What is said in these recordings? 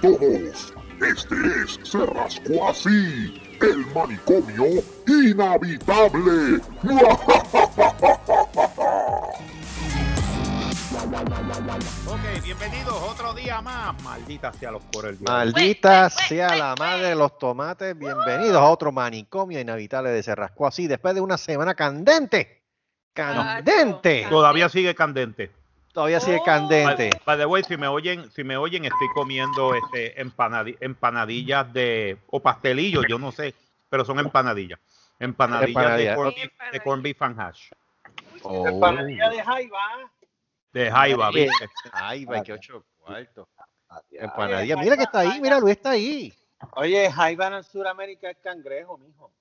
todos. Este es Se Rascó Así, el manicomio inhabitable. Ok, bienvenidos otro día más. Maldita sea los coros del diablo. Maldita sea la madre de los tomates. Bienvenidos a otro manicomio inhabitable de Cerrasco. Así, después de una semana candente. Candente. Todavía sigue candente. Todavía sigue Oh. candente. By, by the way, si me oyen, si me oyen, estoy comiendo este empanadi- empanadillas de o pastelillos, yo no sé, pero son empanadillas. Empanadillas Empanadillas. de, corn beef, de corn beef and hash. Oh. Empanadilla de jaiba. De jaiba, ¿viste? Ay, 28 cuartos. Empanadilla. Mira que está ahí. Mira, Luis está ahí. Oye, jaiba en Sudamérica es cangrejo, mijo.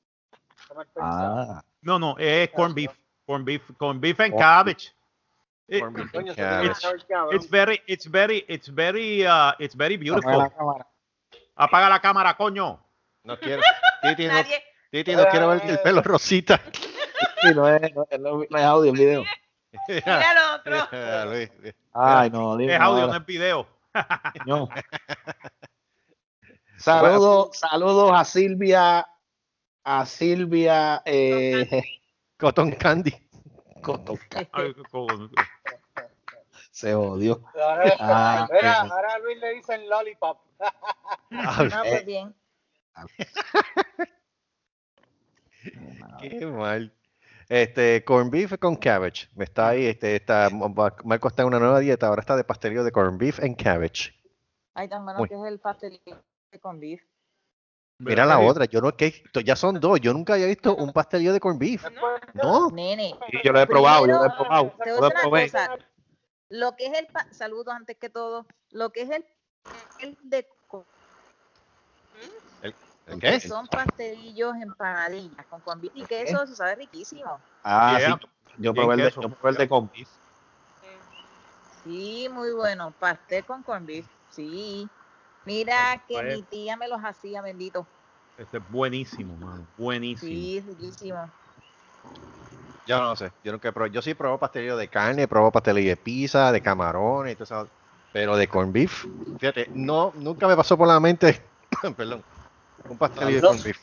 Ah, No, no, es corn beef. Corn beef, corn beef and cabbage. It- cabbage. saber, cabrón. it's very, it's very, it's very, uh, it's very Apaga beautiful. la cámara. Apaga la cámara, coño. No quiero. Titi, no. Titi, no quiero ver el pelo rosita. Sí, no es, no, es- no es audio, es video. Mira el otro. Ay, no, dime. Es audio, no es video. No. Saludos, saludos a Silvia, a Silvia, eh, Cotton Candy. Coto. Ay, con- Se odió. Ahora, Ah, mira, ok. ahora a Luis le dicen lollipop. Ah, Ah, pues bien. Qué mal. Este, corn beef con cabbage. Está ahí, este, está, Marco está en una nueva dieta, ahora está de pastelillo de corn beef and cabbage. Ay, tan bueno Muy- que es el pastelito con beef. Mira la otra, yo no, que ya son dos, yo nunca había visto un pastelillo de corn beef. No, Nene, Y yo lo he probado, yo lo he probado. te Yo voy a lo decir una probé. cosa. Lo que es el saludos antes que todo, lo que es el, el de son pastelillos empanadillas con con beef y queso, eso sabe riquísimo. Ah, Yeah. sí, yo probé el de, yo probé el de con beef. Sí, muy bueno, pastel con beef. Sí. Mira que Pues- mi tía me los hacía, bendito. Este es buenísimo, mano. Buenísimo. Sí, riquísimo. Yo no sé, yo nunca he probado, yo sí probado pastelillo de carne, probado pastelillo de pizza, de camarones y todo eso, pero de corn beef, fíjate, no, nunca me pasó por la mente, perdón, un pastelillo de corn beef.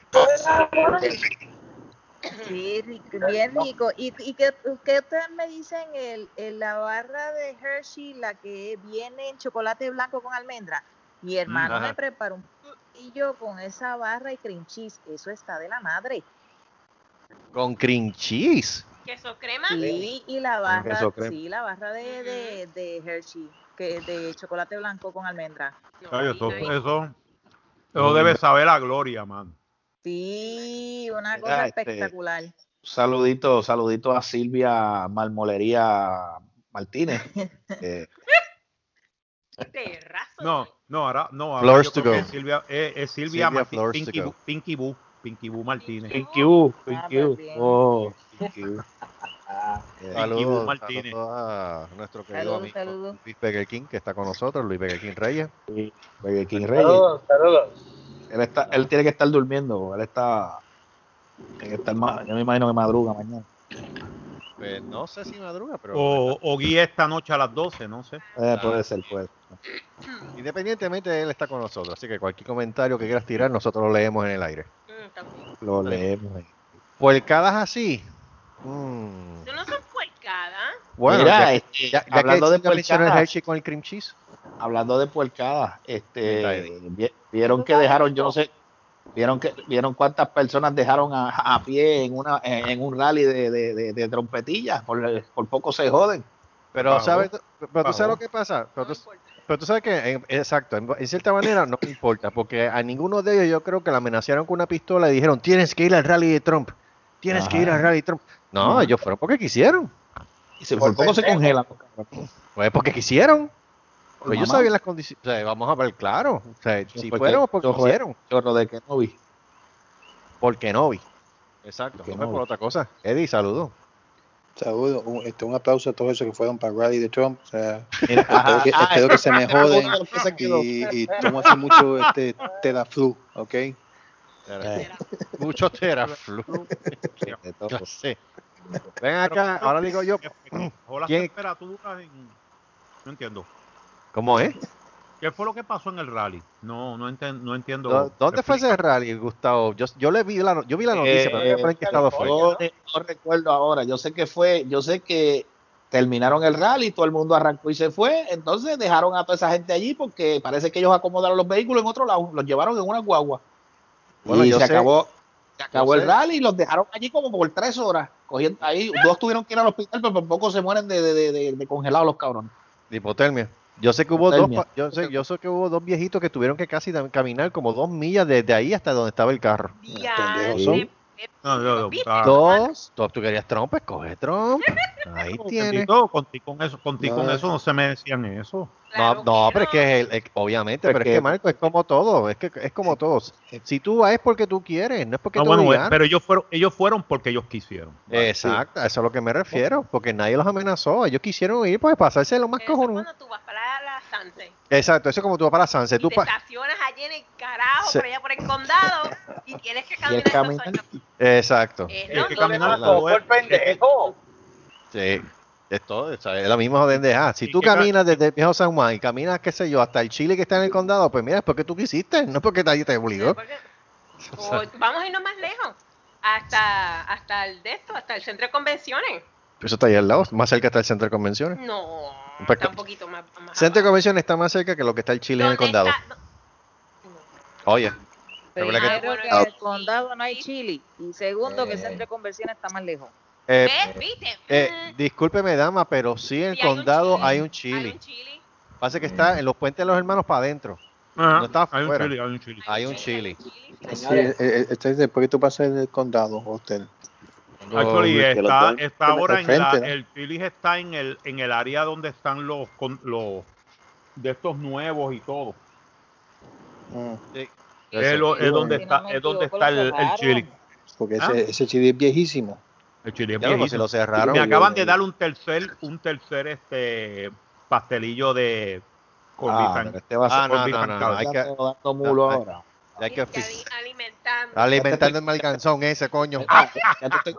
Sí, ri- bien rico. ¿Y, y qué, qué ustedes me dicen? El, el- la barra de Hershey, la que viene en chocolate blanco con almendra. Mi hermano ajá. me preparó un platillo con esa barra y cream cheese. Eso está de la madre. Con cream cheese. Queso crema. Sí, y la barra, sí, la barra de, de, de Hershey, que de chocolate blanco con almendra. Ay, eso, Nice. eso, eso debe saber a gloria, man. Sí, una Mira, cosa este, espectacular. Saludito, saludito a Silvia Marmolería Martínez. eh. No, no, ahora, no, ahora yo to creo que es Silvia, es, es Silvia, Pinky, Pinky Boo, Pinky Boo Martínez. thank you, Ah, thank you. pues bien. Oh, thank you. Eh, Saludos, Martínez. a nuestro querido Saludos, amigo saludos. Luis Burger King, que está con nosotros, Luis Burger King Reyes. Sí, Burger King Reyes. Saludos, saludos. Él, está, él tiene que estar durmiendo. Él está. Tiene que estar yo me imagino que madruga mañana. Pues no sé si madruga, pero O, o guía esta noche a las 12, no sé. Eh, puede ser, puede ser. independientemente él está con nosotros, así que cualquier comentario que quieras tirar, nosotros lo leemos en el aire. Mm. Lo leemos. ahí. Puercadas así. Mm, no. Bueno, Mira, ya, este, ya, ya hablando que de Silvia mencionó el puercadas, Hershey con el cream cheese. hablando de puercadas, Mira, este, vi- vieron que dejaron, yo no sé, vieron que vieron cuántas personas dejaron a, a pie en una en, un rally de, de, de, de trompetillas, por, por poco se joden. Pero. ¿sabes? Pero tú sabes lo que pasa. Pero tú, importa. pero tú sabes que, en- exacto, en, en cierta manera no importa, porque a ninguno de ellos yo creo que la amenazaron con una pistola y dijeron, tienes que ir al rally de Trump, tienes que ir al rally de Trump. No, ellos fueron porque quisieron. Y se, por poco se congelan. Pues porque quisieron. Por Pues ellos sabían las condiciones. O sea, vamos a ver claro. O sea, si Porque- fueron, porque chorro- quisieron. Chorro de que no vi. Porque no vi. Exacto, Porque no no por otra cosa. Eddie, saludos. Saludos, un, este, un aplauso a todos esos que fueron para el rally de Trump. O sea, espero que, ajá, espero que se me joden y, y tómase mucho este Teraflu, ¿ok? Mucho teraflu. de todo. Yo sé. Ven acá, ahora digo yo, O las ¿Quién? temperaturas en... No entiendo. ¿cómo es? ¿Qué fue lo que pasó en el rally? No, no, enten- no entiendo. ¿Dó- ¿Dónde fue ese rally, Gustavo? Yo, yo le vi la, no- yo vi la noticia, Eh, pero no sé en qué estado fue. Yo eh, no recuerdo ahora, yo sé que fue, yo sé que terminaron el rally, todo el mundo arrancó y se fue, entonces dejaron a toda esa gente allí porque parece que ellos acomodaron los vehículos en otro lado, los llevaron en una guagua. Bueno, y yo se sé- acabó, se acabó el sé. rally y los dejaron allí como por tres horas. Cogiendo, ahí, dos tuvieron que ir al hospital, pero por poco se mueren de, de, de, de- de congelados los cabrones. De hipotermia. Yo sé que hubo dos, Hipotermia. yo sé, yo sé que hubo dos viejitos que tuvieron que casi caminar como dos millas desde ahí hasta donde estaba el carro. Diantre, No, yo- yo- ¿viste? ah, Dos. Tú, tú querías Trump, pues coge Trump. Ahí tienes. Contigo con eso, contigo con No. eso no se me decían eso. Claro No, no, pero es que es el- es- obviamente, pero es que- Marco es como todo, es que es como todos. Si tú vas es porque tú quieres, no es porque Ah, te bueno, obligaron. pero ellos fueron, ellos fueron porque ellos quisieron. Exacto, a eso es a lo que me refiero, porque nadie los amenazó, ellos quisieron ir pues pasarse lo más Eso es cojonudo. cuando tú vas para la, la Sanse Exacto, eso es como tú vas para Sanse, y tú te pa- estacionas allí en el carajo, Se- por allá por el condado, y tienes que caminar. Exacto. Es Es que caminar no, Por pendejo. Sí, es todo, es la misma jodendeja. Si tú caminas desde el viejo San Juan y caminas, qué sé yo, hasta el Chile que está en el condado, pues mira, es porque tú quisiste, no es porque nadie te obligó. porque- o vamos a irnos más lejos, hasta, hasta el de esto, hasta el centro de convenciones. Eso está ahí al lado, más cerca está el centro de convenciones. No, Pues está un poquito más. más Centro de convenciones está más cerca que lo que está el Chile en el ¿Dónde condado. está? Oye, Primero que- que Ah, en el condado no hay chili. Y segundo que el Eh. centro de conversiones está más lejos. eh, eh, Mm, discúlpeme, dama, pero sí en el sí, hay un condado chili. hay un chili. un chili. Pasa que está en los puentes de los hermanos para adentro. Ajá, No está hay un afuera. chili, hay un chili. Hay un chili. sí, eh, eh, este es después que tú pasas del condado, hotel. Actually, está, está ahora en la, el chili está en el, en el área donde están los, con, los de estos nuevos y todo. Mm, Sí. Es, lo- es donde está, no es donde está el, el chili. Porque Ah. ese, ese chili es viejísimo. El chili es Ya, si viejito. lo cerraron. Me yo- acaban de yo- dar un tercer, un tercer este pastelillo de beef Ah, este va a Ah, ser no, beef no, no, hay que- dando mulo ahora. Hay que ali- alimentando. alimentando el malcanzón ese, coño. Ya te estoy,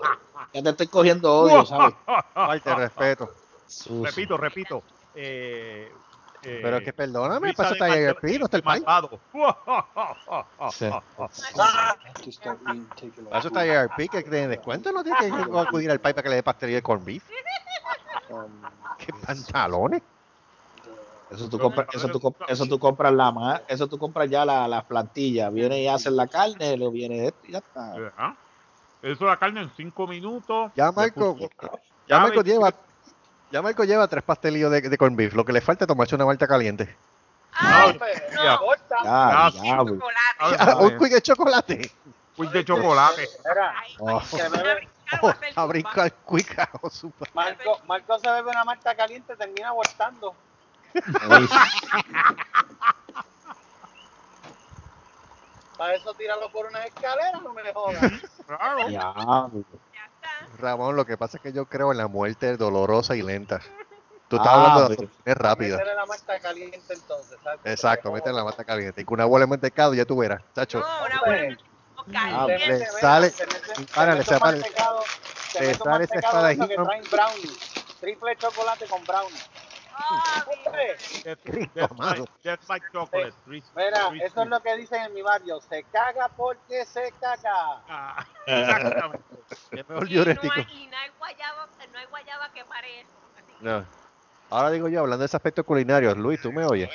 ya te estoy cogiendo odio, ¿sabes? Ay, te respeto. Repito, repito. Eh, eh, Pero es que perdóname, pasa ahí el malta- pino, está el malvado. Eso está ARP, que tiene descuento, no tiene que acudir al país para que le dé pastelilla de corned beef. ¿Qué pantalones? Eso tú compras, eso tú, eso tú compras la eso tú compras ya la, la plantilla, viene y hacen la carne, lo viene esto y ya está. Eso la carne en cinco minutos. Ya Marco, ya Marco lleva, ya Marco lleva tres pastelillos de, de corned beef. Lo que le falta es tomarse una malta caliente. Ay, ya. no. Ya, Ah. Ah, Ah, un quick de chocolate. Quick de chocolate. Ay, Oh. a brincar, quick, oh, super. Marco, Marco se bebe una malta caliente termina abortando. Para eso tíralo por unas escaleras, no me jodas. Claro. Ya. Ramón, lo que pasa es que yo creo en la muerte dolorosa y lenta. Tú estás Ah, hablando de soluciones rápidas. Métele la malta caliente entonces. ¿sabes? Exacto, mete la mata caliente. Y con una bola de mantecado ya tú verás, chacho. No, una Hombre. buena Ah, Te caliente. le sale- párale, se te le sale esa mantecado espada de esos que Hitler. traen brownie. Triple chocolate con brownie. That's, that's my, that's my chocolate. Three- Mira, three eso es lo que dicen en mi barrio. Se caga porque se caga. Ah, exactamente. Es mejor y, no hay, y no hay guayaba, no hay guayaba que pare eso. No. Ahora digo yo, hablando de ese aspecto culinario, Luis, ¿tú me oyes?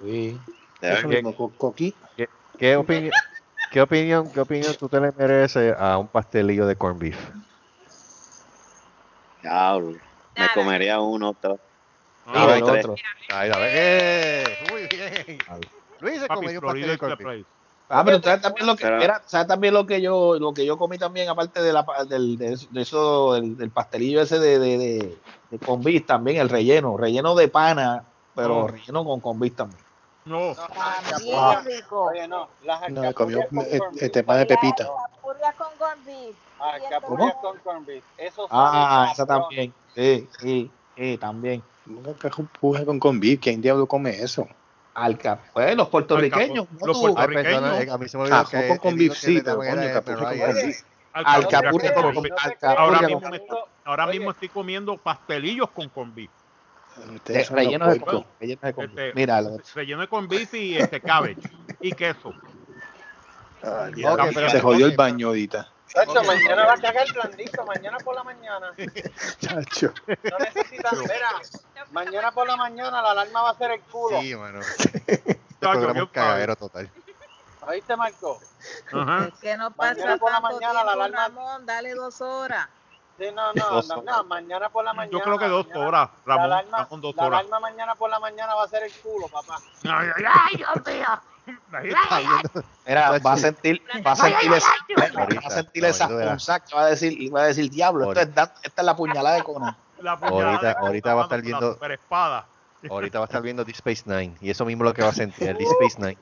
Sí. ¿Qué- coquí. ¿Qué opinión, qué opinión, qué opinión tú te le mereces a un pastelillo de corned beef? Diablo, me comería uno todo. Ah, Mira el tres. otro. Ahí ves. ¡Eh! Muy bien. Luis se comió un pastel de place. Ah, pero sabes también lo que Pero- era, sabes también lo que yo, lo que yo comí también, aparte de la pa- del, de eso, de eso, del, del pastelillo ese de, de, de, de con bis también, el relleno, relleno de pana, pero Oh. relleno con con bis también. No, Ah. rico. Oye, no, las No, me comió alcapurrias beef. pan de pepita. Alcapurrias con beef. Alcapurrias con corned beef. Eso Ah, esa también. Sí, sí, sí, también. Nunca puje con con beef. ¿Quién diablo come eso? Alca, pues los puertorriqueños, Alcapu- ¿no los tú? Ay, puertorriqueños. perdona, eh, a mí se me olvidó que con el beef, sí, coño, con beef. Alcapurria con Ahora mismo, me estoy- ahora mismo estoy comiendo pastelillos con beef. Ustedes De- de con- rellenos de con- Este, Mira, lo- Relleno con beef y este cabbage y queso. Ay, Dios, Ok, pero- se jodió el baño ahorita. Chacho, mañana va a cagar blandito, mañana por la mañana. Chacho. No necesitas, mira, mañana por la mañana la alarma va a ser el culo. Sí, mano. Este Chacho, programa es un bien cagadero total. ¿Oíste, Marco? Ajá. Es que no pasa Mañana por la mañana la alarma- Ramón, dale dos horas. Sí, no, no, no, no, mañana por la mañana. Yo creo que dos mañana- horas, La Ramón. alarma, Ramón, dos la horas. alarma mañana por la mañana va a ser el culo, papá. Ay, ay, ay, Dios mío. Mira, va a sentir, va a sentir esa, va a sentir esa que va a decir, va a decir, diablo, esto es esta es la puñalada de Conan. La puñalada Ahorita- de ahorita va a estar con la viendo- superespada. Ahorita va a estar viendo Deep Space Nine. Y eso mismo es lo que va a sentir, el Deep Space Nine.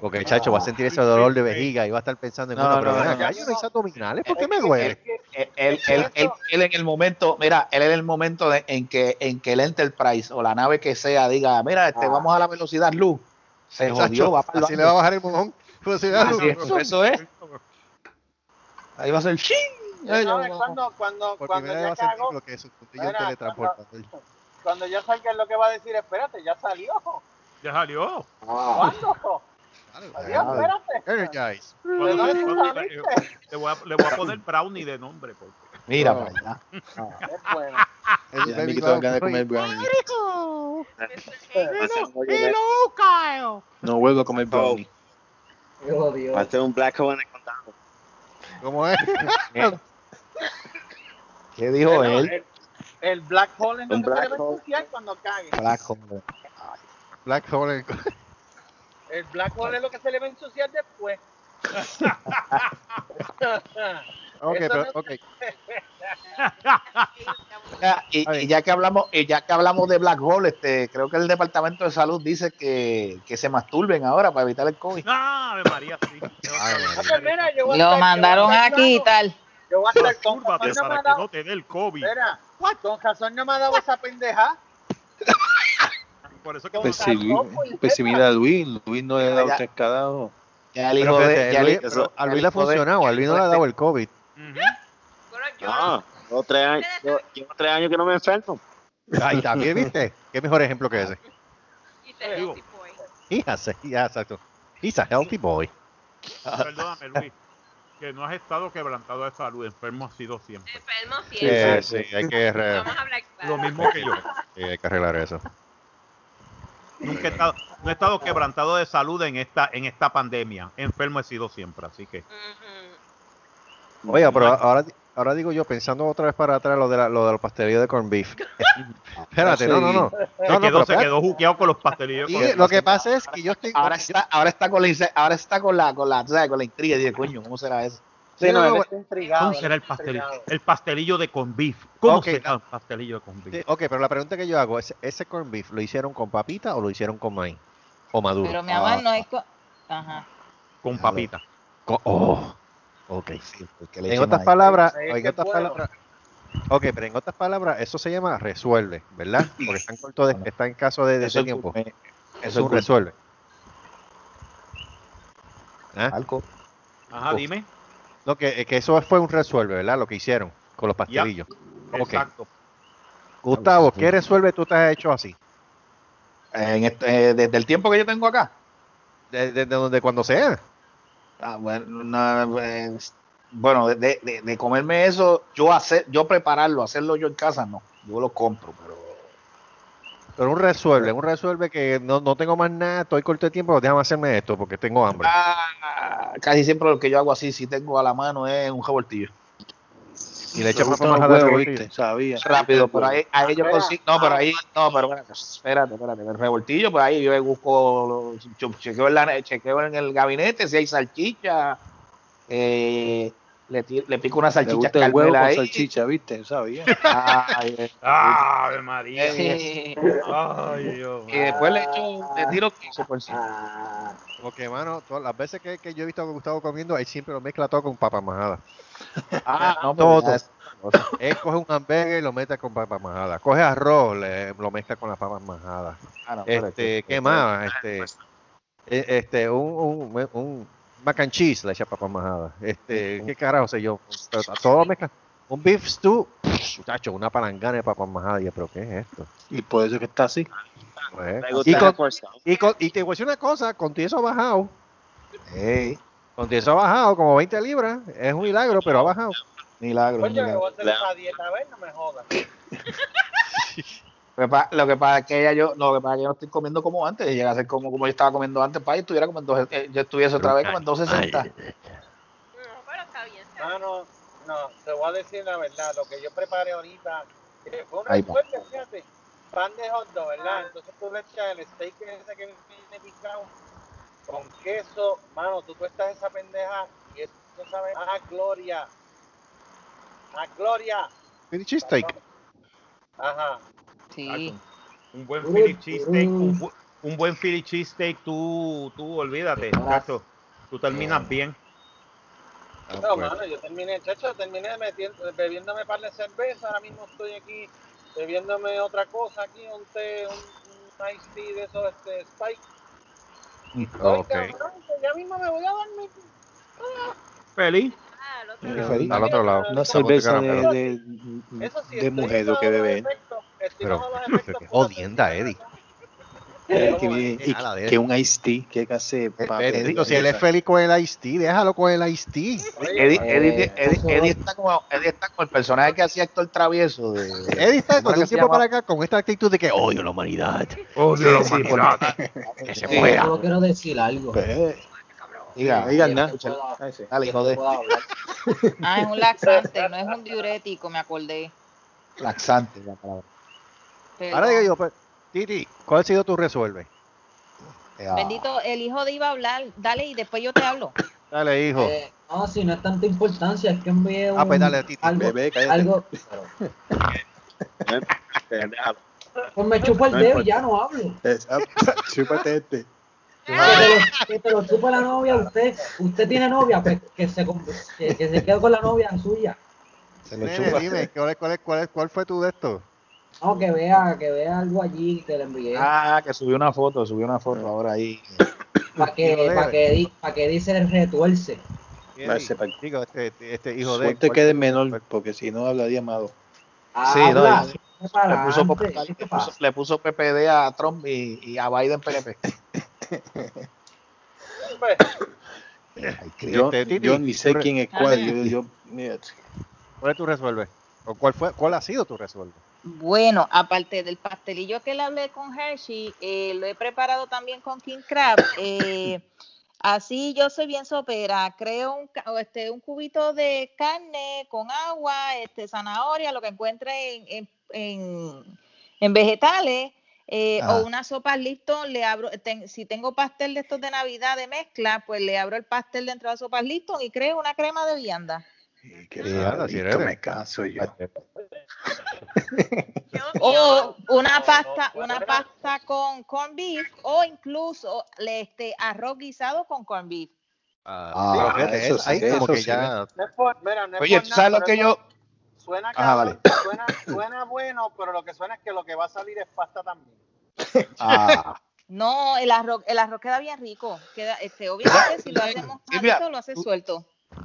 Porque el chacho va a sentir ese dolor de vejiga y va a estar pensando en No, bueno, no, pero no, acá, yo no hice abdominales, ¿por qué me duele? Él, él, él, él- él en el momento, mira, él en el momento de- en que en que el Enterprise o la nave que sea diga, mira, este, vamos a la velocidad luz, se Chacho, jodió, va para el así le va a bajar el mojón. Va a- Así es, eso es. Ahí va a ser ching. Ay, ¿Sabes no, no. cuando, cuando, cuando vez ya va a cago, lo que es un Mira, teletransportador. Cuando ya salga es lo que va a decir, espérate, ya salió. Ya salió. ¿Cuándo? Adiós, espérate. Le, voy a, le voy a poner brownie de nombre. Porque... Mira Oh. para allá. Es bueno. Me quitó ganas de comer brownie. Hello, Kyle. No vuelvo a comer brownie. Va a ser un black hole en el condado. ¿Cómo es? ¿Qué dijo Bueno, él? El, black hole es lo Un que se black le va a hole. ensuciar cuando cague. Black Hole. Black Hole. El black hole es lo que se le va a ensuciar después. Ok, Eso pero, no- ok. Y, y ya que hablamos, y ya que hablamos de Black Hole, este, creo que el Departamento de Salud dice que, que se masturben ahora para evitar el COVID. Ah, Ave María, sí. Ay, Lo estar- mandaron yo voy a a estar quitar. Yo voy a estar con no para que no te dé el COVID. Mira, con razón no me ha dado esa pendeja. Por eso que Pues a- Luis, pues a Luis, Luis no le ha dado Ya. tres carados. Ya el hijo de, ya Luis- pero a Luis le ha funcionado, a Luis no le ha dado el COVID. Ujú. Bueno, yo No, llevo tres años, yo- llevo tres años que no me enfermo. Ahí también, ¿viste? Qué mejor ejemplo que ese. y the Digo. healthy boy. Hija, sí, ya, exacto. He's a healthy boy. Perdóname, Luis. Que no has estado quebrantado de salud. Enfermo has sido siempre. Enfermo Sí, siempre. sí, hay que, Vamos a hablar claro. Lo mismo que yo. sí, hay que arreglar eso. Nunca he estado, no he estado quebrantado de salud en esta, en esta pandemia. Enfermo he sido siempre, así que. Ujú. Oiga, pero ahora, ahora digo yo, pensando otra vez para atrás lo de, la, lo de los pastelillos de corn beef. Espérate, no, no, no. Se No, quedó, se quedó juqueado con los pastelillos. Y con lo que pasa es que yo estoy... ahora está, ahora está con la, inse- ahora está con la, con la, con intriga. Dice, coño, ¿cómo será eso? Sí, no, no. ¿Cómo será el pastelillo? El pastelillo de con beef. ¿Cómo será el pastelillo de con beef? Sí, ok, pero la pregunta que yo hago es, ¿ese corn beef lo hicieron con papita o lo hicieron con maíz? O maduro. Pero mi amor, no es. co- Ajá. Con papita. Co- oh, ok. Sí, porque le En otras maíz. palabras, en que otras puedo. palabras, ok, pero en otras palabras, eso se llama resuelve, ¿verdad? Porque está en corto de, está en caso de, de Eso ese es tiempo. Eso es un resuelve. ¿Ah? Alco. Ajá, dime. No, que, que eso fue un resuelve, ¿verdad? Lo que hicieron con los pastelillos. Ok. Exacto. Gustavo, ¿qué resuelve tú te has hecho así? En este- eh, desde el tiempo que yo tengo acá. Desde donde cuando sea. Ah, bueno, no, pues, bueno, de, de- de comerme eso, yo hacer, yo prepararlo, hacerlo yo en casa, no. Yo lo compro, pero Pero un resuelve, un resuelve que no, no tengo más nada, estoy corto de tiempo, déjame hacerme esto porque tengo hambre. ah, casi siempre lo que yo hago así, si tengo a la mano, es un revoltillo. Y le gustan más revoltillo. ¿viste? Sabía. Rápido, pero ahí, ahí yo consigo, no, pero ahí, no, pero espérate, espérate, espérate, el revoltillo, pues ahí yo busco, chequeo en, la, chequeo en el gabinete si hay salchicha, eh, le, ti- le pico una Le salchicha gusta el huevo con ahí. salchicha, ¿viste? Sabía. Ay, ¡Ave María! eh, ¡Ay, Dios! y después le echo, le tiro queso por encima. Ah, Porque, mano, todas las veces que, que yo he visto a Gustavo comiendo, él siempre lo mezcla todo con papa majada. Ah, no, pero Todo. Él coge un hamburger y lo mete con papa majada. Coge arroz, le, lo mezcla con las papas majadas. ah, no, Este, esto- ¿qué más? Este, eh, este, un, un, un mac and cheese le echa papas majadas. Este, ¿qué carajo sé yo? Pero todo mezcla. Un beef stew, muchacho, una palangana de papas majadas. Y yo, pero ¿qué es esto? Y por eso es que está así. Pues, y, con- y, con- y te voy a decir una cosa, con todo eso ha bajado. Ey, Con todo eso ha bajado como 20 libras. Es un milagro, pero ha bajado. milagro, milagro. voy a hacer esa dieta, a ver, no me jodas. Lo que, pa- lo que pasa es que ya yo, lo que pasa es que yo no estoy comiendo como antes, llega a ser como, como yo estaba comiendo antes, para estuviera como en dos- eh, yo estuviese otra vez como en 260. No, pero está bien. está Ah, no, no, te voy a decir la verdad, lo que yo preparé ahorita, que fue una suerte, fíjate, pan de hot dog, ¿verdad? Entonces tú le echas el steak ese que viene picado con queso, mano, tú cuestas esa pendeja y eso sabe a gloria, a gloria. Philly cheesesteak. Ajá. Sí. Un buen Philly cheesesteak, un, bu- un buen Philly cheesesteak, tú, tú olvídate, chacho. Tú terminas bien. Ah, No, pues. mano, yo terminé, chacho, terminé metiendo, bebiéndome par de cerveza, ahora mismo estoy aquí bebiéndome otra cosa aquí, un té, un, un tea de esos, este, Spike. Ay, Ok. cabrón, que ya mismo me voy a dormir. Feliz. Ah, al otro lado. Al otro lado. Una cerveza de, de, sí, de mujer que bebe. Pero, pero qué la jodienda. Eddie. Eh, que, ¿Cómo viene- es? y la que un iced tea, que hace Eh, si él es feliz con el iced tea, déjalo con el iced tea. Eddie, Eddie- Eh, Eddie- está como, Eddie está como el personaje que hacía Héctor Travieso. De, Eddie está ¿cómo con un tiempo para acá con esta actitud de que odio la humanidad. Oh, Sí, Dios, sí, humanidad. Que se Sí. muera. Yo quiero decir algo. Pues, Diga, no digan nada. Dale, hijo de Puedo hablar. Ah, es un laxante, no es un diurético, me acordé. laxante. La palabra. Ahora digo yo, pues, Titi, ¿cuál ha sido tu resuelve? Ah, Bendito, el hijo de iba a hablar. Dale y después yo te hablo. Dale, hijo. Eh, no, si no es tanta importancia, es que envié un, Ah, pues dale, Titi. algo, Bebé, cállate. algo, pues me chupo el No dedo y ya no hablo. Ah, Chúpate este. Que te lo, que te lo chupa la novia, usted, usted tiene novia, pues que se, que, que se quede con la novia suya. se lo Nene, chupa. dime, ¿cuál, es- cuál, es- cuál, es- ¿cuál fue tu de esto? No, que vea, que vea algo allí que le envié. Ah, que subió una foto, subió una foto ahora ahí. para que, para que, di- pa' que dice el retuerce. Digo, este, este hijo de... Suerte ¿cuál que fue eres tu menor, porque si no hablaría malo. Sí, no, Habla, Le puso, adelante, le, ¿qué puso, pasa? le puso PPD a Trump y, y a Biden PNP. Yo, Este, yo ni sé quién es cuál. Yo, yo, mira, ¿Cuál es tu resuelve? ¿O cuál, fue, cuál ha sido tu resuelve? Bueno, aparte del pastelillo que le hablé con Hershey, eh, lo he preparado también con King Crab. Eh, así yo soy bien sopera. Creo un, este, un cubito de carne con agua, este, zanahoria, lo que encuentre en, en- en- en vegetales. eh, o una sopa Lipton, le abro, ten- si tengo pastel de estos de Navidad de mezcla, pues le abro el pastel dentro de la sopa Lipton y creo una crema de vianda. Y que Sí, eres. me canso yo. O una no, pasta, no, una no. pasta con corn beef o incluso este arroz guisado con corn beef. Ah, fíjate, eso es- ahí sí, como eso que sí. ya... no es por, mira, no es Oye, ¿tú nada, sabes lo que yo? Suena, suena, suena bueno, pero lo que suena es que lo que va a salir es pasta también. Ah, No, el arroz, el arroz queda bien rico. Queda, este, obviamente si lo hacemos mojadito, lo hace tú- suelto.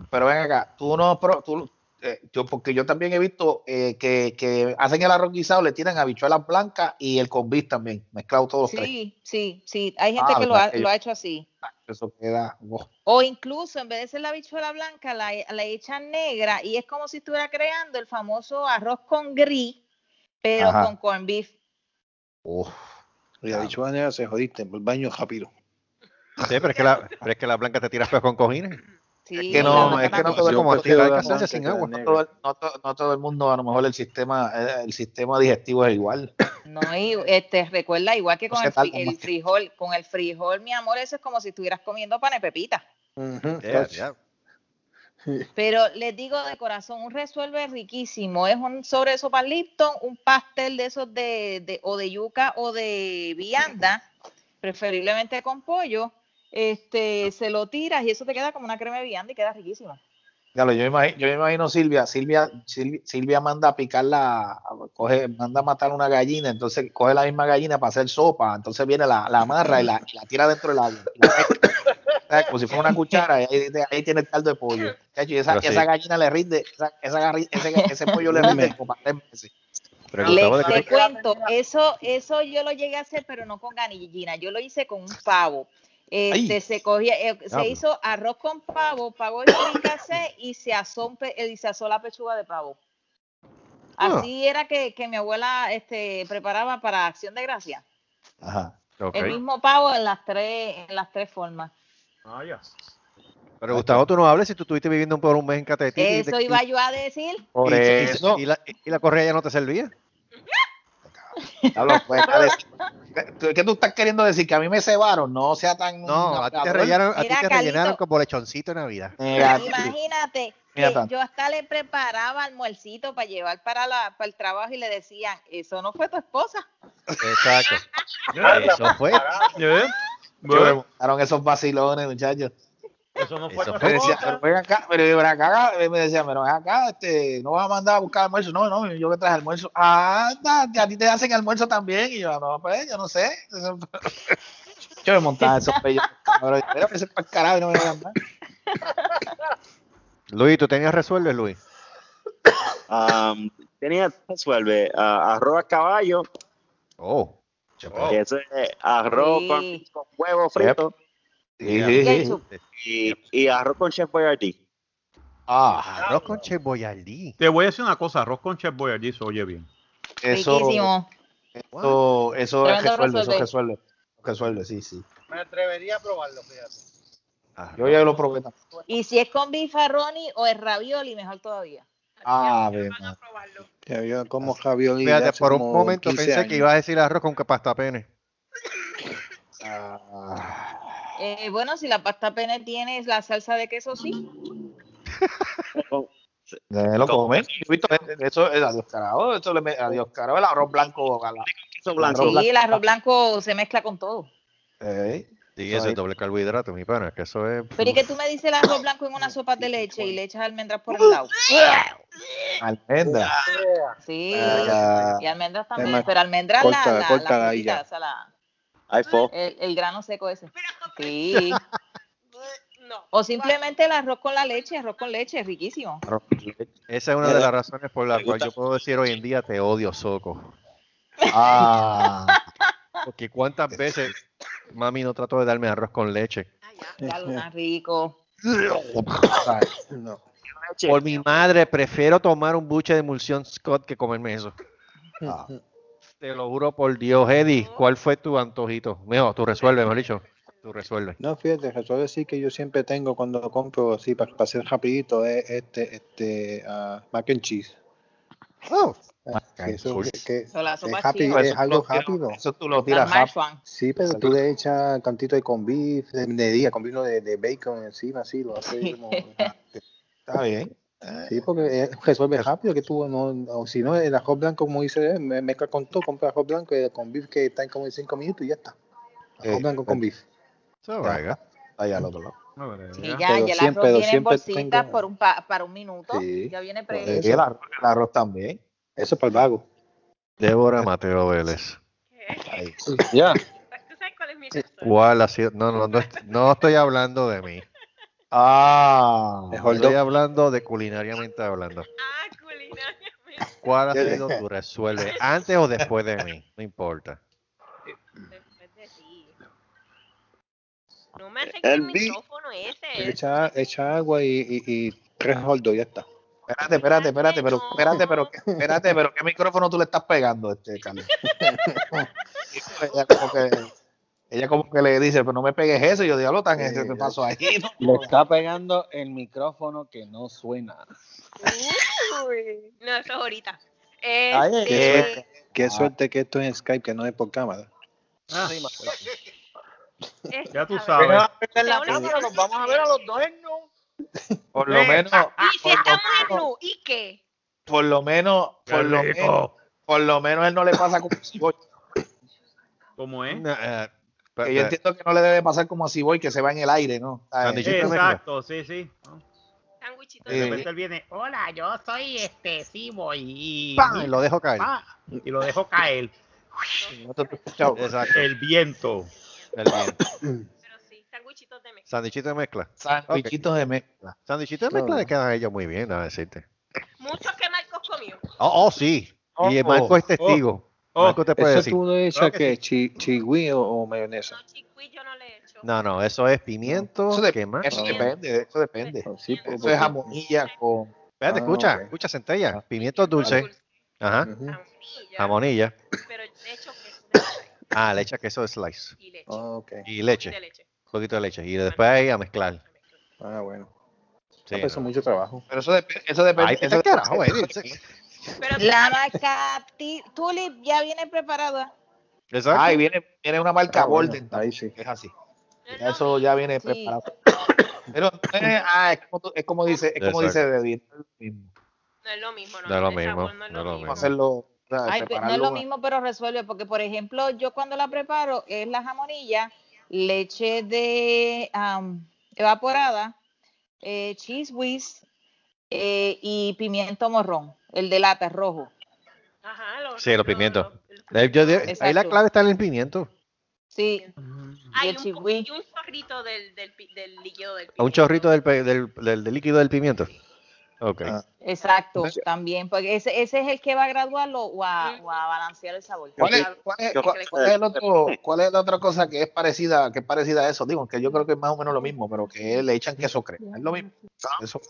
Pero ven acá, tú no, pro- tú, eh, yo, porque yo también he visto eh, que, que hacen el arroz guisado, le tiran habichuelas blancas y el con beef también, mezclado todos los tres. Sí, sí, sí. Hay gente Ah, que lo ha, lo ha hecho así. Eso queda. oh. O incluso en vez de ser la habichuela blanca, la, la echan negra y es como si estuviera creando el famoso arroz con gris, pero Ajá. con corn beef. Uf. Y la dicho manera se jodiste, en el baño rápido. Sí, pero es que la, pero es que la blanca te tiras con cojines. Sí, que no, es que no todo el Como Yo a ti, hay que hacerse sin agua. negra. todo no, to- no todo el mundo, a lo mejor el sistema, eh, el sistema digestivo es igual. No, y este, recuerda, igual que No con el, frijol, con el frijol, mi amor, eso es como si estuvieras comiendo pan de pepita. Pero les digo de corazón, un resuelve riquísimo. Es un sobre de sopa Lipton, un pastel de esos de, de- o de yuca o de vianda, preferiblemente con pollo. Este, se lo tiras y eso te queda como una crema de vianda y queda riquísimo. Claro, yo me imagino, yo me imagino Silvia, Silvia, Silvia, Silvia manda a picar la, coge, manda a matar una gallina, entonces coge la misma gallina para hacer sopa, entonces viene la, la amarra y la, y la tira dentro del agua. como si fuera una cuchara, y ahí, ahí tiene el caldo de pollo. Y esa, sí. esa gallina le rinde, esa, esa ese, ese pollo le rinde como para tres meses. Pero Le, Gustavo, ¿de te cuento, eso, eso yo lo llegué a hacer, pero no con gallina, yo lo hice con un pavo. Este, se cogía, eh, se hizo arroz con pavo, pavo de fricasé y se asó, eh, y se asó la pechuga de pavo. Ah. Así era que, que mi abuela este, preparaba para Acción de Gracia. Ajá. El mismo pavo en las tres, en las tres formas. Ah, ya. Pero Gustavo, tú no hables si tú estuviste viviendo por un mes en Catetí. y Eso te- iba yo a decir. Por y- y- eso. Y, la, y la correa ya no te servía. Pues, dale. ¿Qué- ¿Qué tú estás queriendo decir? ¿Que a mí me cebaron? No sea tan... No, a ti te rellenaron, a ti te rellenaron como lechoncito de Navidad. Mira, Imagínate Mira, yo hasta le preparaba almuercito para llevar para, la, para el trabajo y le decían, eso no fue tu esposa. Exacto. Eso fue. Me Bueno, montaron esos vacilones, muchachos. Eso no fue Eso. Me decía, pero ven acá, pero ven acá, me decía, pero ven acá, este, no vas a mandar a buscar almuerzo. No, no, yo que traje almuerzo. Ah, a ti te hacen almuerzo también. Y yo, no, pues, yo no sé. Yo me montaba esos pellos. Mira, ese para carajo y no me dejan más. Luis, ¿tú tenías resuelve, Luis? Um, tenía, resuelve, ah, arroz a caballo, Oh. Que eso es arroz Sí. con, con huevo frito Sí, sí, sí. Ketchup. y, y arroz con chef Boyardee. Ah, Arroz con Che Boyardee. Te voy a decir una cosa, arroz con chef boyardee se oye bien. eso, Riquísimo. eso, eso Tremendo resuelve, eso resuelve. resuelve. Sí, sí. Me atrevería a probarlo, fíjate. Yo ya lo probé. Y si es con bifarroni o es ravioli, mejor todavía. Ah, probarlo. Ya yo como ravioli Fíjate, por un momento 15 pensé años. que ibas a decir arroz con que pasta pene. Ah, Eh, bueno, si la pasta pene tiene la salsa de queso, sí. lo comen. Eso, es adiós carajo, eso le adiós carajo, el arroz blanco. la- blanco. Sí, el arroz blanco se mezcla con todo. Ey, Sí, Eso eso ahí. es doble carbohidrato, mi pana, que eso es... Pero ¿y que tú me dices el arroz blanco en una sopa de leche y le echas almendras por el lado? almendra. Sí. Y almendras también. Pero almendras corta- la, la, la- El, el grano seco ese. Sí. no. O simplemente el arroz con la leche, arroz con leche, riquísimo. arroz con leche. Esa es una de las razones por las cuales yo puedo decir hoy en día te odio, Soco. Ah, Porque cuántas veces mami no trató de darme arroz con leche. Ah, ya. Ya lo más rico. No. Por mi madre, prefiero tomar un buche de emulsión Scott que comerme eso. ah. Te lo juro por Dios, Eddie. ¿Cuál fue tu antojito? Mejor, tú resuelve, mejor dicho. Tú resuelve. No, fíjate, resuelve decir que yo siempre tengo cuando compro así para, para hacer rapidito es este, este, ah, mac and cheese. Oh, Ah, que eso, que, que es, es algo tú lo tiras- rápido. Eso tú lo tiras. Sí, pero tú le echas cantito de con beef, de, de día, con vino de, de bacon encima, así, lo haces como... Está bien. Sí, porque es- resuelve rápido, que tú no, o si no, el arroz blanco, como dice mezcla con todo, compra arroz blanco y con beef que está en como en 5 minutos y ya está. Arroz Sí, blanco con beef. so, venga. Ahí al otro lado. Sí, Ya. ya, Pero ya el siempre- arroz viene en bolsitas tengo- por un pa- para un minuto. Sí. Ya viene Por pre Y el arroz, el arroz también. Eso es para el vago. Débora Mateo Vélez. Ya. ¿Tú sabes cuál es mi? ¿Cuál ha sido? No, no, no, no estoy hablando de mí. Ah, Mejor Estoy do- hablando de culinariamente hablando. Ah, culinariamente. ¿Cuál ha sido tu resuelve? ¿Antes o después de mí? No importa. Después de ti. No me acerques El el micrófono ese. Echa, echa agua y, y, y tres holdos, ya está. Espérate, espérate, espérate, pero espérate, pero espérate, pero qué micrófono tú le estás pegando, este Carlos. como que ella como que le dice, pero no me pegues eso, y yo diablo tan ese te pasó ahí, ¿no? Le está pegando el micrófono que no suena. Uy. No, eso es ahorita. Ay, Este, eh, Qué Ah. suerte que esto es en Skype, que no es por cámara. Ah, este, ya tú ver, sabes. Venga, en la una cámara, nos vamos a ver a los dos en nu. Por lo menos, Y si estamos en nu, ¿y qué? por lo menos, por lo Qué menos, por lo menos él no le pasa como. ¿Cómo es? Eh, Que yo entiendo que no le debe pasar como a Ciboy, que se va en el aire, ¿no? Exacto, sí, sí. Sándwichito Eh, De de repente él viene, hola, yo soy este Ciboy y, ¡Pam! Y lo dejo caer. Ah, y lo dejo caer. Exacto. El viento. El bien. Pero sí, Sandwichitos de mezcla. Sandichito de mezcla. Sandwichitos de mezcla. Sandichito de mezcla le quedan a ellos muy bien, a decirte. Muchos que Marcos comió. Oh, oh, sí. y Oh, Marco es testigo. Oh. Te puede ¿Eso decir. tú lo echas que que chi, chigüí o, o mayonesa? No, yo no le eso es pimiento. Eso, eso Ah. depende, eso depende. Oh, sí, pues, Eso es jamonilla con... Espérate, Ah, escucha, escucha, centella. Pimientos dulces. Dulce, Ajá. Jamonilla. Jamonilla. Pero le echo queso de slice Ah, le echa queso de slice. y leche. Ah. Y leche. Un poquito de leche. Y después ahí a mezclar. Ah, bueno. Sí, Ah, pues eso no. es mucho trabajo. Pero eso, dep- eso depende. Ay, eso te carajo, depende-. Pero La marca Tulip ya viene preparada. Exacto. Ay, viene, viene una marca Ah, bueno, Golden. ahí sí. Es así. no Eso ya viene Sí. preparado. Pero eh, ah, es como, es como dice, es como dice Exacto. Deddy, no es lo mismo. No es lo mismo, no. Es lo mismo, no es lo mismo. mismo. Hacerlo, o sea, Ay, no es prepararlo lo más. mismo, pero resuelve, porque por ejemplo, yo cuando la preparo es la jamonilla, leche de am, evaporada, eh, cheese whiz eh, y pimiento morrón, el de lata, rojo. Ajá, lo- Sí, los lo- pimientos. lo- ahí la clave está en el pimiento. Sí, Hay y el un, y un chorrito del, del, del líquido del Un pimiento. chorrito del, pe- del, del- del líquido del pimiento. Ah. exacto, Entonces- también, porque ese, ese es el que va a graduarlo o a, o a balancear el sabor. ¿Cuál es, cuál es- Yo- cuál- cuál es el otro, cuál es la otra cosa que es parecida, que es parecida a eso? Digo, que yo creo que es más o menos lo mismo, pero que le echan queso crema. Es lo mismo. Eso,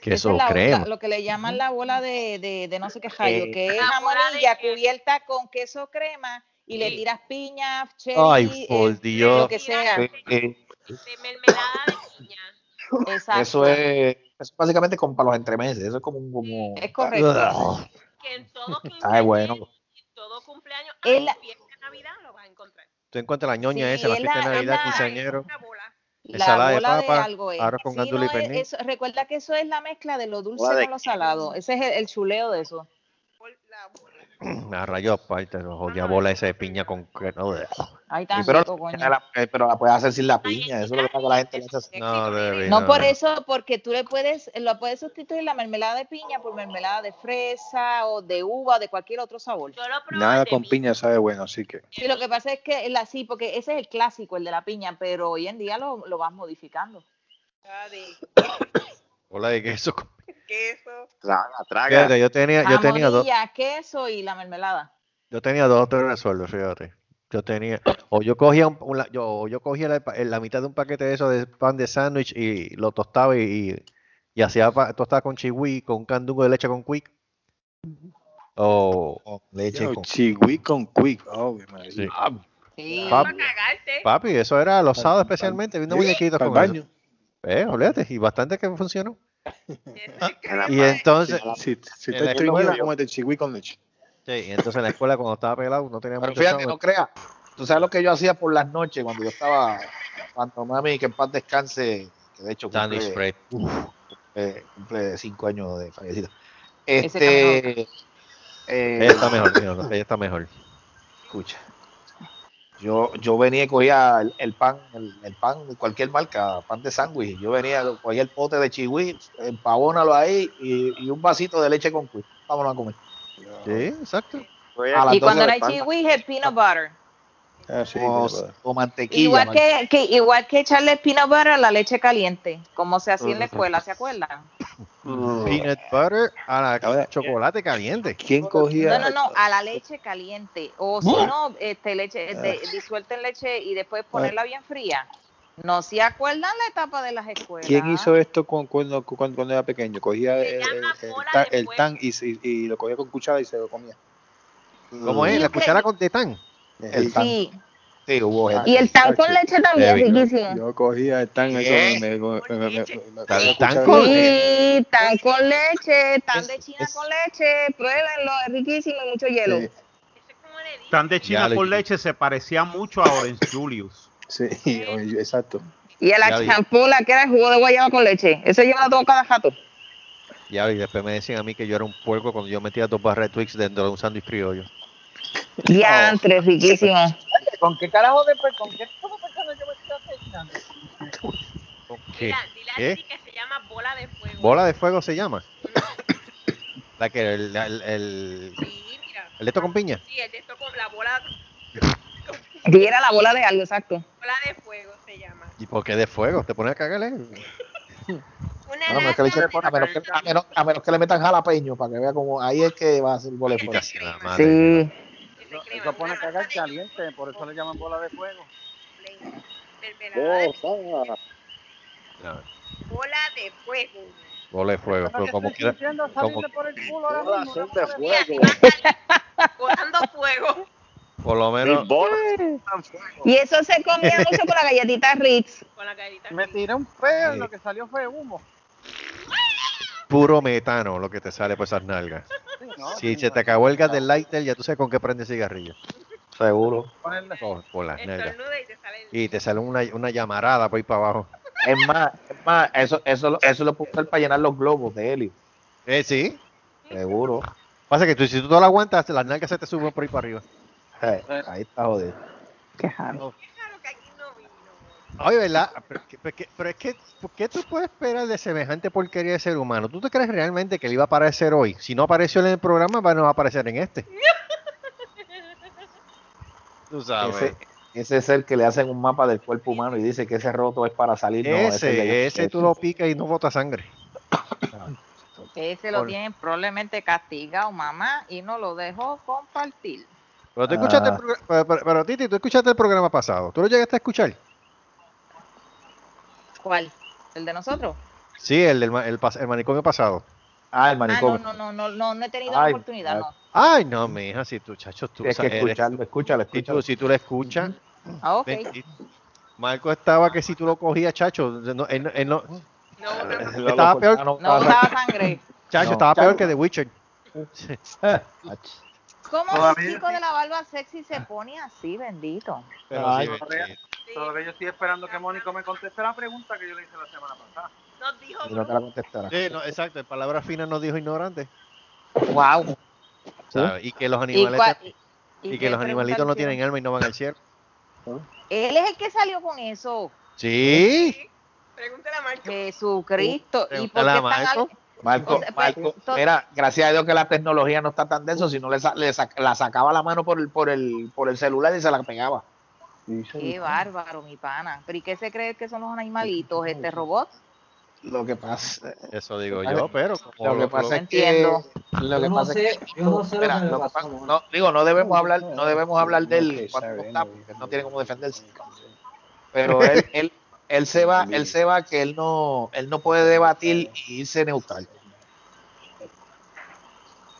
Queso es crema. lo que le llaman la bola de, de, de no sé qué rayo, Eh, que es La bola jamonilla de queso. cubierta con queso crema y le tiras piña, cherry, Ay, por eh, Dios. lo que sea. eh, De mermelada de piña. Exacto. eso es, es básicamente como para los entremeses. Eso es como un. Como, Es correcto. Que en todo Ay, bueno. en todo cumpleaños, ay, la- fiesta de Navidad lo vas a encontrar. Tú encuentras la ñoña Sí, esa, la es fiesta de Navidad, la- quinceañero. Ensalada de bola de, papa, algo es. arroz con Sí, y pernil. eso- recuerda que eso es la mezcla de lo dulce Bola de con lo salado. Ese es el, el chuleo de eso. La bola. Me rayó aparte, no jodía bola esa de piña con que- no, Ay, Sí, tan pero, rico, coño. la, eh, pero la puedes hacer sin la piña. Eso es lo que pasa la gente le. No, No no, por eso, porque tú le puedes, lo puedes sustituir la mermelada de piña por mermelada de fresa o de uva o de cualquier otro sabor. Yo lo probé Nada con piña sabe bueno, así que. Sí, lo que pasa es que la sí, porque ese es el clásico, el de la piña, pero hoy en día lo, lo vas modificando. Ah, de queso. queso. Traga, traga. Fíjate, yo tenía, yo tenía dos, queso y la mermelada. yo tenía dos o tres resueltos, fíjate. Yo tenía, o yo cogía un, un la- yo, o yo cogía la, mitad de un paquete de eso de pan de sándwich y lo tostaba y, y, y hacía pa- tostada con chihui, con un candungo de leche con quick. O leche Yo, con. chigüí con quick. Oh, sí. Sí. Cagarte. papi, eso era los sábados especialmente, viendo Sí, muñequitos con eso. baño. Eh, olvídate, y bastante que funcionó. Y entonces, Si, si En te estreñido, escuela- cómete chigüí con leche. Sí, y entonces en la escuela cuando estaba pelado no tenía Pero mucho fíjate, no creas. Tú sabes lo que yo hacía por las noches cuando yo estaba. Cuando mami, que en paz descanse, que de hecho cumple, spread. cumple, cumple cinco años de fallecida. Este. eh, Ella está mejor, mijo, ella está mejor. Escucha. Yo, yo venía y cogía el, el pan, el, el pan de cualquier marca, pan de sándwich. Yo venía, cogía el pote de chihui, empavónalo ahí y, y un vasito de leche con cuy. Vámonos a comer. Sí, exacto. A Y cuando 12 no hay el peanut butter. Ah, sí. O, mantequilla. Igual que, que, igual que echarle peanut butter a la leche caliente, como se hacía en la escuela, ¿se acuerdan? Peanut butter a la Ahora, chocolate caliente. ¿Quién cogía? No, no, no, a la leche caliente. O si no, este, leche de- disuelta en leche y después ponerla bien fría. ¿No se acuerdan la etapa de las escuelas? ¿Quién hizo esto con- cuando, cuando, cuando era pequeño? Cogía el, tan, el y, lo cogía con cuchara y se lo comía. ¿Cómo es? La cuchara con de tan. El tan. Sí, Sí, hubo gente. y el tan con leche también, riquísimo. Yo cogía el tan eso me, me, me, me, me- me- Tan- me- tan cuchara- con- Sí, tan con leche, tan de China es- con leche, pruébenlo, es riquísimo y mucho hielo. Tan de China Ya, con le- leche se parecía mucho a Orange Julius. Sí, exacto. Y a Ya la vi. champula, que era el jugo de guayaba con leche. Eso yo me lo tomo cada jato. Ya, y después me decían a mí que yo era un puerco cuando yo metía dos barras de Twix dentro de un sándwich criollo. Diantre, riquísimo. ¿Con qué carajo de per- con qué tipo de personas yo me estoy. Dile, a ¿Qué? Titi que se llama bola de fuego. ¿Bola de fuego se llama? La que, el, el, el, Sí, mira. el de esto con piña. Sí, el de esto con la bola, Y era la bola de algo, exacto. bola de fuego se llama. ¿Y por qué de fuego? ¿Te pones a cagarle? Una A menos, que le echen- lata a, menos que, a, menos, a menos que le metan jalapeño para que vea como ahí es que va a ser gol de fuego. Sí. de crema, Eso pone una a cagar caliente, por eso le llaman bola de fuego. Oh. No, bola de fuego. bola de fuego. Eso Pero como quiera. como- por el culo ahora mismo, una bola de fuego. Por lo menos. Y eso se comía mucho con la galletita Ritz. Con la. Me tiré un peo y lo que salió fue humo. Puro metano lo que te sale por esas nalgas. Sí, ¿no? Si se te acabó el gas del lighter, ya tú sabes con qué prende cigarrillo. Seguro. Por, por las nalgas. Y te sale una, una llamarada por ahí para abajo. Es más, es más, eso, eso, eso lo puso él para llenar los globos de helio. Eh, sí. Seguro. Pasa que tú, si tú no lo aguantas, las nalgas se te suben por ahí para arriba. Eh, ahí está jodido. Claro que aquí no vino. Oye, ¿verdad? Pero, pero pero es que, ¿por qué tú puedes esperar de semejante porquería de ser humano? ¿Tú te crees realmente que él iba a aparecer hoy? Si no apareció en el programa, va no va a aparecer en este. Tú sabes. Ese, ese es el que le hacen un mapa del cuerpo humano y dice que ese roto es para salir. No, ese, de- ese tú lo picas y no bota sangre. Ese lo tienen probablemente castigado, mamá, y no lo dejó compartir. Pero tú escuchaste el Ah. programa, pero, pero- pero, Titi, tú escuchaste el programa pasado. ¿Tú lo llegaste a escuchar? ¿Cuál? ¿El de nosotros? Sí, el del el, el manicomio pasado. Ah, el Ah, manicomio. no, no, no, no, no, no he tenido Ay, la oportunidad, no. Ay, no, mi hija, si tú, chacho, tú sea, que escucharlo, escúchalo, si, tú, escúchalo. si tú lo escuchas, Ah, ok. Marco estaba que si tú lo cogías, chacho, no, él, no- él no- No, Eh, no. estaba peor, No usaba sangre. chacho, No. estaba peor que The Witcher. ¿Cómo el Todavía chico de la barba sexy se pone así, bendito? Pero Ay, sí, todavía- sí. Sí, Todavía yo estoy esperando que Mónico me conteste la pregunta que yo le hice la semana pasada. nos dijo Y no te la contestará. Sí, no, exacto, en palabras finas nos dijo ignorante. Wow. Y que los ¿Y, animales cua- y, y que los animalitos no tienen alma y no van al cielo. Él es el que salió con eso. Sí. Pregúntale a Marco. Jesucristo. ¿Y por qué a están al- Marco, O sea, pues, Marco, to- mira, gracias a Dios que la tecnología no está tan denso, si no le, le sac- la sacaba la mano por el, por el, por el celular y se la pegaba. Qué bárbaro, mi pana. ¿Pero y qué se cree que son los animalitos? ¿Este robot? Lo que pasa, Eso digo yo, pero como lo que lo- pasa lo- es que, Entiendo. lo que Yo no pasa es que, no sé lo lo que pasa- digo, no debemos hablar, no debemos hablar de él cuando no está, porque no tiene cómo defenderse. Pero él, él, él se va, él se va que él no, él no puede debatir y irse neutral.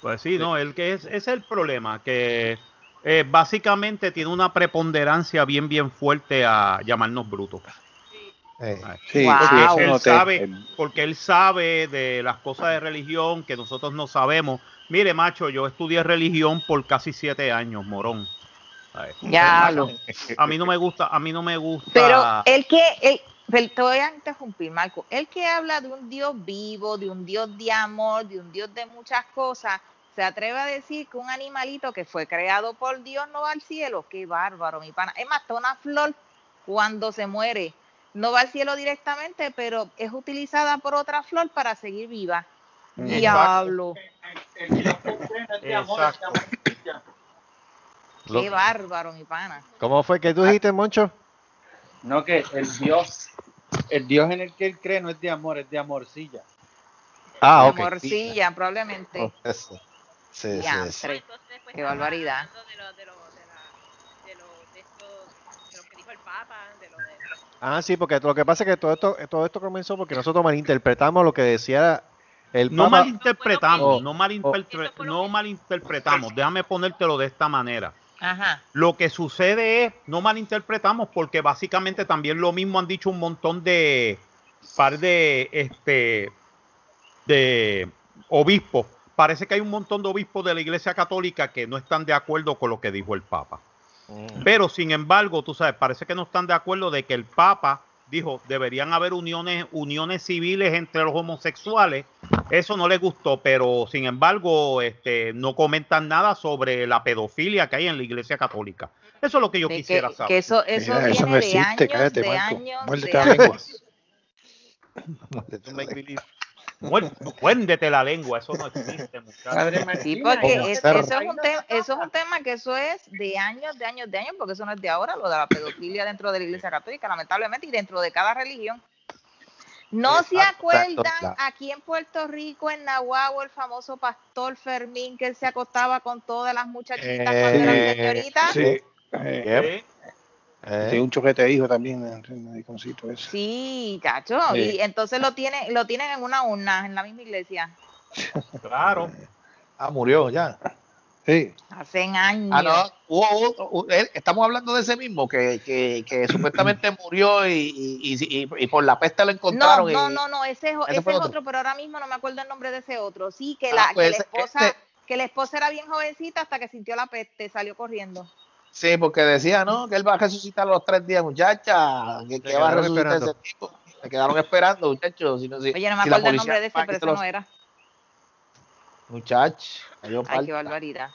Pues sí, no, el que es, ese es el problema, que eh, básicamente tiene una preponderancia bien, bien fuerte a llamarnos brutos. Eh, Sí, Wow. sí, eso él sabe, El- porque él sabe de las cosas de religión que nosotros no sabemos. Mire, macho, yo estudié religión por casi siete años, morón. Ya lo. A mí no me gusta, a mí no me gusta. Pero el que, el, pero te voy a interrumpir, Marco. El que habla de un Dios vivo, de un Dios de amor, de un Dios de muchas cosas, se atreve a decir que un animalito que fue creado por Dios no va al cielo. Qué bárbaro, mi pana. Es más, hasta una flor cuando se muere no va al cielo directamente, pero es utilizada por otra flor para seguir viva. Diablo, Exacto. Lo- qué bárbaro, mi pana. ¿Cómo fue que tú dijiste, Moncho? No, que el Dios, el Dios en el que él cree no es de amor, es de amorcilla. Ah, De ok. morcilla, probablemente. Oh, eso. Sí, sí, sí. Entonces, pues, Qué barbaridad. De lo, de lo, de la, de lo, de esto, de lo que dijo el Papa, de lo de... Ah, sí, porque lo que pasa es que todo esto, todo esto comenzó porque nosotros malinterpretamos lo que decía el No Papa. malinterpretamos, Oh, no, malinterpre- no malinterpretamos. Déjame ponértelo de esta manera. Ajá. Lo que sucede es, no malinterpretamos, porque básicamente también lo mismo han dicho un montón de par de este de obispos. Parece que hay un montón de obispos de la Iglesia Católica que no están de acuerdo con lo que dijo el Papa. Mm. Pero sin embargo, tú sabes, parece que no están de acuerdo de que el Papa dijo deberían haber uniones, uniones civiles entre los homosexuales. Eso no les gustó, pero sin embargo, este, no comentan nada sobre la pedofilia que hay en la Iglesia Católica. Eso es lo que yo De que, quisiera saber. que eso, eso Mira, viene eso no de existe, años, cállate, de Marco. años, Muérdete de la lengua. Muérdete la lengua, eso no existe, muchacho. Padre Sí, porque es- eso, es un tema, eso es un tema que eso es de años, de años, de años, porque eso no es de ahora, lo de la pedofilia dentro de la iglesia católica, lamentablemente, y dentro de cada religión. No se acuerdan aquí en Puerto Rico, en Nahuatl, el famoso pastor Fermín, que él se acostaba con todas las muchachitas cuando eran Eh, señoritas. Sí, eh, Eh, sí, un choquete de hijo también, eh, el mediconcito ese. Sí, cacho, Sí. y entonces lo tienen, lo tienen en una urna en la misma iglesia. Claro. Ah, murió ya. Sí, Hace años. Ah, no, hubo otro, hu- él- estamos hablando de ese mismo que, que, que supuestamente murió y, y, y, por la peste lo No, encontraron. no, y- no, no, ese, ese ese es otro. otro, pero ahora mismo no me acuerdo el nombre de ese otro. Sí, que Ah, la, pues que la ese- esposa, este- que la esposa era bien jovencita hasta que sintió la peste, salió corriendo. Sí, porque decía, no, que él va a resucitar a los tres días, muchacha. Que, que va a resucitar esperando. ese tipo. Se quedaron esperando, muchachos. Si no, si, Oye, no me si la acuerdo el nombre de ese, pero ese lo- no era. Muchach, Ay, qué falta. barbaridad.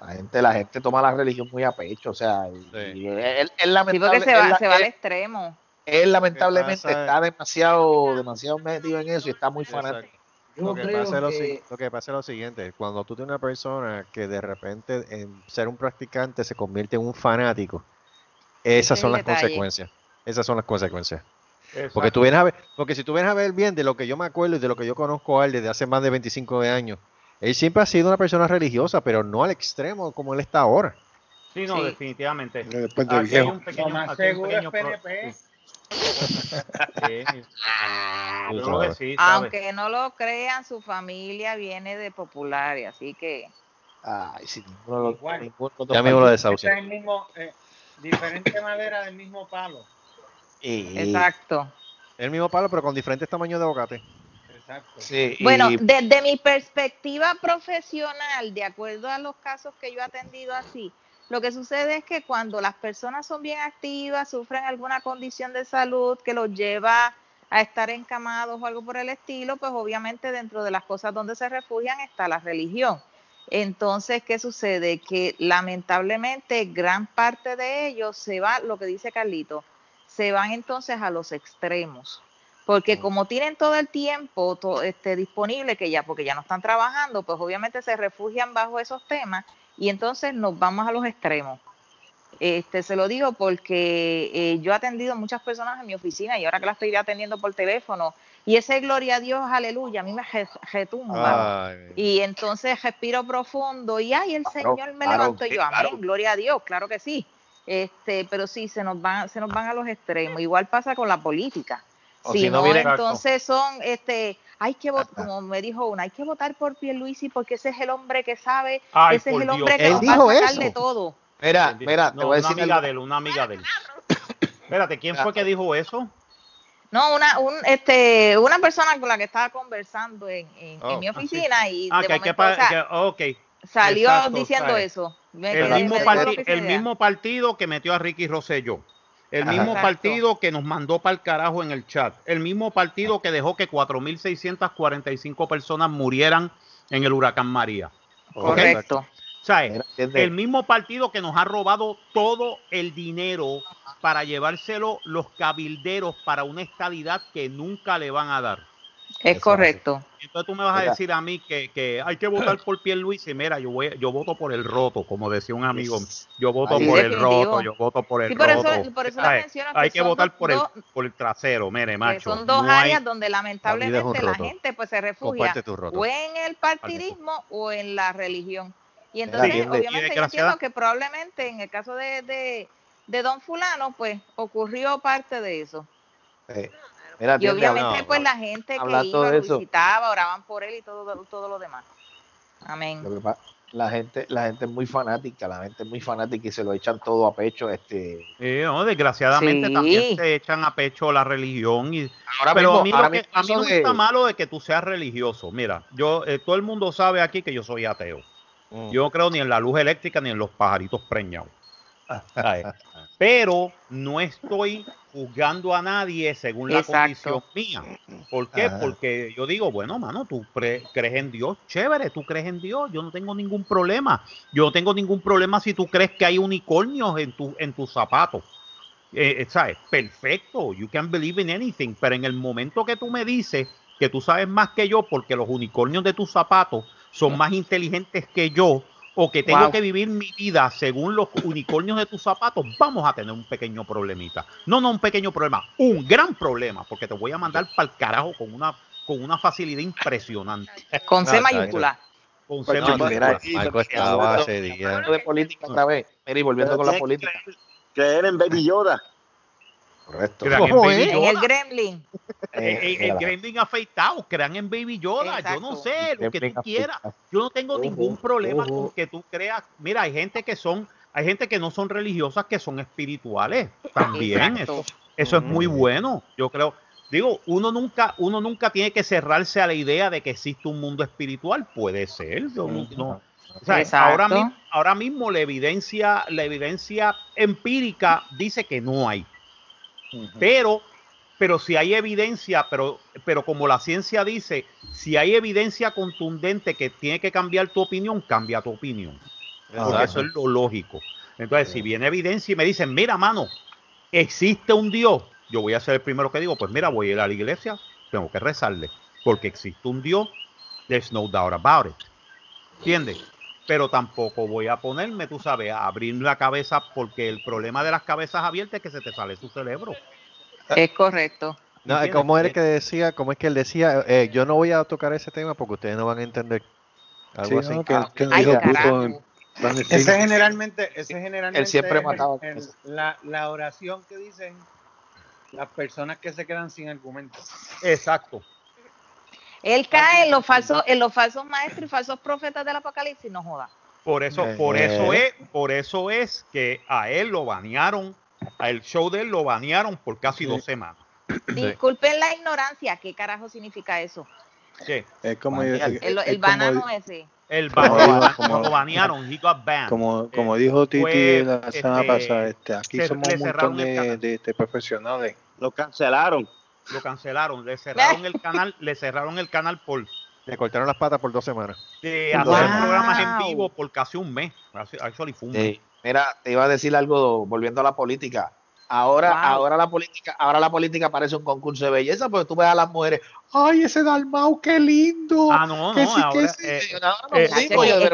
La gente, la gente toma la religión muy a pecho, o sea, Sí. y él, él lamentable- se va, él- se va al él- extremo. él lamentablemente pasa- está demasiado, demasiado metido en eso y está muy fanático. Yo Lo que, creo pasa es lo, que si- lo que pasa es lo siguiente, cuando tú tienes una persona que de repente en ser un practicante se convierte en un fanático, esas son las detalle. consecuencias. Esas son las consecuencias. Exacto. Porque tú vienes a ver, porque si tú vienes a ver bien de lo que yo me acuerdo y de lo que yo conozco a él desde hace más de 25 de años, él siempre ha sido una persona religiosa, pero no al extremo como él está ahora. Sí, no, Sí. definitivamente. después de Aquí hay viejo. un pequeño, Lo más aquí hay un seguro es pequeño pro- PNP. Sí. Tú Yo creo que sabes. sí, ¿sabes? Aunque no lo crean, su familia viene de popular, y así que Ay, sí, Igual. Ya mismo lo es desahucia. el mismo, eh, diferente madera del mismo palo. Y- exacto. El mismo palo, pero con diferentes tamaños de bocate. Exacto. sí, y- Bueno, desde mi perspectiva profesional, de acuerdo a los casos que yo he atendido así, lo que sucede es que cuando las personas son bien activas, sufren alguna condición de salud que los lleva a estar encamados o algo por el estilo, pues obviamente dentro de las cosas donde se refugian está la religión. Entonces, ¿qué sucede? Que lamentablemente gran parte de ellos se va, lo que dice Carlito, se van entonces a los extremos porque como tienen todo el tiempo to- este, disponible, que ya, porque ya no están trabajando, pues obviamente se refugian bajo esos temas y entonces nos vamos a los extremos. Este, se lo digo porque eh, yo he atendido muchas personas en mi oficina y ahora que la estoy atendiendo por teléfono, y ese gloria a Dios, aleluya, a mí me re- retumba. Ay, Y entonces respiro profundo y ay, el Claro, Señor me claro, levantó y yo, amén, claro. gloria a Dios, claro que sí. Este, pero sí, se nos van, se nos van a los extremos. Igual pasa con la política. O si si no entonces son, este, hay que votar, como me dijo una, hay que votar por Pierluisi porque ese es el hombre que sabe, Ay, ese es el Dios. hombre que Él nos va dijo a sacar eso. de todo. Mira, mira, te No, voy a una decir amiga algo. de él, una amiga de él. Espérate, ¿quién fue que dijo eso? No, una, un, este, una persona con la que estaba conversando en, en, Oh, en mi ah, sí. oficina y Ah, de que hay que, momento, pa- o sea, que- ok. salió exacto, diciendo eso. Me El quedé- mismo, el mismo partido que metió a Ricky Rosselló. El Ajá. mismo partido que nos mandó para el carajo en el chat. El mismo partido que dejó que 4.645 personas murieran en el huracán María. Correcto. Mira, ¿entiendes? El mismo partido que nos ha robado todo el dinero para llevárselo los cabilderos para una estadidad que nunca le van a dar. Es correcto. Entonces tú me vas a decir a mí que, que hay que votar por Pierluisi. Mira, yo voy, yo voto por el roto, como decía un amigo. Yo voto Ahí. por Sí, el definitivo. roto, yo voto por el Sí, por eso- roto. por eso le ¿Sabes? menciono que hay que son votar dos- por el, por el trasero, mire, que macho. son dos No hay- áreas donde lamentablemente la gente pues se refugia Comparte tu roto. o en el partidismo o en la religión. Y entonces. Y obviamente, yo entiendo que probablemente en el caso de, de, de Don Fulano, pues ocurrió parte de eso. Eh, mira, Y obviamente, no, pues no. la gente que iba, lo visitaba, oraban por él y todo, todo lo demás. Amén. Lo que pa- la gente, la gente es muy fanática, la gente es muy fanática y se lo echan todo a pecho. Este, Sí, no, desgraciadamente Sí. también se echan a pecho la religión y ahora pero mismo, a mí, lo ahora que- mismo a mí eso no de- está malo de que tú seas religioso. Mira, yo eh, todo el mundo sabe aquí que yo soy ateo. Mm. Yo no creo ni en la luz eléctrica ni en los pajaritos preñados. ¿Sabes? Pero no estoy juzgando a nadie según la Exacto. condición mía. ¿Por qué? Ajá. Porque yo digo, bueno, mano, tú crees en Dios, chévere, tú crees en Dios, yo no tengo ningún problema. Yo no tengo ningún problema si tú crees que hay unicornios en, tu, en tus zapatos. Eh, eh, ¿Sabes? Perfecto, you can believe in anything, pero en el momento que tú me dices que tú sabes más que yo porque los unicornios de tus zapatos son más inteligentes que yo o que tengo Wow. que vivir mi vida según los unicornios de tus zapatos, vamos a tener un pequeño problemita. No, no un pequeño problema, un gran problema, porque te voy a mandar para el carajo con una, con una facilidad impresionante. Con C Ah, mayúscula. Con Pues, C mayúscula. de política otra vez. Mira, y volviendo Pero con la política. Creer en Baby Yoda. Correcto. Crean en ¿Cómo Baby es? En el gremlin. Eh, eh, el gremlin afeitado, crean en Baby Yoda, yo no sé, lo que tú quieras. Yo no tengo Ojo, ningún problema ojo. con que tú creas. Mira, hay gente que son, hay gente que no son religiosas, que son espirituales también. Exacto. Eso, eso es muy bueno. Yo creo, digo, uno nunca, uno nunca tiene que cerrarse a la idea de que existe un mundo espiritual. Puede ser. yo no- no- o sea, Exacto. ahora, mismo, ahora mismo la evidencia, la evidencia empírica dice que no hay. Pero, pero si hay evidencia, pero, pero como la ciencia dice, si hay evidencia contundente que tiene que cambiar tu opinión, cambia tu opinión. Porque eso es lo lógico. Entonces, si viene evidencia y me dicen, mira, mano, existe un Dios, yo voy a ser el primero que digo, pues mira, voy a ir a la iglesia, tengo que rezarle, porque existe un Dios, there's no doubt about it. ¿Entiendes? Pero tampoco voy a ponerme, tú sabes, a abrir la cabeza, porque el problema de las cabezas abiertas es que se te sale tu cerebro. Es correcto. No, ¿Entiendes? ¿cómo era que decía? ¿Cómo es que él decía? eh, yo no voy a tocar ese tema porque ustedes no van a entender. Algo Sí, así. no, que, Ay, puto de Ese generalmente, ese generalmente Él siempre es mataba el- la, la oración que dicen las personas que se quedan sin argumentos. Exacto. Él cae en los falsos, en los falsos maestros y falsos profetas del apocalipsis, no joda. Por eso, Eh, por eso es, por eso es que a él lo banearon, al show de él lo banearon por casi dos semanas. Disculpen la ignorancia, ¿qué carajo significa eso? ¿Qué? Es como, El, es el como- banano ese. El Como banearon, dijo- como- lo banearon, he got banned. como, como Eh, dijo Titi fue, la semana este, pasada, este, aquí se- somos un montón el de, de- de profesionales. Lo cancelaron. Lo cancelaron, le cerraron el canal, le cerraron el canal por Le cortaron las patas por dos semanas. de Wow. hacer programas en vivo por casi un mes. Actually fue un mes. Sí. Mira, te iba a decir algo volviendo a la política. Ahora, Wow. ahora la política, ahora la política parece un concurso de belleza, porque tú ves a las mujeres, ay, ese Dalmau, qué lindo. Ah, no, no, ahora, Es que,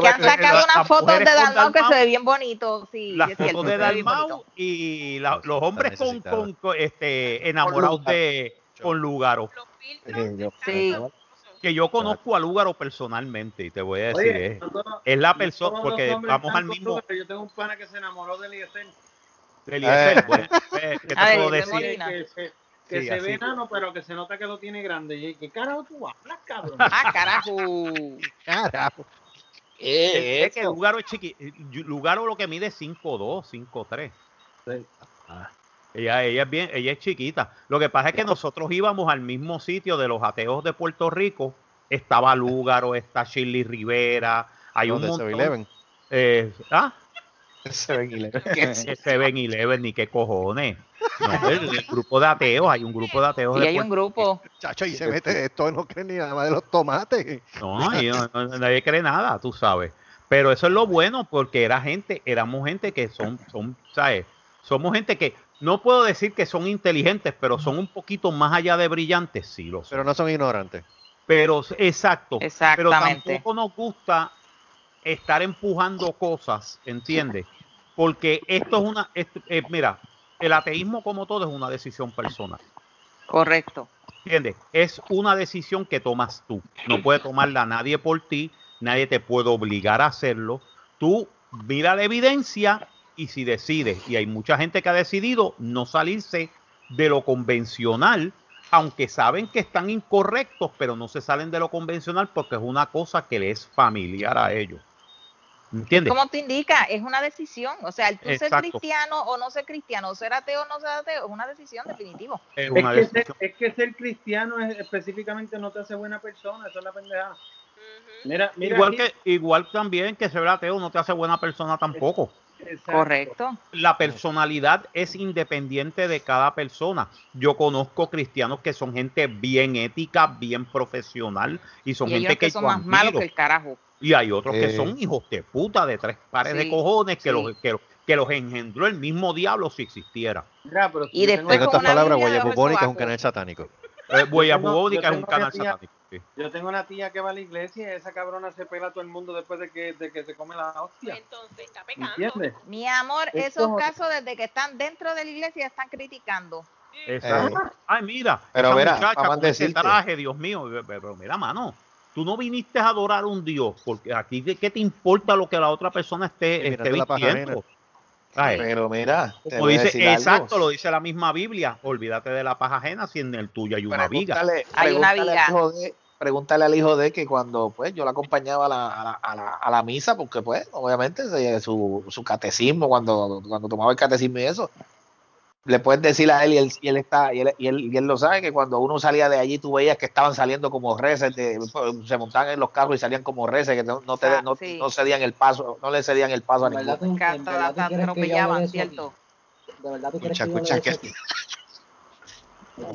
han sacado unas fotos de Dalmau que se ve bien bonito. Sí, las es cierto, fotos de Dalmau y la- los hombres con, con- con, este, enamorados de con Lugaro. Eh, Sí. Que yo conozco a Lugaro personalmente y te voy a decir, Oye, es, no todos- es la persona, porque vamos al mismo. Yo tengo un pana que se enamoró de Eliezer. de Eliezer, Eh. bueno, eh, ¿Qué te A ver, puedo de decir? Molina. Que, se, que Sí, se así. ve enano, pero que se nota que lo tiene grande. Y ¿qué carajo tú hablas, cabrón? Ah, carajo. Carajo. ¿Qué Es es que? Lugaro es chiqui, Lugaro lo que mide es 5'2, 5'3. Ah. Ella, ella es bien, ella es chiquita. Lo que pasa es que nosotros íbamos al mismo sitio de los ateos de Puerto Rico. Estaba Lúgaro, está Shirley Rivera, hay Los un de montón. 7-Eleven. Eh, ah, Seven Eleven. ¿Qué es eso? Seven Eleven, ni qué cojones. No, el, el grupo de ateos, hay un grupo de ateos Y de hay un grupo. Chacho, y se mete esto, no cree ni nada más de los tomates. No, ahí no- no- nadie cree nada, tú sabes. Pero eso es lo bueno, porque era gente, éramos gente que son, son, ¿sabes? Somos gente que, no puedo decir que son inteligentes, pero son un poquito más allá de brillantes, sí lo son. Pero no son ignorantes. Pero, exacto. Pero tampoco nos gusta estar empujando cosas, ¿entiendes? Porque esto es una, esto- eh, mira, el ateísmo como todo es una decisión personal. Correcto. ¿Entiendes? Es una decisión que tomas tú. No puede tomarla nadie por ti, nadie te puede obligar a hacerlo. Tú mira la evidencia y si decides, y hay mucha gente que ha decidido no salirse de lo convencional, aunque saben que están incorrectos, pero no se salen de lo convencional porque es una cosa que les es familiar a ellos. ¿Entiendes? Como te indica, es una decisión. O sea, el tú ser cristiano o no ser cristiano, ser ateo o no ser ateo, es una decisión definitivo. Es que, ser, es que ser cristiano es- específicamente no te hace buena persona, eso es la pendejada. Mira, mira Igual aquí- que igual también que ser ateo no te hace buena persona tampoco. Exacto. Correcto. la personalidad es independiente de cada persona. Yo conozco cristianos que son gente bien ética, bien profesional y son Y gente que, que son más malos que el carajo. Y hay otros que Eh. son hijos de puta de tres pares de cojones que, sí. los, que, que los engendró el mismo diablo si existiera. Mira, pero si Y después con otras una palabras, Biblia Guaya bajo el Bubónica es un canal satánico. Eh, es un canal una tía- satánico. sí. Yo tengo una tía que va a la iglesia y esa cabrona se pela a todo el mundo después de que, de que se come la hostia. Entonces está pecando. ¿Entiendes? Mi amor, Es esos casos desde que están dentro de la iglesia están criticando. Exacto. Eh, Ay, mira, pero esa mira, muchacha con ese traje, Dios mío, pero mira, mano, tú no viniste a adorar a un Dios, porque aquí qué te importa lo que la otra persona esté, esté vistiendo. Ay, Pero mira, te como voy a dice, decir algo. exacto, lo dice la misma Biblia, olvídate de la paja ajena si en el tuyo hay una viga. Pregúntale, Hay una pregúntale viga. al hijo de, pregúntale al hijo de que cuando pues yo la acompañaba a la, a la, a la, a la misa, porque pues obviamente se- su, su catecismo, cuando, cuando tomaba el catecismo y eso, le puedes decir a él y él, y él está, y él, y él, y él lo sabe, que cuando uno salía de allí tú veías que estaban saliendo como reces, de, se montaban en los carros y salían como reces, que no, no, te, Ah, no, sí. no cedían el paso, no le cedían el paso a ¿De ninguno. tú, tú quieres yo atropellaban, ¿cierto? ¿De verdad tú quieres Escucha, que yo hable escucha, que-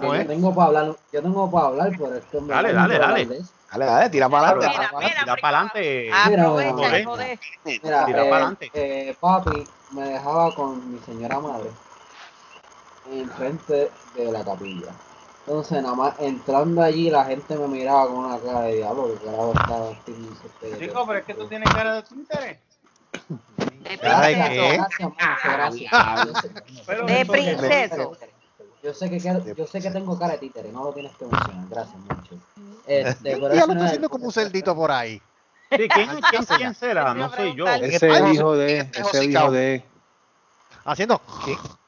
Yo es? tengo para hablar, yo tengo para hablar, pero es que en Dale, dale, dale. Dale, dale, tira para adelante. Tira para adelante. Tira para adelante. Papi me dejaba con mi señora madre enfrente de la capilla. Entonces, nada más entrando allí, la gente me miraba con una cara de diablo, que carajo estaba este- Chico, pero es que tú tienes cara de Twitter. De Ay. ¿qué? Gracias, Pero De eso- princeso. Yo sé que yo sé que tengo cara de títere, no lo tienes que mencionar, gracias mucho. Este, pero Ya lo no está es haciendo como un punto. cerdito por ahí. Sí, ¿quién, quién, quién será? No soy yo. Ese es el hijo de, ese hijo de, Haciendo.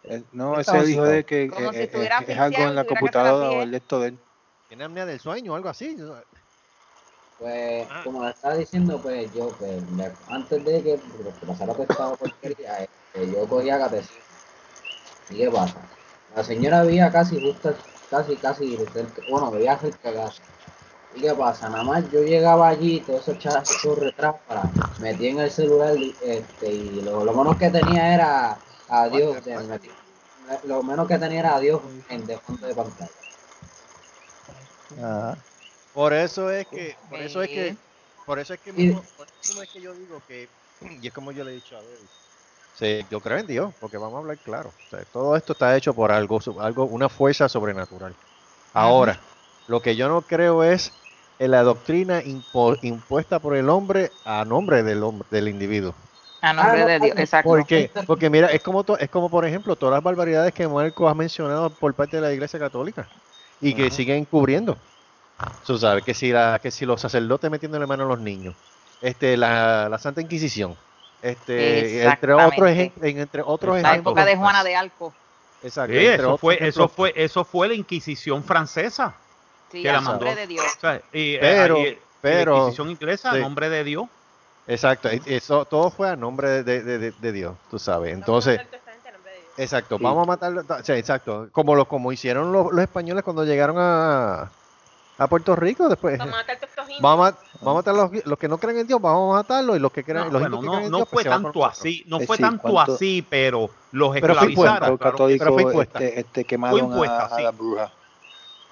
Eh, no, ¿Qué ese está de que eh, si eh, es algo en la computadora o el de esto de él. Tiene apnea del sueño o algo así. Pues, Ah. como le estaba diciendo, pues yo, pues, me- antes de que, pasara toda esta porquería, este, yo cogía catecismo. ¿Y qué pasa? La señora veía casi justo, casi, casi, bueno, veía cerca de casa. ¿Y qué pasa? Nada más yo llegaba allí, todos esos chazos retrás para metí en el celular este, y lo, lo menos que tenía era a Dios, de- lo menos que tenía era a Dios en de fondo de pantalla. Ah, Por eso es que, por eso es que, por eso es que Y- mismo, por eso mismo es que yo digo que, y es como yo le he dicho a David, sí, yo creo en Dios, porque vamos a hablar claro. o sea, todo esto está hecho por algo, algo, una fuerza sobrenatural. Ahora, lo que yo no creo es en la doctrina impo- impuesta por el hombre a nombre del hombre, del individuo. A nombre Ah, no, de Dios, no, exacto. ¿Por qué? Porque mira, es como, to- es como por ejemplo todas las barbaridades que Marco ha mencionado por parte de la Iglesia Católica y que siguen cubriendo. Tú sabes que si la, que si los sacerdotes metiéndole mano a los niños, este, la, la Santa Inquisición, este, entre otros entre otros La ejemplos. época de Juana de Arco. Exacto, Sí, eso fue, eso fue, eso fue la Inquisición francesa. Sí, Que a la nombre mandó. de Dios. O sea, y, Pero- pero- la Inquisición inglesa, a sí. nombre de Dios. Exacto, eso todo fue a nombre de, de- de- de Dios, tú sabes. Entonces, exacto, Sí. vamos a matarlo, o sea, exacto, como lo como hicieron los, los españoles cuando llegaron a, a Puerto Rico, después Vamos a matar todos estos indios. vamos a, vamos a matar los, los que no creen en Dios, vamos a matarlos y los que creen, No, los bueno, que no, creen en no Dios, pues fue tanto así, no fue sí, tanto ¿cuánto- así, pero los Pero fue esclavizaron. ¿Cuántos claro pero fue impuesta. este, este, quemaron impuesta, a, a sí. la bruja?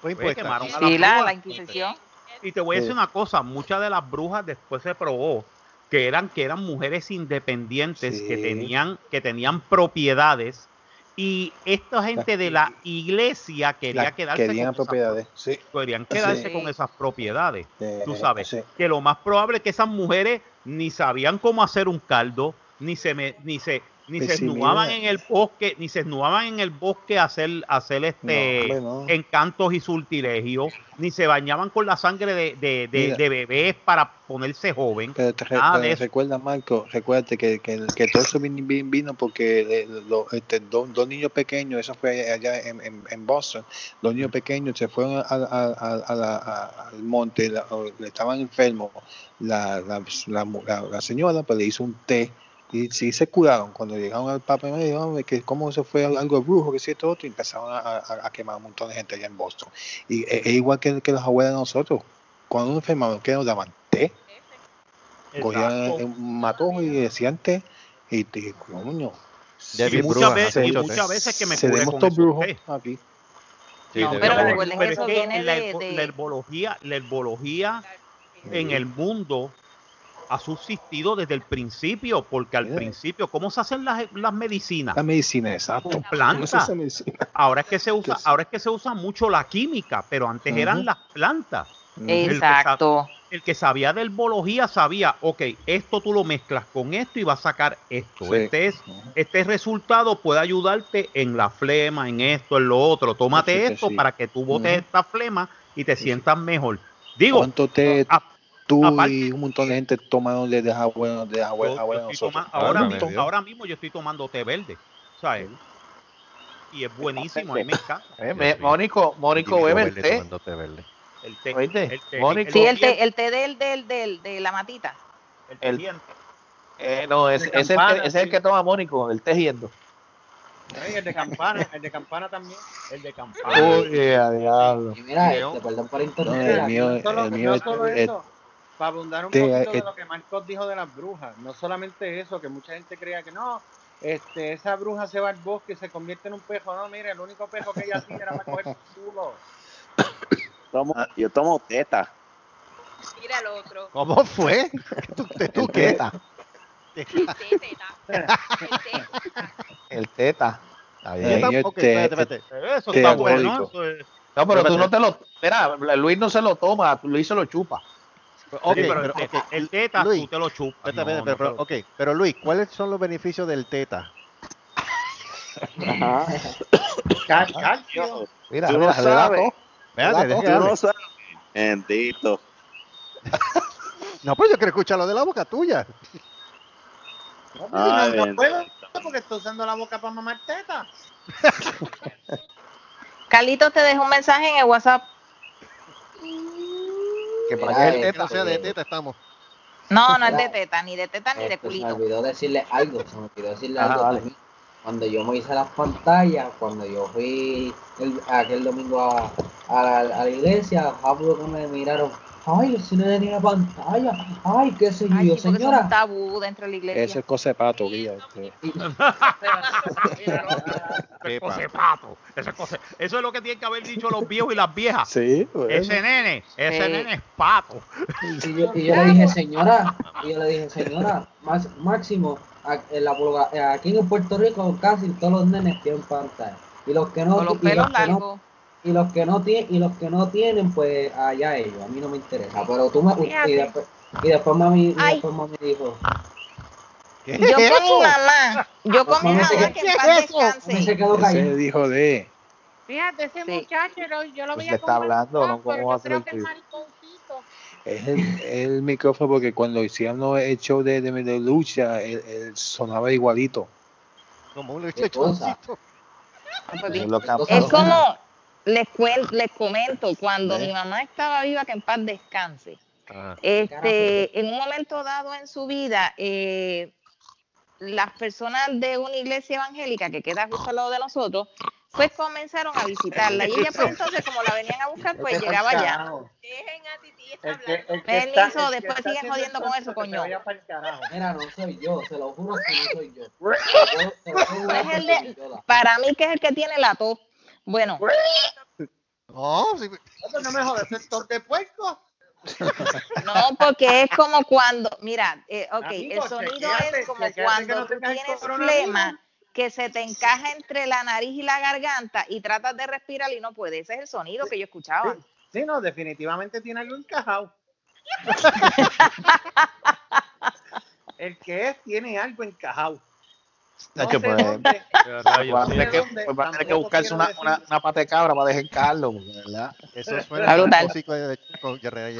Fue Fue, impuesta. quemaron a Sí, las la, brujas. la Inquisición. Y te voy a decir una cosa, muchas de las brujas después se probó que eran que eran mujeres independientes que tenían que tenían propiedades y esta gente de la iglesia quería La- quedarse querían con esas propiedades. Sí. querían quedarse Sí. con esas propiedades. Tú sabes que lo más probable es que esas mujeres ni sabían cómo hacer un caldo, ni se me, ni se ni Pues se sí, esnudaban mira. en el bosque, ni se esnudaban en el bosque a hacer, a hacer este No, hombre, no. encantos y sortilegios, ni se bañaban con la sangre de, de, de- Mira. de bebés para ponerse joven. Pero te re- Nada pero de eso. recuerda, Marco, recuérdate que, que, que todo eso vino, porque eh, este, dos, dos niños pequeños, eso fue allá en, en, en Boston, dos niños pequeños se fueron a- a- la- al monte, la- o- estaban enfermos, la, la- la señora pues le hizo un té y sí se curaron. Cuando llegaron al Papa me dijo "Hombre, que cómo eso fue algo de brujo, que si esto otro, y empezaron a, a- a quemar un montón de gente allá en Boston. Y es igual que, que las abuelas de nosotros, cuando nos enfermaban, ¿qué nos daban? Té cogían Exacto. un matojo y decían té y te coño Y Brujas, muchas, veces, y muchas veces que me curé con brujos té. aquí Sí, No, pero Pero que es que la, de- la herbología, la herbología en el mundo ha subsistido desde el principio, porque al Yeah. principio, ¿cómo se hacen las, las medicinas? La medicina, exacto. Con ¿Cómo se plantas. Ahora es que se usa, ahora es que se usa mucho la química, pero antes eran las plantas. El que Exacto. El que sabía de herbología sabía, ok, esto tú lo mezclas con esto y va a sacar esto. Sí. Este, es, este resultado puede ayudarte en la flema, en esto, en lo otro. Tómate Sí, esto sí. para que tú botes esta flema y te sientas mejor. Digo, ¿Cuánto a- tú aparte- y un montón de gente tomaron de de abuelo de ahora, mismo, Dios. ahora mismo yo estoy tomando té verde, ¿sabes? Y es buenísimo, a mí me encanta. Eh, me- Mónico, Mónico bebe el té. té verde. El té, Oíste, el té, Mónico. Sí, el té, el té del, del, del, de la matita. el el- diente. Eh, no, es, es el, que, ese es el sí. que toma Mónico, el tejiendo. Ay, el de campana, el de campana también. el de campana. A diablo. Y mira, este, perdón por No, interrumpir. el mío, el mío no es- solo es- eso, para abundar un te- poquito de eh, lo que Marcos dijo de las brujas, no solamente eso, que mucha gente creía que no, este, esa bruja se va al bosque y se convierte en un pejo. No, mire, el único pejo que ella hacía era para coger culo. Tomo- yo tomo teta. Mira el otro. ¿Cómo fue? ¿Tú, te- tú qué? Teta, El teta. El teta. Está Eh, bien. yo Ok, te- espérate, espérate. Eso té está bueno. Eso es- No, pero tú no te lo. Mira, Luis no se lo toma, Luis se lo chupa. Ok, Sí, pero pero, el, teta, el teta Luis, tú te lo chupas. no, no pero, lo- ok, pero Luis, ¿cuáles son los beneficios del teta? Ajá. Cal- calcio. Mira, Tú no mira, da sabes. Tú no sabes. Bendito. No, pues yo quiero escucharlo de la boca tuya. No, pues, Ay, no, no puedo porque estoy usando la boca para mamar teta. Carlitos te dejó un mensaje en el WhatsApp. Que para es el este, teta. Sea, de teta estamos. No, no es de teta, ni de teta ni de Este, se me culito. olvidó decirle algo, se me olvidó decirle Ajá, algo vale. también. Cuando yo me hice las pantallas, cuando yo fui el- aquel domingo a, a la, a la iglesia, rápido que me miraron, ay, el cine tenía pantalla, ay, qué sé Ay, yo, eso es señora. un tabú dentro de la iglesia. Eso es cosa de pato, guía. este. Eso es cosa de pato, eso es cosa- Eso es lo que tienen que haber dicho los viejos y las viejas. Sí. Ese nene, ese Sí. nene es pato. Y yo, y yo le dije, señora, y yo le dije, señora, Max- Máximo, eh, aquí en Puerto Rico casi todos los nenes tienen pantalla. Y los que no, Con los y los pelos que no, largos. Y los que no tienen, y los que no tienen, pues allá ellos, a mí no me interesa. Pero tú me y después, y después mami, y después mami dijo, ¿Qué Yo es con mi mamá, yo con mi mamá ¿qué que en paz mami se descanse. quedó callado. dijo de. Fíjate, ese Sí. muchacho, yo, yo lo Pues veía está como hablando, ¿no? ¿Cómo va a ser el es el, el micrófono porque cuando hicieron el show de, de, de lucha, él, él sonaba igualito. Como un ¿Qué cosa? lechoncito. Eso es lo como, les, cuen- les comento, cuando ¿Eh? mi mamá estaba viva, que en paz descanse, Ajá. este, en un momento dado en su vida, eh, las personas de una iglesia evangélica que queda justo al lado de nosotros, pues comenzaron a visitarla. Y ella, pues entonces, como la venían a buscar, pues pa'l llegaba allá. Dejen a Titi El hablar. que, el que está, el después está siguen jodiendo el con eso, coño. Mira, no soy yo, se lo juro que no soy yo. Yo- te lo juro Es el que de- soy yo la- Para mí, que es el que tiene la tos. Bueno, No, sí, No, no me jodas, ¿es torte de puerco? no, porque es como cuando, mira, eh, ok, Amigo, el sonido es como cuando no tú tienes flema que se te encaja entre la nariz y la garganta y tratas de respirar y no puedes. Ese es el sonido que yo escuchaba. Sí, no, definitivamente tiene algo encajado. El que es tiene algo encajado. No Nacho, sé pues, dónde, va a tener que, dónde, pues va a tener que tampoco buscarse una, una, una pata de cabra para dejarlo, porque de verdad. eso suena brutal.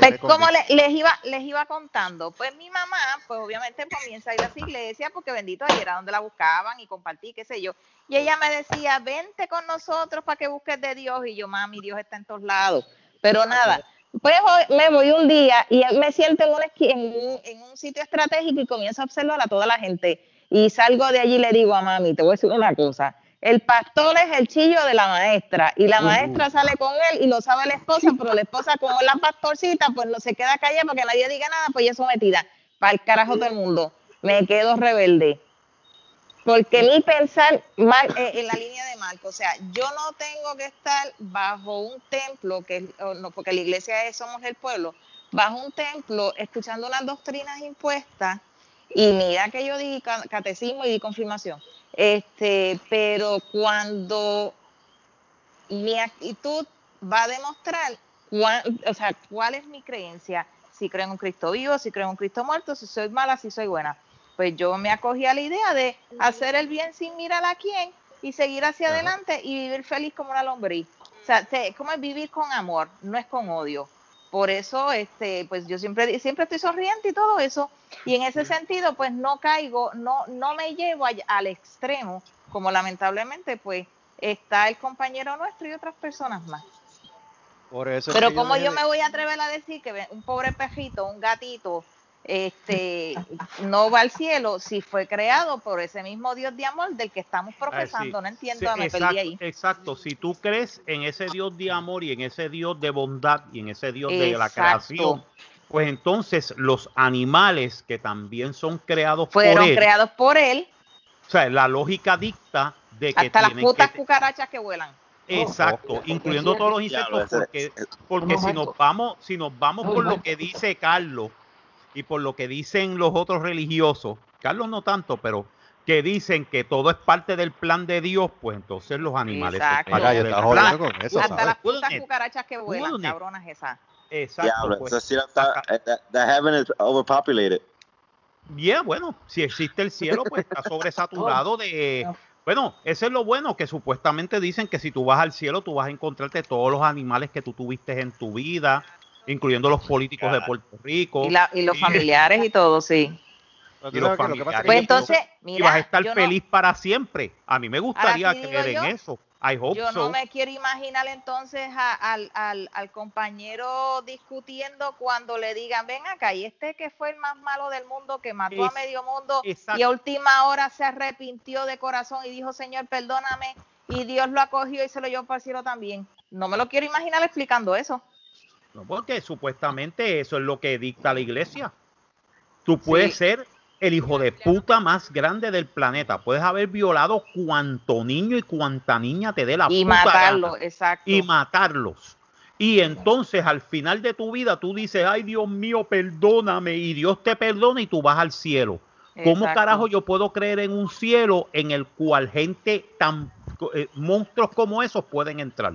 Pues como le- les iba les iba contando, pues mi mamá, pues obviamente comienza a ir a esa iglesia porque bendito ahí era donde la buscaban y compartí, qué sé yo. Y ella me decía, vente con nosotros para que busques de Dios. Y yo, mami, Dios está en todos lados. Pero nada, pues hoy me voy un día y me siento en un, esqui- en un, en un sitio estratégico y comienzo a observar a toda la gente. Y salgo de allí y le digo a mami, te voy a decir una cosa. El pastor es el chillo de la maestra y la maestra sale con él y lo sabe la esposa, pero la esposa como es la pastorcita, pues no se queda callada para que nadie diga nada, pues es sometida. Para el carajo todo el mundo. Me quedo rebelde. Porque mi pensar mal, eh, en la línea de Marco, o sea, yo no tengo que estar bajo un templo, que no, porque la iglesia es somos el pueblo, bajo un templo escuchando las doctrinas impuestas y mira que yo di ca- catecismo y di confirmación. Este, pero cuando mi actitud va a demostrar cuál, o sea, cuál es mi creencia, si creo en un Cristo vivo, si creo en un Cristo muerto, si soy mala, si soy buena. Pues yo me acogí a la idea de hacer el bien sin mirar a quién y seguir hacia Ajá. adelante y vivir feliz como una lombriz. O sea, se- ¿cómo es vivir con amor? No es con odio. Por eso, este, pues yo siempre, siempre estoy sonriente y todo eso. Y en ese sentido, pues no caigo, no, no me llevo al extremo, como lamentablemente, pues está el compañero nuestro y otras personas más. Por eso es Pero como yo de- me voy a atrever a decir que un pobre pejito, un gatito, este, no va al cielo si fue creado por ese mismo Dios de amor del que estamos Ah, profesando? sí. No entiendo, Sí, me exacto, perdí ahí. exacto. Si tú crees en ese Dios de amor y en ese Dios de bondad y en ese Dios de la creación, pues entonces los animales que también son creados Fueron por él, creados por él, o sea, la lógica dicta de que hasta las putas que cucarachas que vuelan. Exacto, incluyendo todos los insectos, porque, porque si nos vamos, si nos vamos por lo que dice Carlos y por lo que dicen los otros religiosos, Carlos no tanto, pero que dicen que todo es parte del plan de Dios, pues entonces los animales Exacto. yo estaba jodiendo con eso, Hasta ¿sabes? las putas cucarachas que vuelan, cabronas esas. Exacto, Diablo, pues. está, eh, the, the heaven is overpopulated. Bien, bueno, si existe el cielo, pues está sobresaturado de... Bueno, eso es lo bueno, que supuestamente dicen que si tú vas al cielo, tú vas a encontrarte todos los animales que tú tuviste en tu vida, incluyendo los políticos de Puerto Rico. Y, la- y los familiares y todo, sí. Y los que que familiares. que Pues entonces, y vas a mira, estar no- feliz para siempre. A mí me gustaría sí digo creer yo, en eso. I hope Yo so. no me quiero imaginar entonces a- al, al, al compañero discutiendo cuando le digan, ven acá, y este que fue el más malo del mundo, que mató a medio mundo exacto. y a última hora se arrepintió de corazón y dijo, Señor, perdóname, y Dios lo acogió y se lo llevó para el cielo también. No me lo quiero imaginar explicando eso. No, porque supuestamente eso es lo que dicta la iglesia. Tú puedes Sí. ser el hijo de puta más grande del planeta. Puedes haber violado cuanto niño y cuanta niña te dé la Y puta matarlo, gana. exacto. y matarlos. Y entonces al final de tu vida tú dices, ay Dios mío, perdóname, y Dios te perdona y tú vas al cielo. ¿Cómo carajo yo puedo creer en un cielo en el cual gente tan eh, monstruos como esos pueden entrar?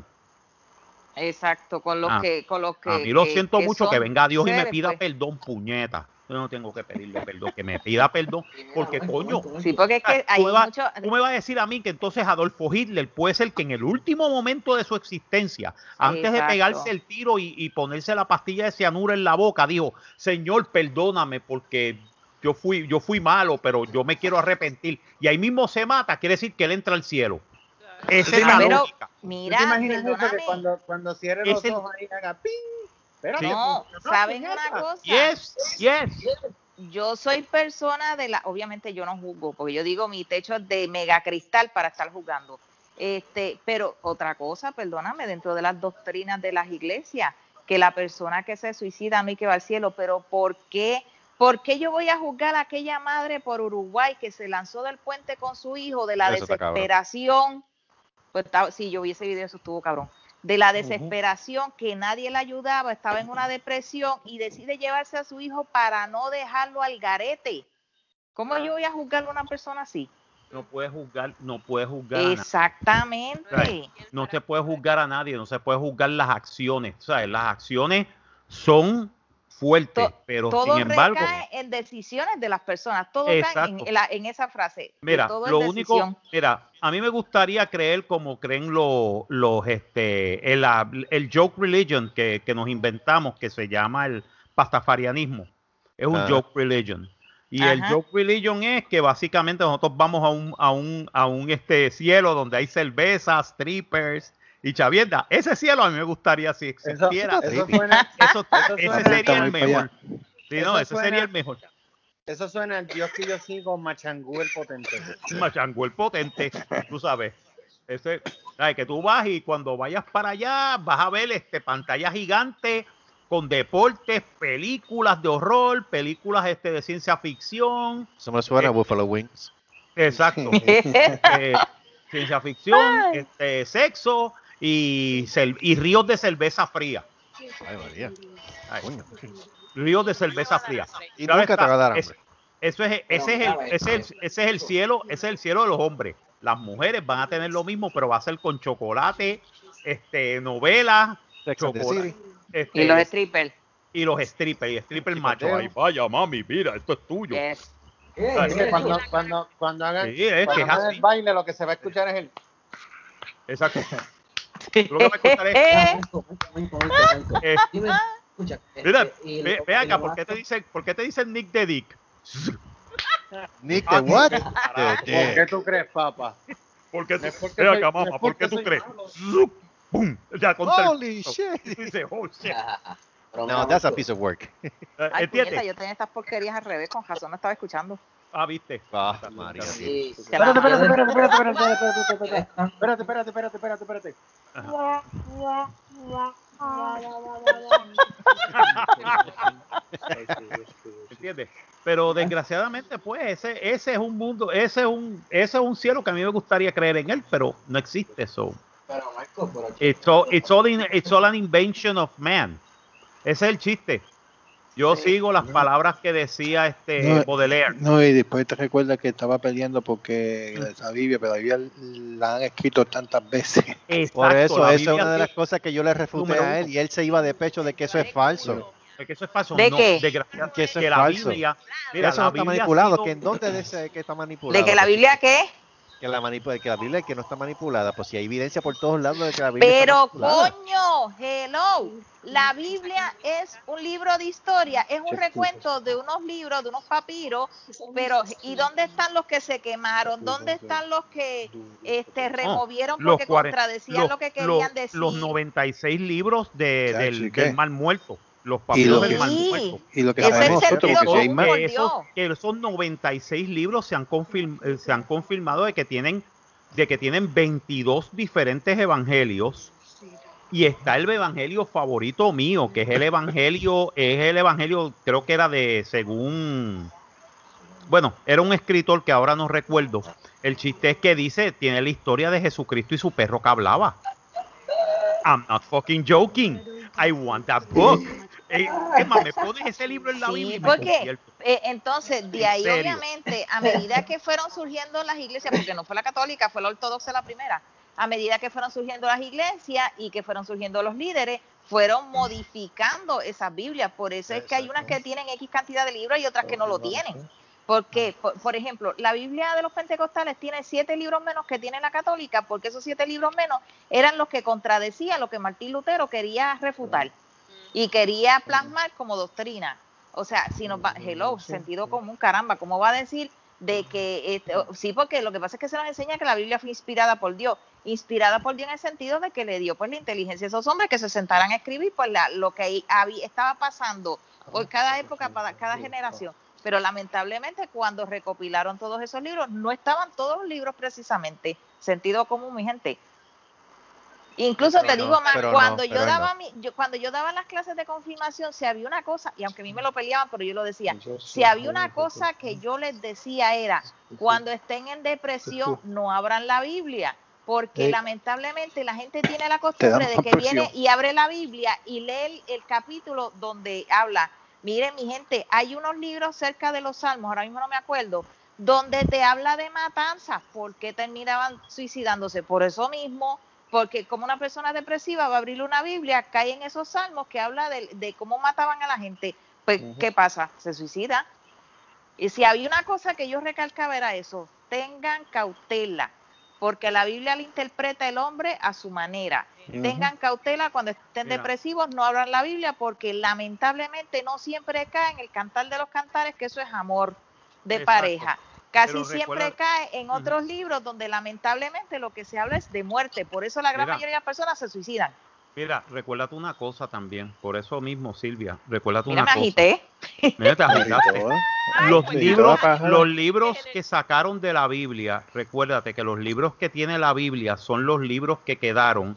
Exacto, con los Ah, que, con los que. A mí lo que- siento que mucho que venga Dios y me pida pues. perdón, puñeta. Yo no tengo que pedirle perdón, que me pida perdón, porque coño, Sí, porque es que tú hay me, vas, mucho. tú me vas a decir a mí que entonces Adolfo Hitler puede ser que en el último momento de su existencia, antes de pegarse el tiro y, y ponerse la pastilla de cianuro en la boca, dijo, Señor, perdóname porque yo fui, yo fui malo, pero yo me quiero arrepentir. Y ahí mismo se mata, quiere decir que él entra al cielo. Esa es la pero lógica. mira, ¿Tú te imaginas eso perdóname. que cuando, cuando cierre los el- ojos ahí haga ping? Espérate, No, funcionó, ¿saben una cosa? Yes, yes. Yo soy persona de la, obviamente yo no juzgo, porque yo digo mi techo es de mega cristal para estar jugando. Este, pero otra cosa, perdóname, dentro de las doctrinas de las iglesias, que la persona que se suicida no hay que va al cielo, pero ¿por qué? ¿Por qué yo voy a juzgar a aquella madre por Uruguay que se lanzó del puente con su hijo de la Eso está cabrón. desesperación? Pues estaba- si yo vi ese video, eso estuvo cabrón. De la desesperación que nadie le ayudaba, estaba en una depresión y decide llevarse a su hijo para no dejarlo al garete. ¿Cómo yo voy a juzgar a una persona así? No puedes juzgar, no puedes juzgar a nadie. Exactamente. No se puede juzgar a nadie, no se puede juzgar las acciones. ¿sabes? Las acciones son fuertes, To- pero todo sin embargo, recae en decisiones de las personas. Todo cae en, Exacto. en la- en esa frase. mira, todo es lo único, mira, a mí me gustaría creer como creen los, los este, el, ah, el joke religion que, que nos inventamos, que se llama el pastafarianismo. Es un Ajá. joke religion. Y el joke religion es que básicamente nosotros vamos a un, a un, a un este cielo donde hay cervezas, strippers y chavienda. Ese cielo a mí me gustaría si existiera. eso suena, Eso, eso ese sería el mejor. Sí, Eso no, ese sería el mejor. eso suena al Dios que yo sigo, Machangú el potente. Machango el potente, tú sabes. Ese, ay, que tú vas y cuando vayas para allá vas a ver este pantalla gigante con deportes, películas de horror, películas este de ciencia ficción, Eso me suena a Eh, Buffalo Wings. exacto, eh, ciencia ficción, este, sexo y, y ríos de cerveza fría. Ay, María. Ay, Coño. ríos de cerveza fría. Y nunca te está, va a dar es- hambre. eso es, ese, es el, ese, es el, ese es el cielo, ese es el cielo de los hombres. Las mujeres van a tener lo mismo, pero va a ser con chocolate, este, novelas, chocolate, este, Y los strippers. y los strippers, y strippers machos. Ay, vaya mami, mira, esto es tuyo. Yes. Cuando, cuando, cuando hagan, Sí, es cuando hagan el baile, lo que se va a escuchar es el. Exacto. Lo que es- escucha, Mira, ve, acá, ¿por qué te dicen, por qué te dicen Nick de Dick? Nick, Ah, the what? ¿Por qué tú crees, papá? ¿Por qué No tú, porque ve acá, mamá, ¿por qué tú crees? ¡Pum! Ya Holy shit. Dices, oh, shit. No, that's a piece of work. Eh, Ay, puñeta, yo tenía estas porquerías al revés, con razón no estaba escuchando. Ah, viste. Ah, María. sí. Espérate, espérate, espérate, espérate, espérate, espérate, espérate, espérate. Espérate, espérate, espérate, espérate, espérate. ¿Entiendes? Pero desgraciadamente, pues, ese, ese es un mundo, ese es un, ese es un cielo que a mí me gustaría creer en él, pero no existe eso. Pero Marco, pero It's all, it's all, in- it's all an invention of man. Ese es el chiste. Yo sigo las palabras que decía este No, Baudelaire. No, y después te recuerdas que estaba peleando porque la Biblia, pero la Biblia la han escrito tantas veces. Exacto, Por eso, la eso es Biblia una de las cosas que yo le refuté a él y él se iba de pecho de que eso es falso. Es que eso es falso. ¿De no, qué? desgraciadamente, Que eso es que la falso. Biblia, Que mira, eso la no está Biblia manipulado. sido- que ¿En dónde dice que está manipulado? ¿De que la Biblia qué? Que la, manipu- que la Biblia que no está manipulada. Pues si hay evidencia por todos lados de que la Biblia está Pero manipulada. coño, hello, la Biblia es un libro de historia, es un recuento de unos libros, de unos papiros, pero ¿y dónde están los que se quemaron? ¿Dónde están los que este, removieron los porque contradecían los- lo que querían los- decir? Los 96 libros de, del, del mal muerto. Los papiros del mal muerto. Y lo que sabemos nosotros, que, esos, que esos 96 libros se han, confirm- eh, se han confirmado de que tienen de que tienen 22 diferentes evangelios. Y está el evangelio favorito mío que es el evangelio es el evangelio creo que era de según bueno era un escritor que ahora no recuerdo. El chiste es que dice tiene la historia de Jesucristo y su perro que hablaba. I'm not fucking joking. I want that book Eh, es más, me pones ese libro en la Sí, Biblia y me porque eh, entonces de ¿En ahí serio? obviamente a medida que fueron surgiendo las iglesias, porque no fue la católica, fue la ortodoxa la primera, a medida que fueron surgiendo las iglesias y que fueron surgiendo los líderes, fueron modificando esas Biblias. Por eso es que hay unas que tienen X cantidad de libros y otras que no lo tienen. Porque, por, por ejemplo, la Biblia de los pentecostales tiene siete libros menos que tiene la católica, porque esos siete libros menos eran los que contradecían lo que Martín Lutero quería refutar y quería plasmar como doctrina. O sea, si nos va, hello, sentido común, caramba, ¿cómo va a decir de que, este, sí, porque lo que pasa es que se nos enseña que la Biblia fue inspirada por Dios, inspirada por Dios en el sentido de que le dio pues la inteligencia a esos hombres que se sentaran a escribir pues la- lo que había, estaba pasando por cada época, para cada generación. Pero lamentablemente cuando recopilaron todos esos libros, no estaban todos los libros precisamente. Sentido común, mi gente. Incluso Pero te no, digo más, no, cuando yo daba no. mi, yo, cuando yo daba las clases de confirmación, si había una cosa, y aunque a mí me lo peleaban, pero yo lo decía, si había una cosa que yo les decía era, cuando estén en depresión, no abran la Biblia, porque Eh, lamentablemente la gente tiene la costumbre de que viene y abre la Biblia y lee el, el capítulo donde habla, miren mi gente, hay unos libros cerca de los salmos, ahora mismo no me acuerdo, donde te habla de matanzas, ¿por qué terminaban suicidándose? Por eso mismo, porque como una persona depresiva va a abrir una Biblia, cae en esos salmos que habla de, de cómo mataban a la gente, pues ¿qué pasa? Se suicida. Y si había una cosa que yo recalcaba era eso, tengan cautela, porque la Biblia la interpreta el hombre a su manera. Tengan cautela cuando estén Mira. depresivos, no abran la Biblia, porque lamentablemente no siempre cae en el cantar de los cantares, que eso es amor de Exacto. pareja. Casi siempre cae en otros libros donde lamentablemente lo que se habla es de muerte. Por eso la gran Mira. mayoría de las personas se suicidan. Mira, recuérdate una cosa también, por eso mismo, Silvia, recuérdate Mira, una me cosa. agité. Mira, te agitaste. Los pues, libros, los libros que sacaron de la Biblia, recuérdate que los libros que tiene la Biblia son los libros que quedaron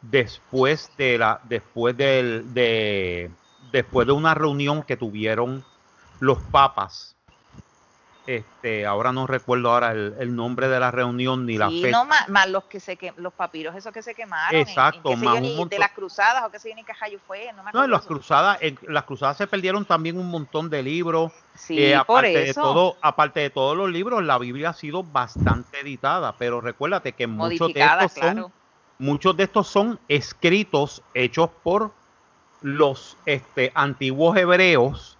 después de la, después del, de, después de una reunión que tuvieron los papas Este, ahora no recuerdo ahora el, el nombre de la reunión ni la Sí, fecha. no, más, más los que se que, los papiros esos que se quemaron. en- en Exacto, sé más yo, un de las cruzadas o qué sé yo ni qué rayo fue. No, me No, acuerdo en las cruzadas, en las cruzadas se perdieron también un montón de libros. Sí, Eh, por aparte de eso. todo, aparte de todos los libros, la Biblia ha sido bastante editada, pero recuérdate que muchos de estos son, muchos de estos son escritos hechos por los este, antiguos hebreos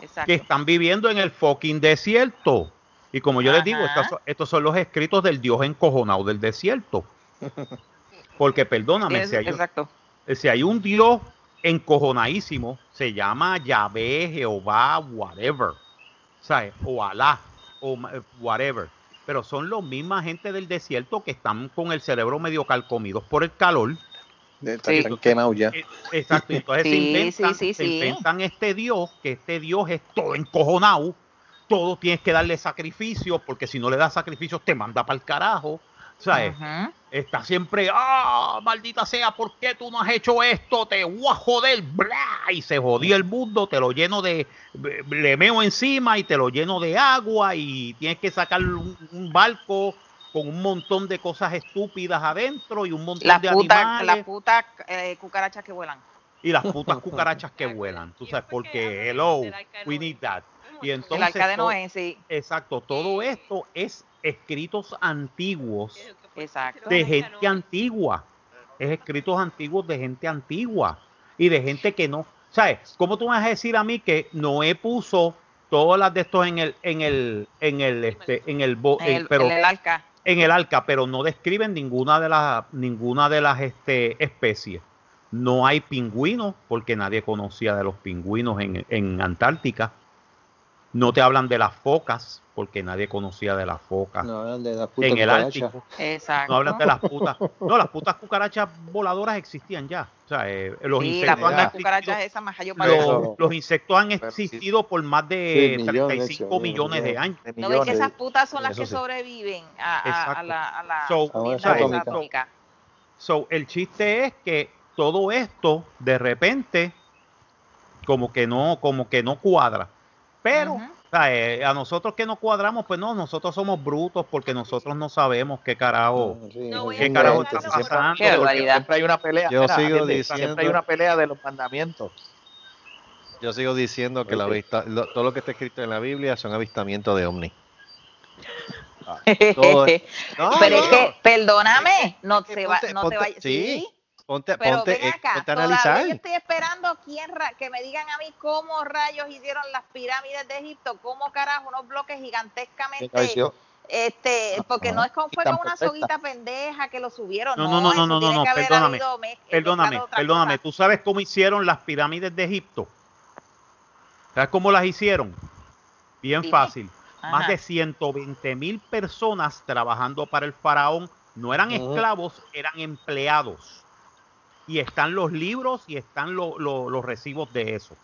Exacto. que están viviendo en el fucking desierto. Y como yo les digo, Ajá. estos, son- estos son los escritos del Dios encojonado del desierto. Porque perdóname, Es- si hay, exacto. si hay un Dios encojonadísimo, se llama Yahvé, Jehová, whatever. ¿Sabes? O Alá, o whatever. Pero son los misma gente del desierto que están con el cerebro medio calcomidos por el calor. Sí. están quemados ya. Eh, Exacto. Entonces se Sí, inventan, sí, sí, se inventan este Dios, que este Dios es todo encojonado. Todo tienes que darle sacrificios, porque si no le das sacrificios te manda para el carajo. ¿Sabes? Ujú. Está siempre, ah, maldita sea, ¿por qué tú no has hecho esto? Te voy a joder, bla, y se jodía el mundo, te lo lleno de, le meo encima y te lo lleno de agua y tienes que sacar un, un barco con un montón de cosas estúpidas adentro y un montón de putas animales las putas eh, cucarachas que vuelan. y las putas cucarachas que vuelan, tú sabes, porque hello, we need that. Y El entonces, to- Noé, sí. exacto, todo esto es escritos antiguos Exacto. de gente antigua. Es escritos antiguos de gente antigua y de gente que no. ¿Sabes? ¿Cómo tú me vas a decir a mí que Noé puso todas las de estos en el, en el, en el, este, en el, bo- En en- el, pero, en el arca. En el arca, pero no describen ninguna de las, ninguna de las este, especies. No hay pingüinos, porque nadie conocía de los pingüinos en, en Antártica. No te hablan de las focas, porque nadie conocía de las focas. No, de la puta en el cucaracha. Ártico. Exacto. No hablan de las putas. No, las putas cucarachas voladoras existían ya. O sea, eh, los Sí, las insectos han putas existido- cucarachas esas más los, los insectos han sí. existido por más de Sí, millones, 35 sí, millones de años. de ¿No ves que millones. esas putas son las que sí. sobreviven a, a- a Exacto. la, a la So, esa esa atómica. atómica? So, el chiste es que todo esto de repente como que no, como que no cuadra. Pero Ujú. o sea, eh, a nosotros que no cuadramos, pues no, nosotros somos brutos porque nosotros no sabemos qué carajo, Sí, No qué sí, carajo está pasando. Siempre hay una pelea. Yo mira, sigo gente, diciendo- Siempre hay una pelea de los mandamientos. Yo sigo diciendo que la lo- todo lo que está escrito en la Biblia son avistamientos de ovni. todo es- No, Pero no, es que, perdóname, no que se va, ponte- no ponte- te vayas. sí, Sí, Ponte, pero ponte, ven eh, acá, ponte a analizar. yo estoy esperando quién que me digan a mí cómo rayos hicieron las pirámides de Egipto, cómo carajo unos bloques gigantescamente este, porque no es como fue tan con una soguita pendeja que lo subieron, No, no, no, no, no, perdóname, Perdóname, perdóname. ¿tú sabes cómo hicieron las pirámides de Egipto? ¿Sabes cómo las hicieron? Bien Dime. fácil. Más de 120 mil personas trabajando para el faraón. No eran esclavos, eran empleados. Y están los libros y están lo- lo- los recibos de eso.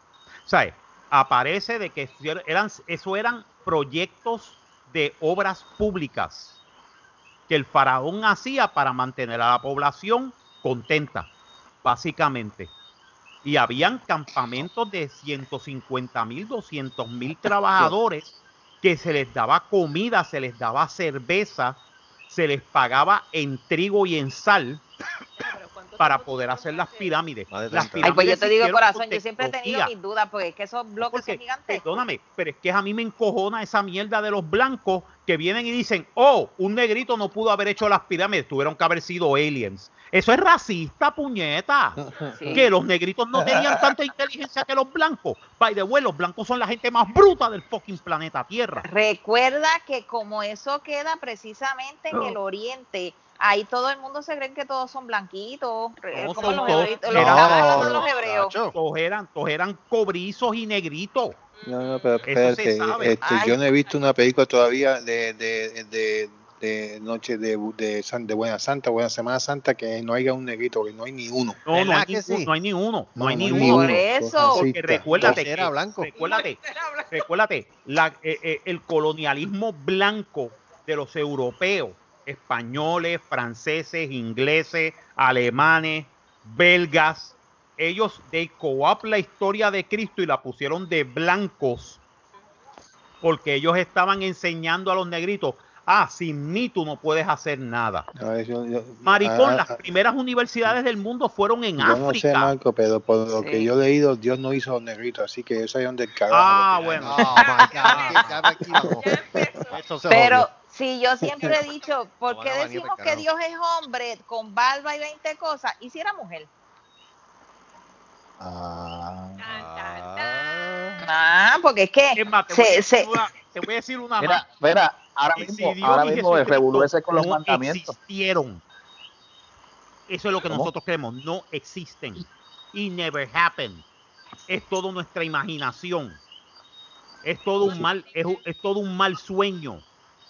¿Sabes? Aparece de que eran, eso eran proyectos de obras públicas que el faraón hacía para mantener a la población contenta, básicamente. Y habían campamentos de 150 mil, 200 mil trabajadores que se les daba comida, se les daba cerveza, se les pagaba en trigo y en sal para poder hacer las pirámides. Más de Las 30. Ay, pues yo te digo corazón, yo siempre he tenido mis dudas porque es que esos bloques Porque, son gigantes. perdóname, pero es que a mí me encojona esa mierda de los blancos que vienen y dicen, oh, un negrito no pudo haber hecho las pirámides, tuvieron que haber sido aliens. Eso es racista, puñeta. Sí. Que los negritos no tenían tanta inteligencia que los blancos. By the way, los blancos son la gente más bruta del fucking planeta Tierra. Recuerda que como eso queda precisamente en el oriente, ahí todo el mundo se cree que todos son blanquitos, No, como son los, todos- hebreitos, los, de hebreos. Todos eran, todos eran cobrizos y negritos. No, no, pero espérate, este, yo no he visto una película todavía de, de, de, de Noche de, de, San- de Buena Santa, Buena Semana Santa, que no haya un negrito, que no hay ni uno. No, no ¿Verdad hay, sí? no hay ni uno, no, hay ni no uno. Por eso. Porque recuérdate, Era blanco. recuérdate, recuérdate, la- eh, eh, el colonialismo blanco de los europeos, españoles, franceses, ingleses, alemanes, belgas, ellos de co la historia de Cristo y la pusieron de blancos porque ellos estaban enseñando a los negritos, ah, sin mí tú no puedes hacer nada. A ver, yo- yo- Maricón, ah, las ah, primeras universidades del mundo fueron en Yo no sé, África. Marco, pero por lo que Sí. yo he leído, Dios no hizo negritos, así que ellos salieron del carajo. Ah, bueno. Oh. Eso se Pero jodió. si yo siempre he dicho, ¿por qué decimos que. Dios es hombre con barba y 20 cosas? ¿Y si era mujer? Ah, porque es que Es más, te voy a se, decir se- una- te voy a decir una Mira, más. mira, ahora mismo, si Dios ahora mismo ese con los no mandamientos. existieron. Eso es lo que ¿Cómo? nosotros creemos. No existen. Y never happened. Es todo nuestra imaginación. Es todo un mal, es, es todo un mal sueño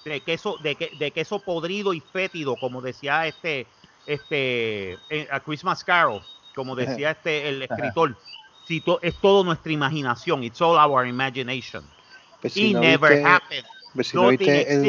de queso, de, que- de queso podrido y fétido, como decía este, este, a Christmas Carol, como decía este el escritor. Si to- es todo nuestra imaginación. It's all our imagination. Pues si no never viste- happened. Pues si no Nothing viste el,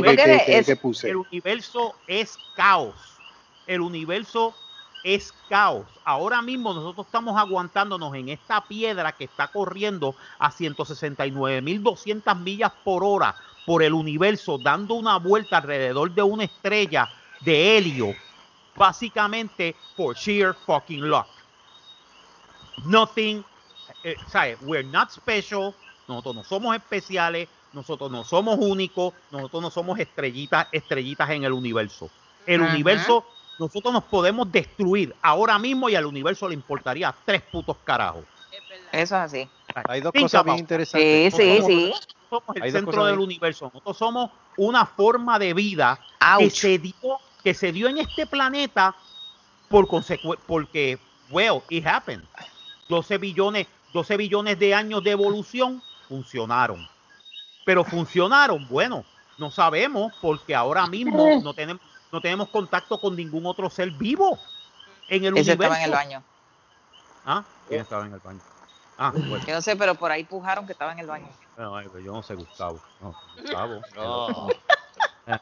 universo- que, que- que- es- que puse. El universo es caos. El universo es caos. Ahora mismo nosotros estamos aguantándonos en esta piedra que está corriendo a 169.200 millas por hora por el universo, dando una vuelta alrededor de una estrella de helio, básicamente por sheer fucking luck. Nothing, eh, ¿sabes? We're not special, nosotros no somos especiales, nosotros no somos únicos, nosotros no somos estrellitas, estrellitas en el universo. El Ajá. universo, nosotros nos podemos destruir ahora mismo y al universo le importaría tres putos carajos. eso es así. Hay dos Think cosas bien interesantes. Sí, sí, somos- sí. somos el Hay centro del bien- universo. Nosotros somos una forma de vida que se dio, que se dio en este planeta por consecu- porque, well, it happened. 12 billones, 12 billones de años de evolución funcionaron. Pero funcionaron, bueno, no sabemos porque ahora mismo no tenemos, no tenemos contacto con ningún otro ser vivo en el Ese universo. estaba en el baño. ¿Ah? ¿Quién estaba en el baño? Ah, bueno. Yo no sé, pero por ahí pujaron que estaba en el baño. No, pues yo no sé, Gustavo. No, Gustavo. No.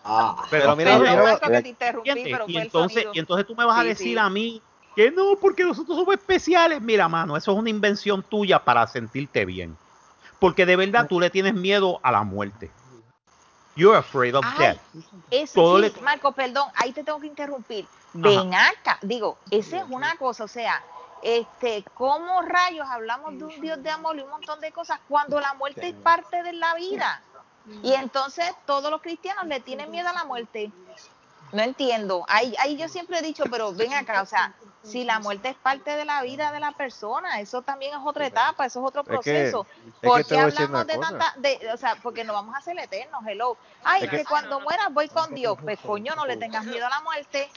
Ah, Pero mira, Perdón, mira, Marco, que te pero y entonces, y entonces tú me vas a decir sí. a mí que no, porque nosotros somos especiales. Mira, mano, eso es una invención tuya para sentirte bien. Porque de verdad tú le tienes miedo a la muerte. You're afraid of Ay, death. Eso Todo sí, le- Marco, perdón, ahí te tengo que interrumpir. Ven acá, digo, esa es una cosa, o sea, este, ¿cómo rayos hablamos de un Dios de amor y un montón de cosas cuando la muerte es parte de la vida? Y entonces todos los cristianos le tienen miedo a la muerte. No entiendo. Ahí, ahí yo siempre he dicho, pero ven acá, o sea, si la muerte es parte de la vida de la persona, eso también es otra etapa, eso es otro Es que- proceso. es ¿Por qué hablamos de cosa. tanta, de, o sea, porque no vamos a ser eternos, hello? Ay, Es que, que- cuando mueras voy con Dios. Pues coño, no le tengas miedo a la muerte.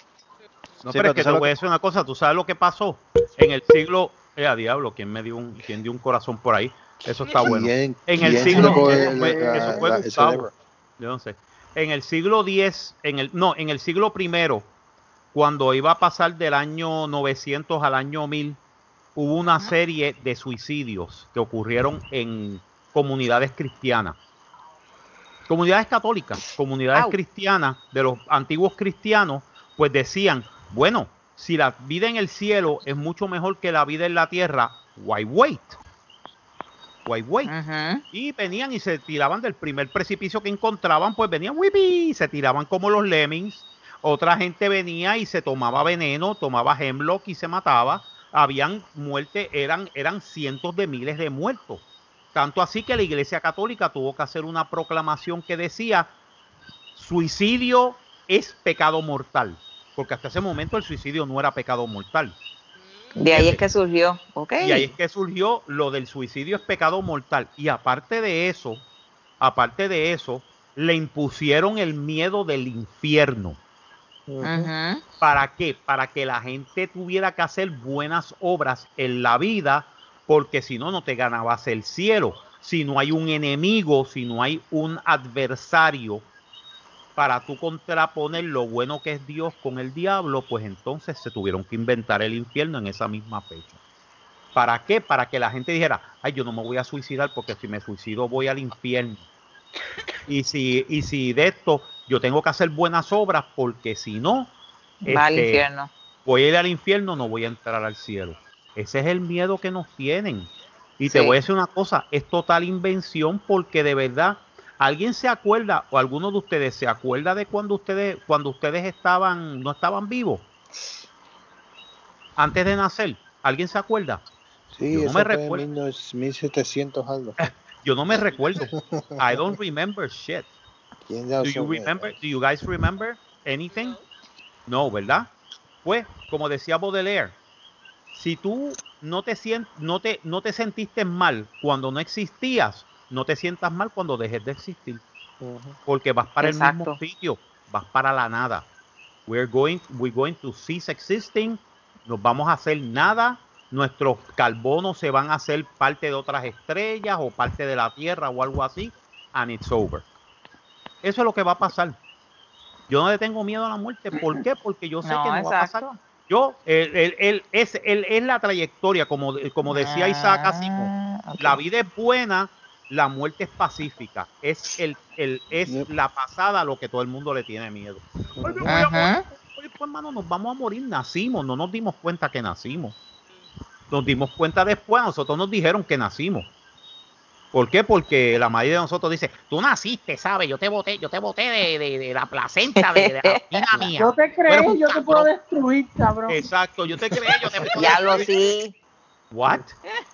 No, Sí, pero pero es que tú te voy a decir una cosa. ¿Tú sabes lo que pasó? En el siglo... Eh, a diablo, ¿quién me dio un, quién dio un corazón por ahí? Eso está bueno. ¿Quién- En el quién siglo... Eso fue, la- eso fue la- Gustavo. Yo no sé. En el siglo X, en el, no, en el siglo primero, cuando iba a pasar del año 900 al año 1000, hubo una serie de suicidios que ocurrieron en comunidades cristianas. Comunidades católicas, comunidades Au. cristianas, de los antiguos cristianos, pues decían, bueno, si la vida en el cielo es mucho mejor que la vida en la tierra, why wait? Why wait? Y venían y se tiraban del primer precipicio que encontraban, pues venían y se tiraban como los lemmings. Otra gente venía y se tomaba veneno, tomaba hemlock y se mataba. Habían muerte, eran, eran cientos de miles de muertos. Tanto así que la Iglesia Católica tuvo que hacer una proclamación que decía, suicidio es pecado mortal. Porque hasta ese momento el suicidio no era pecado mortal. De ahí es que surgió. Ok. Y ahí es que surgió lo del suicidio es pecado mortal. Y aparte de eso, aparte de eso, le impusieron el miedo del infierno. ¿Para qué? Para que la gente tuviera que hacer buenas obras en la vida, porque si no, no te ganabas el cielo. Si no hay un enemigo, si no hay un adversario para tú contraponer lo bueno que es Dios con el diablo, pues entonces se tuvieron que inventar el infierno en esa misma fecha. ¿Para qué? Para que la gente dijera, ay, yo no me voy a suicidar porque si me suicido voy al infierno. Y si, y si de esto yo tengo que hacer buenas obras porque si no, Va al este, infierno. voy a ir al infierno, no voy a entrar al cielo. Ese es el miedo que nos tienen. Y te voy a decir una cosa, es total invención porque de verdad, ¿alguien se acuerda o alguno de ustedes se acuerda de cuando ustedes cuando ustedes estaban no estaban vivos? Antes de nacer, ¿alguien se acuerda? Sí, Yo no eso me recuerdo. 19- 1700 algo. Yo no me recuerdo. I don't remember shit. ¿Quién ya Do you sabe? remember? Do you guys remember anything? No, ¿verdad? Pues, como decía Baudelaire, si tú no te sient, no te no te sentiste mal cuando no existías, no te sientas mal cuando dejes de existir, porque vas para el mismo Exacto. sitio, vas para la nada. We're going we're going to cease existing, nos vamos a hacer nada, nuestros carbonos se van a hacer parte de otras estrellas o parte de la Tierra o algo así, and it's over. Eso es lo que va a pasar. Yo no le tengo miedo a la muerte. ¿Por qué? Porque yo sé No, que no va a pasar. Yo, él, él- él- es, él- es la trayectoria, como, como decía Isaac Asimov. Ah, ok. La vida es buena, la muerte es pacífica. Es, el, el, es Yep. la pasada lo que todo el mundo le tiene miedo. Ay, me voy a Ajá. morir. Oye, pues, hermano, nos vamos a morir. Nacimos, no nos dimos cuenta que nacimos. Nos dimos cuenta después, a nosotros nos dijeron que nacimos. ¿Por qué? Porque la mayoría de nosotros dice, tú naciste, ¿sabes? Yo te boté, yo te boté de, de- de la placenta de, de la vagina mía. Yo te creí, un yo te puedo destruir, cabrón. Exacto, yo te creé, yo te puedo Ya lo destruir. sí. What?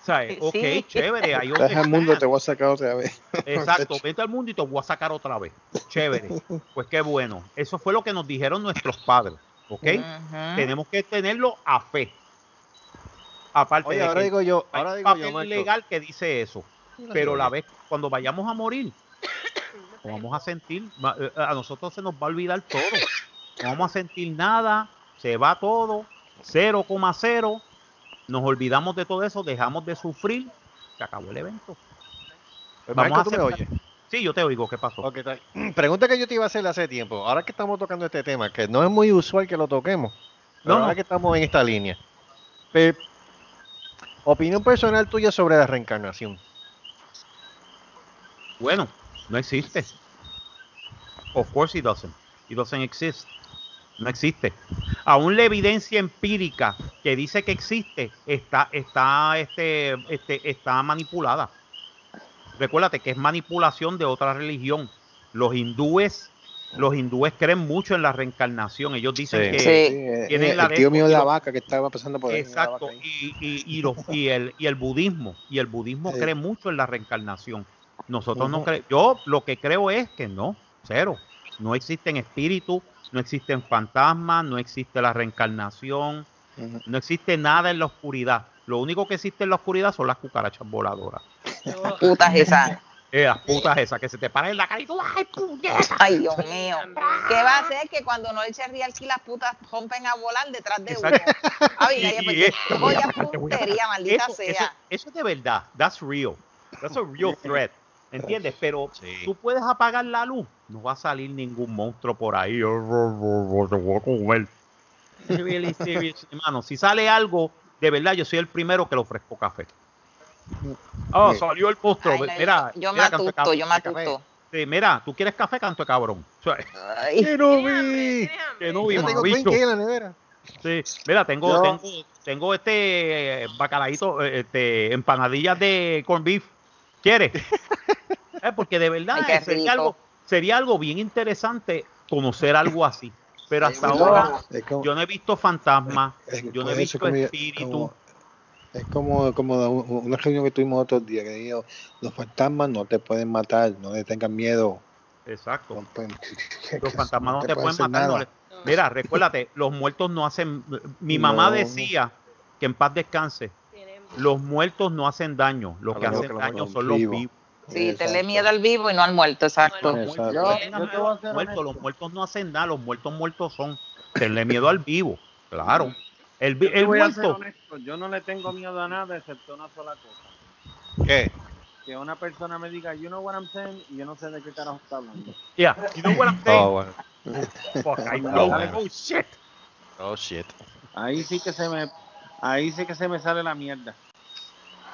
¿Sabes? Ok, Sí. chévere. ahí Deja el mundo, te voy a sacar otra vez. Exacto, vete al mundo y te voy a sacar otra vez. Chévere. Pues qué bueno. Eso fue lo que nos dijeron nuestros padres. ¿Ok? Tenemos que tenerlo a fe. Aparte Oye, de ahora que digo yo, hay ahora un digo yo, papel Marco. legal que dice eso. Pero la vez cuando vayamos a morir, vamos a sentir, eh, a nosotros se nos va a olvidar todo. No vamos a sentir nada, se va todo, 0,0. Nos olvidamos de todo eso, dejamos de sufrir, se acabó el evento. Pues, Vamos Marco, a ¿tú me hacer- oyes? Sí, yo te oigo, ¿qué pasó? Pregunta que yo te iba a hacer hace tiempo. Ahora que estamos tocando este tema, que no es muy usual que lo toquemos. Pero No, ahora que estamos en esta línea. Pe- opinión personal tuya sobre la reencarnación. Bueno, no existe. Of course it doesn't. It doesn't exist. No existe. Aún la evidencia empírica que dice que existe está, está, este, este, está manipulada. Recuérdate que es manipulación de otra religión. Los hindúes, los hindúes creen mucho en la reencarnación. Ellos dicen Sí. que Sí. eh, tienen la el de- tío mío de la vaca que estaba pasando por ahí. Exacto, vaca ahí. y, y, y, los- y el, y el budismo, y el budismo Sí. cree mucho en la reencarnación. Nosotros no creemos, yo lo que creo es que no, cero. No existen espíritus, no existen fantasmas, no existe la reencarnación, no existe nada en la oscuridad. Lo único que existe en la oscuridad son las cucarachas voladoras. Putas esas. Eh, las putas esas que se te paran en la cara y tú, ¡ay, puñeta! Ay, Dios mío. ¿Qué va a hacer que cuando no eche real que las putas rompen a volar detrás de uno? Exacto. Ay, Y- ay, y pues, es- qué joya puntería, maldita eso, sea. eso, eso es de verdad. That's real. That's a real threat. ¿Entiendes? Pero Sí. tú puedes apagar la luz. No va a salir ningún monstruo por ahí. Hermano. Si sale algo, de verdad, yo soy el primero que le ofrezco café. Oh, salió el monstruo. Ay, no, mira, yo, yo me mira, atusto, yo me atusto. Sí, mira, tú quieres café, canto de cabrón. Ay, ¡Que no vi! Que no vi. Sí, mira, tengo, tengo, tengo este eh, bacalaíto, eh, este, empanadillas de corn beef. ¿Quieres? Eh, porque de verdad Ay, eh, sería algo, sería algo bien interesante conocer algo así. Pero hasta ahora como- yo no he visto fantasmas, yo no he visto como como- Es como, como una reunión que tuvimos otro día que dijo, los fantasmas no te pueden matar, no le tengan miedo. Exacto. no pueden- Los fantasmas no te pueden matar. no le- Mira, recuérdate, los muertos no hacen. Mi mamá No. decía que en paz descanse. Los muertos no hacen daño, los que hacen daño son los vivos. vivos. Sí, Exacto. tenle miedo al vivo y no al muerto, exacto. Yo- yo los muertos, honesto. los muertos no hacen nada, los muertos muertos son. Tenle miedo al vivo, claro. El, vi- Yo te el voy a ser muerto, honesto, yo no le tengo miedo a nada excepto una sola cosa. ¿Qué? Que una persona me diga, you know what I'm saying, y yo no sé de qué carajo está hablando. yeah, you know what I'm saying? Oh, bueno. Fuck, I Oh, know. Oh, shit. Oh, shit. Ahí sí que se me, ahí sí que se me sale la mierda.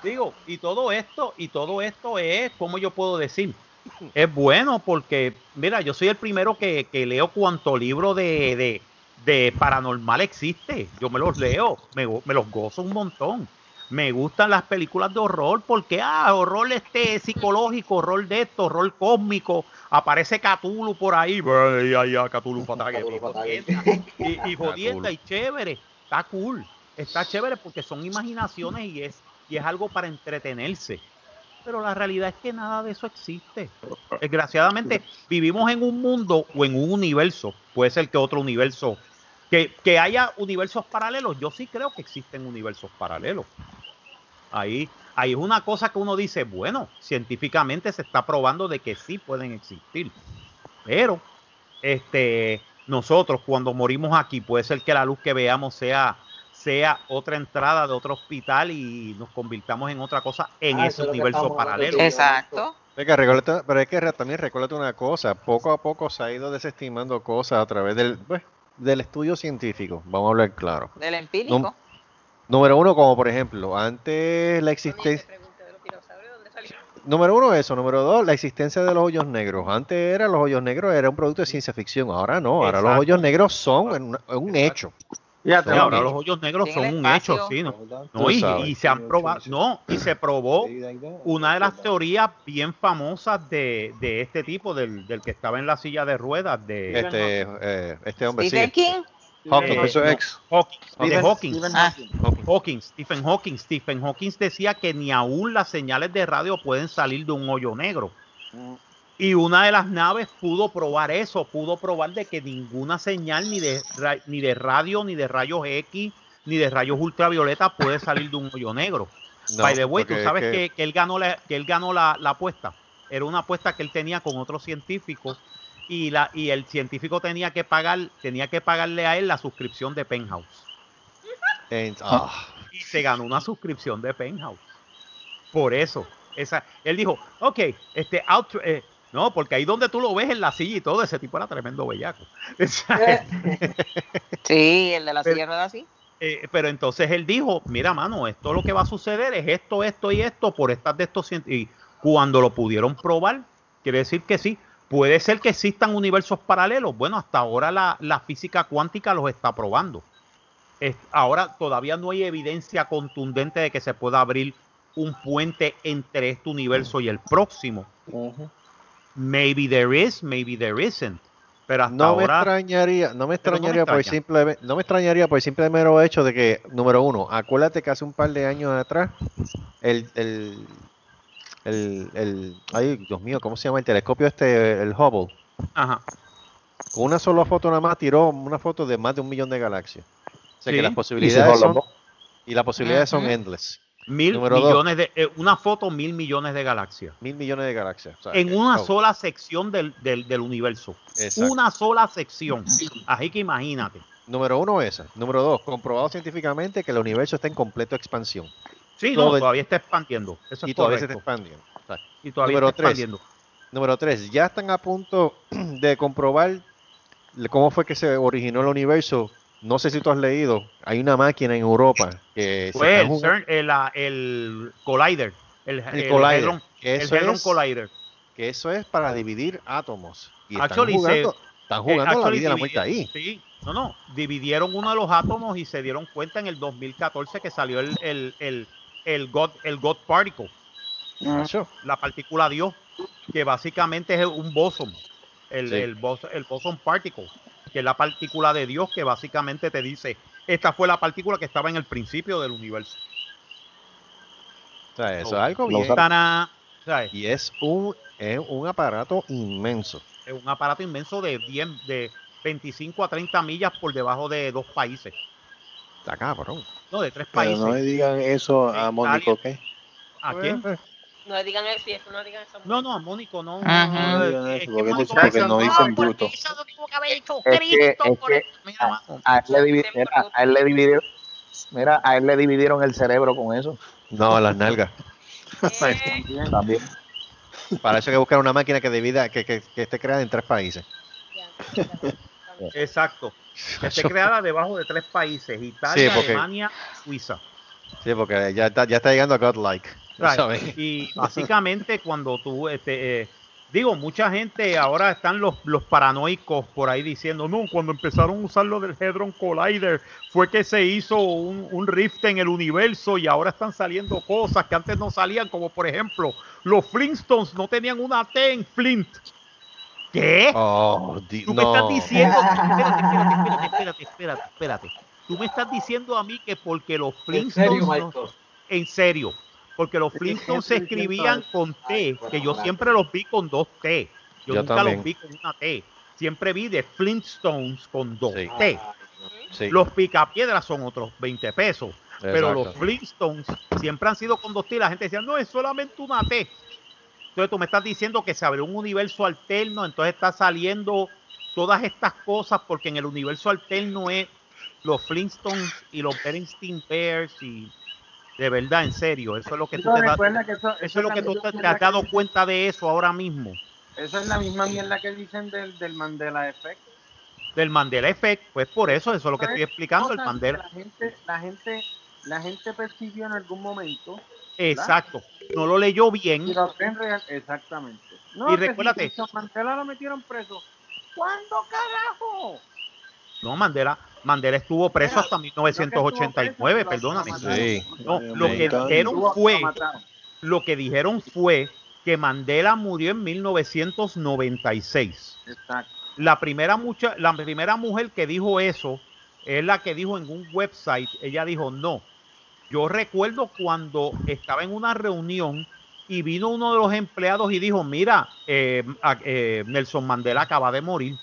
Digo, y todo esto, y todo esto es, ¿cómo yo puedo decir? Es bueno porque, mira, yo soy el primero que, que leo cuanto libro de, de, de paranormal existe. Yo me los leo, me, me los gozo un montón. Me gustan las películas de horror porque, ah, horror este psicológico, horror de esto, horror cósmico. Aparece Cthulhu por ahí. Cthulhu jodienda, y, y jodienda y chévere. Está cool. Está chévere porque son imaginaciones y es, y es algo para entretenerse. Pero la realidad es que nada de eso existe. Desgraciadamente, vivimos en un mundo o en un universo. Puede ser que otro universo. Que, que haya universos paralelos. Yo sí creo que existen universos paralelos. Ahí, ahí es una cosa que uno dice, bueno, científicamente se está probando de que sí pueden existir. Pero, este, nosotros cuando morimos aquí, puede ser que la luz que veamos sea, sea otra entrada de otro hospital y nos convirtamos en otra cosa en Ah, ese eso es lo que universo estamos hablando paralelo. tú y yo. Exacto. Venga, recuérdate- pero es que también recuérdate una cosa, poco a poco se ha ido desestimando cosas a través del, pues, del estudio científico, vamos a hablar claro. Del empírico. Num- número uno, como por ejemplo, antes la existencia... Número uno eso, número dos, la existencia de los hoyos negros. Antes era los hoyos negros era un producto de ciencia ficción, ahora no, ahora los hoyos negros son un, un hecho. Fíjate, Son ahora los hoyos negros son un hecho, sí, ¿no? No, y, y se han probado, no, y se probó una de las teorías bien famosas de, de este tipo, del, del que estaba en la silla de ruedas, de Este, eh, este hombre Stephen sí. King. Hawking, Eh, Eso no. Hawking, Stephen- Hawking. Stephen Ah. Hawking. Hawking, Stephen Hawking. Stephen Hawking decía que ni aún las señales de radio pueden salir de un hoyo negro. Y una de las naves pudo probar eso, pudo probar de que ninguna señal ni de, ni de radio, ni de rayos X, ni de rayos ultravioleta puede salir de un hoyo negro. No, By the way, tú sabes es que, que él ganó, la, que él ganó la, la apuesta. Era una apuesta que él tenía con otro científico y, la, y el científico tenía que pagar, tenía que pagarle a él la suscripción de Penthouse en- ah, y se ganó una suscripción de Penthouse. Por eso, esa, él dijo, ok, este, out- eh, no, porque ahí donde tú lo ves en la silla y todo, ese tipo era tremendo bellaco. Sí, el de la silla de ruedas, sí. Eh, pero entonces él dijo, mira, mano, esto lo que va a suceder es esto, esto y esto por estas de estos cien-". y cuando lo pudieron probar, quiere decir que sí, puede ser que existan universos paralelos. Bueno, hasta ahora la, la física cuántica los está probando. Es- ahora todavía no hay evidencia contundente de que se pueda abrir un puente entre este universo y el próximo. Maybe there is, maybe there isn't. Pero hasta no me ahora extrañaría, no me Pero no me extrañaría por simple, no me extrañaría por el simple mero hecho de que, número uno, acuérdate que hace un par de años atrás, el, el, el, el- ay, Dios mío, ¿cómo se llama? El telescopio este, el Hubble, Ajá. con una sola foto nada más tiró una foto de más de un millón de galaxias. O sea que Sí. las Y posibilidades se son, y las posibilidades son endless. Mil Número dos. millones de, eh, una foto, mil millones de galaxias. Mil millones de galaxias. o sea En que- una oh, sola sección del, del, del universo. exacto. Una sola sección. Así que imagínate. Número uno, esa. Número dos, comprobado científicamente que el universo está en completa expansión. Sí, no, todavía está expandiendo. Eso y es todavía se está expandiendo. Y todavía Número está tres. expandiendo. Número tres, ya están a punto de comprobar cómo fue que se originó el universo. No sé si tú has leído, hay una máquina en Europa que se Fue están el, el, el Collider. El, el Collider, Hadron es- Collider. que eso es para dividir átomos. Y están Actually, se- jugando, están Eh, jugando la actually, vida y la muerte ahí. Sí, no, no. Dividieron uno de los átomos y se dieron cuenta en el 2014 que salió el, el, el, el, God, el God Particle. La partícula Dios, que básicamente es un boson, el, Sí. el, bos- el boson particle, que es la partícula de Dios que básicamente te dice, esta fue la partícula que estaba en el principio del universo. o sea, eso es algo bien. Y es un, es un aparato inmenso. Es un aparato inmenso de 10, de 25 a 30 millas por debajo de dos países. Está cabrón. No, de tres Pero países. no le digan eso a. Mónico, ¿qué? ¿A quién? No le digan eso, eso, no digan eso. No, no, a Mónico no. Ajá. no, No digan es eso, que porque, Mónico porque no "Ay, dicen bruto. Es que- es por que- el-". Mira, mano. A él le divi- mira, a él le dividieron, mira, a él le dividieron el cerebro con eso. No, las nalgas. Eh, También. Para eso hay que buscar una máquina que divida, que, que, que esté creada en tres países. Exacto. Que esté creada debajo de tres países, Sí, Italia, porque- Alemania, Suiza. Sí, porque ya está, ya está llegando a Godlike. Right. Y básicamente cuando tú, este, eh, Digo, mucha gente ahora están los, los paranoicos por ahí diciendo, no, cuando empezaron a usar lo del Hedron Collider fue que se hizo un, un rift en el universo y ahora están saliendo cosas que antes no salían, como por ejemplo, los Flintstones no tenían una T en Flint. ¿Qué? Oh, di- Tú me estás diciendo, espérate, espérate, espérate, espérate, espérate, espérate. Tú me estás diciendo a mí que porque los En serio, Flintstones, no- en serio, porque los Flintstones se escribían con T, que yo siempre los vi con dos T. Yo, Yo nunca también. los vi con una T. Siempre vi de Flintstones con dos Sí. T. Sí. Los picapiedras son otros 20 pesos. Pero los Flintstones siempre han sido con dos T. La gente decía, no, es solamente una T. Entonces tú me estás diciendo que se abrió un universo alterno, entonces está saliendo todas estas cosas porque en el universo alterno es los Flintstones y los Bernstein Bears y de verdad, en serio, eso es lo que tú te das, que eso- eso eso es lo que tú te, has dado cuenta de eso ahora mismo, Esa es la misma mierda que dicen del, del Mandela Effect. del Mandela Effect, pues por eso, eso es lo que Son estoy explicando, el Mandela, La gente, la gente, la gente percibió en algún momento. exacto, no lo leyó bien, Y lo real, exactamente. No, Y si recuérdate- Mandela lo metieron preso. ¿Cuándo carajo? no Mandela, Mandela estuvo preso hasta No que estuvo 1989, preso, perdóname, lo mataron. Sí. no, lo que dijeron fue lo que dijeron fue que Mandela murió en 1996. Exacto. La primera, mucha, la primera mujer que dijo eso es la que dijo en un website, ella dijo, no, yo recuerdo cuando estaba en una reunión y vino uno de los empleados y dijo, mira, eh, a- eh, Nelson Mandela acaba de morir.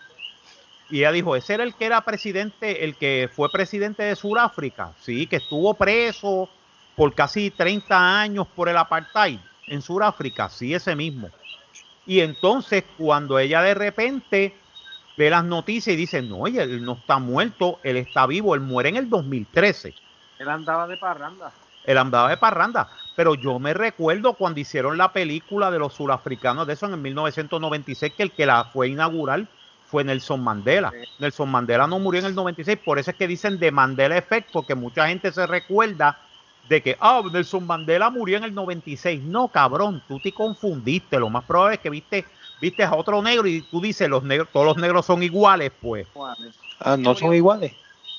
Y ella dijo, ese era el que era presidente, el que fue presidente de Sudáfrica. Sí, que estuvo preso por casi 30 años por el apartheid en Sudáfrica. Sí, ese mismo. Y entonces cuando ella de repente ve las noticias y dice, no, oye, él no está muerto, él está vivo, él muere en el 2013. Él andaba de parranda. Él andaba de parranda. Pero yo me recuerdo cuando hicieron la película de los surafricanos de eso en el 1996, que el que la fue a inaugurar fue Nelson Mandela. Nelson Mandela no murió en el 96, por eso es que dicen de Mandela Effect, porque mucha gente se recuerda de que, ah, Nelson Mandela murió en el 96. No, cabrón, tú te confundiste. Lo más probable es que viste, viste a otro negro y tú dices, los negros, todos los negros son iguales, pues. Ah, no son iguales.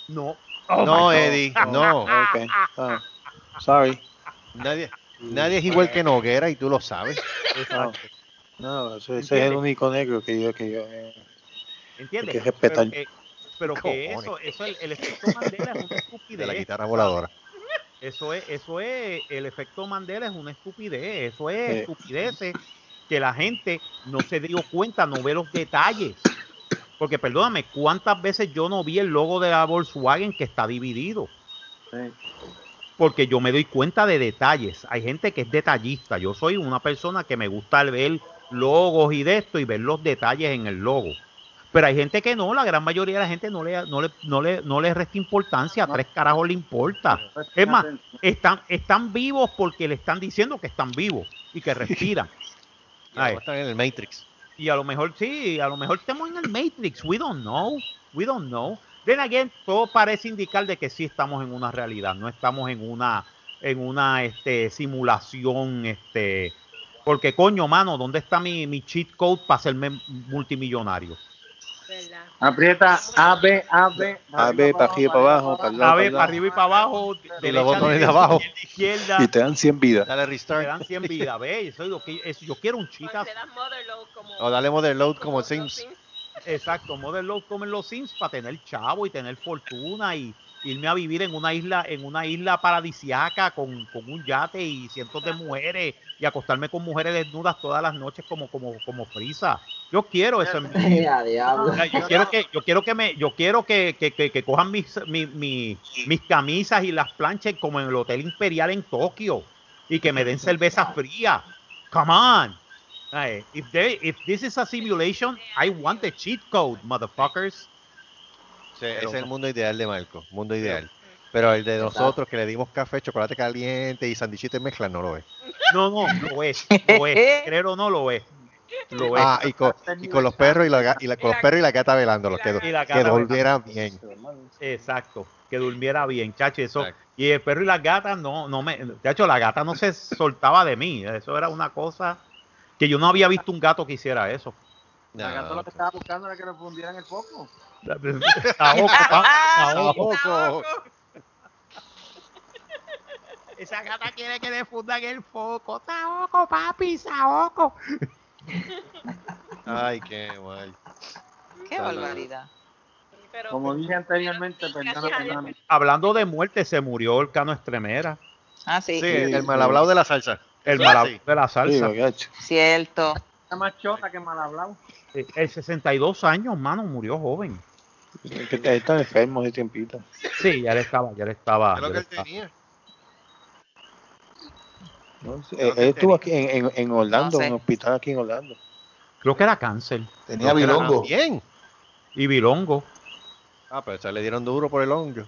No. no, my God. Eddie, no. Ok. Ah, sorry. Nadie, nadie es igual que Noguera y tú lo sabes. No, no ese, ese es el único negro que yo, que yo eh, ¿Entiendes? Hay que respetar. Pero que, pero que Cojones. eso, eso el, el efecto Mandela es una estupidez. De la guitarra voladora. Eso es, eso es, el efecto Mandela es una estupidez. Eso es Sí. estupideces que la gente no se dio cuenta, no ve los detalles. Porque perdóname, ¿cuántas veces yo no vi el logo de la Volkswagen que está dividido? Porque yo me doy cuenta de detalles. Hay gente que es detallista. Yo soy una persona que me gusta ver logos y de esto y ver los detalles en el logo. Pero hay gente que no, la gran mayoría de la gente no le, no le, no le, no le resta importancia, a tres carajos le importa. Es más, están, están vivos porque le están diciendo que están vivos y que respiran. Y están en el Matrix. Y a lo mejor sí, a lo mejor estamos en el Matrix. We don't know. We don't know. Then again, todo parece indicar de que sí estamos en una realidad, no estamos en una en una este simulación este porque coño, mano, ¿dónde está mi, mi cheat code para hacerme multimillonario? ¿Verdad? Aprieta A, B, A, B. A ver, para arriba, para abajo, para lado, A para arriba y para abajo, derecha, botones de abajo. izquierda. Y te dan 100 vidas. Dale te restart. dan 100 vidas, ¿ves? Eso es lo que eso- yo quiero un cheat O te como. Dale mother load como Sims. Sims. Exacto, Load como en los Sims para tener chavo y tener fortuna y irme a vivir en una isla, en una isla paradisiaca con, con un yate y cientos de mujeres y acostarme con mujeres desnudas todas las noches como, como, como frisa. Yo quiero eso Yo quiero que, yo quiero que me, yo quiero que, que, que- que cojan mis, mi- mi- mis camisas y las planchen como en el Hotel Imperial en Tokio y que me den cerveza fría. Come on. If they, if this is a simulation, I want the cheat code, motherfuckers. Sí, ese Pero- es el mundo ideal de Marco. Mundo ideal. Pero el de nosotros que le dimos café, chocolate caliente y sandichitos mezcla no lo es. No, no, lo es, lo es. Creo o no lo es. Lo es. Ah, y con, y con los perros y, la, y la- con los perros y la gata velando, que, Y la que gata volviera bien. Exacto, que durmiera bien, chacho, eso. Exacto. Y el perro y las gatas no, no me, chacho, la gata no se soltaba de mí, eso era una cosa. Que yo no había visto un gato que hiciera eso. La gato lo que estaba buscando era que le fundieran el foco. Esa gata quiere que le fundan el foco. Saoco, papi, saoco. Ay, qué mal. Qué Salud. barbaridad. Pero, Como dije anteriormente, perdona, perdona. Hablando de muerte, se murió el cano Estremera. Ah, sí, Sí, el mal hablado de la salsa. El Sí. mal de la salsa. Sí, gacho. cierto. Está más chota que mal hablado. Eh, El 62 años, mano, murió joven. Es que él está enfermo ese tiempito. Sí, ya le estaba, ya le estaba. ¿Qué es lo ya que él estaba. tenía? ¿No? Eh, Él estuvo aquí en, en, en Orlando, No sé. en un hospital aquí en Orlando. Creo que era cáncer. Tenía bilongo. Bien. Y bilongo. Ah, pero se le dieron duro por el hongo.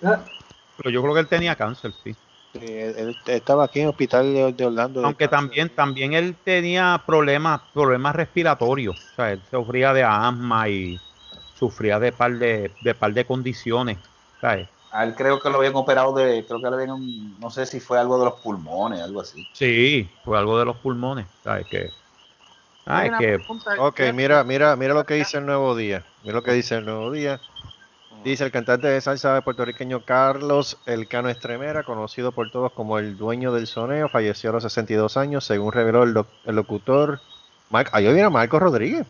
Pero yo creo que él tenía cáncer, sí. Sí, él, él estaba aquí en el hospital de, de Orlando. Aunque también, también él tenía problemas, problemas respiratorios. O sea, él sufría de asma y sufría de par de, de par de condiciones. ¿sabes? A él creo que lo habían operado de, creo que le habían, no sé si fue algo de los pulmones, algo así. Sí, fue algo de los pulmones. ¿sabes? Que, ah, es que Ok, mira, mira, mira lo que dice el nuevo día. Mira lo que dice el nuevo día. Dice el cantante de salsa puertorriqueño Carlos Elcano Estremera, conocido por todos como el dueño del soneo, falleció a los 62 años, según reveló el, doc- el locutor. Mar- Ahí viene Marco Rodríguez,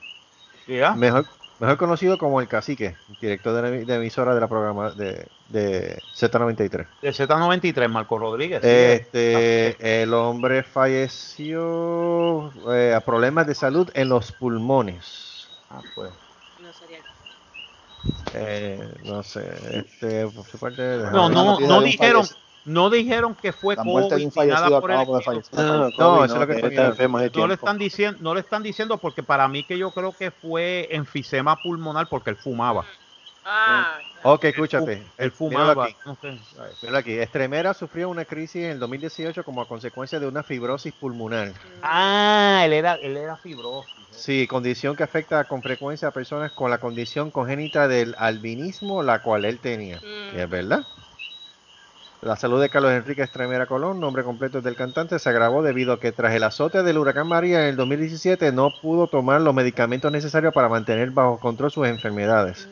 ya. mejor, mejor conocido como el cacique, director de, de emisora de la programa de, de Z93. de Z93, Marco Rodríguez. sí, Este, el hombre falleció eh, a problemas de salud en los pulmones. Ah, pues. no sería. Eh, no sé, este, por su parte, No, no, no dijeron, fallecido. No dijeron que fue La muerte de un COVID ni nada por el de. No, No, COVID, eso es lo que él estoy está viendo. enfermo hace No le están diciendo, no le están diciendo porque para mí que yo creo que fue enfisema pulmonar porque él fumaba. Ah, Ok, escúchate. Él Míralo fumaba. aquí, aquí. Estremera sufrió una crisis en el 2018 como a consecuencia de una fibrosis pulmonar. Ah, él era, él era fibrosis. Sí, condición que afecta con frecuencia a personas con la condición congénita del albinismo, la cual él tenía. Mm. Es verdad. La salud de Carlos Enrique Estremera Colón, nombre completo del cantante, se agravó debido a que tras el azote del huracán María en el 2017 no pudo tomar los medicamentos necesarios para mantener bajo control sus enfermedades.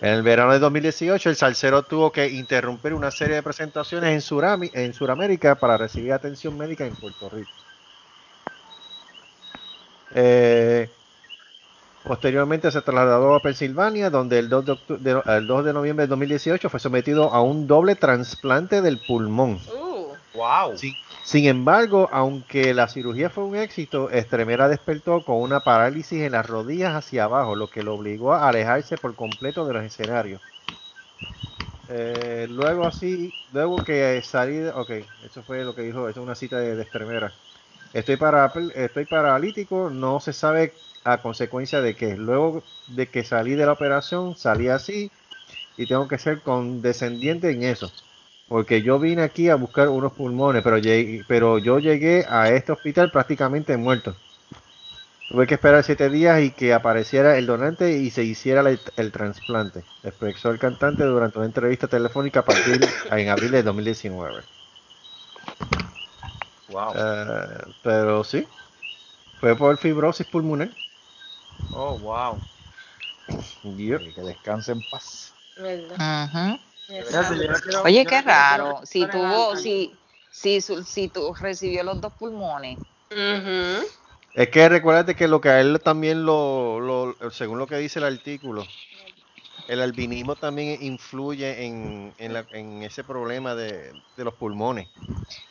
En el verano de 2018, el salsero tuvo que interrumpir una serie de presentaciones en, Surami- en Sudamérica para recibir atención médica en Puerto Rico. Eh, posteriormente se trasladó a Pensilvania, donde el 2 de, octu- de- el 2 de noviembre de 2018 fue sometido a un doble trasplante del pulmón. Uh, Wow. Sin, sin embargo, aunque la cirugía fue un éxito, Estremera despertó con una parálisis en las rodillas hacia abajo, lo que lo obligó a alejarse por completo de los escenarios. Eh, luego así, luego que salí, de- ok, eso fue lo que dijo, eso es una cita de, de Estremera. Estoy, para, estoy paralítico, no se sabe a consecuencia de qué. Luego de que salí de la operación, salí así y tengo que ser condescendiente en eso. Porque yo vine aquí a buscar unos pulmones, pero, llegué- pero yo llegué a este hospital prácticamente muerto. Tuve que esperar siete días y que apareciera el donante y se hiciera el, el trasplante, expresó el cantante durante una entrevista telefónica a partir en abril de 2019. Wow. Eh, pero sí, fue por fibrosis pulmonar. Oh, wow. Yep. Que descanse en paz. ¿verdad? Oye, qué raro. Si tuvo, si, si, su- si tú recibió los dos pulmones. Ujú. Es que recuérdate que lo que a él también lo, lo- según lo que dice el artículo, el albinismo también influye en, en, la- en ese problema de, de los pulmones.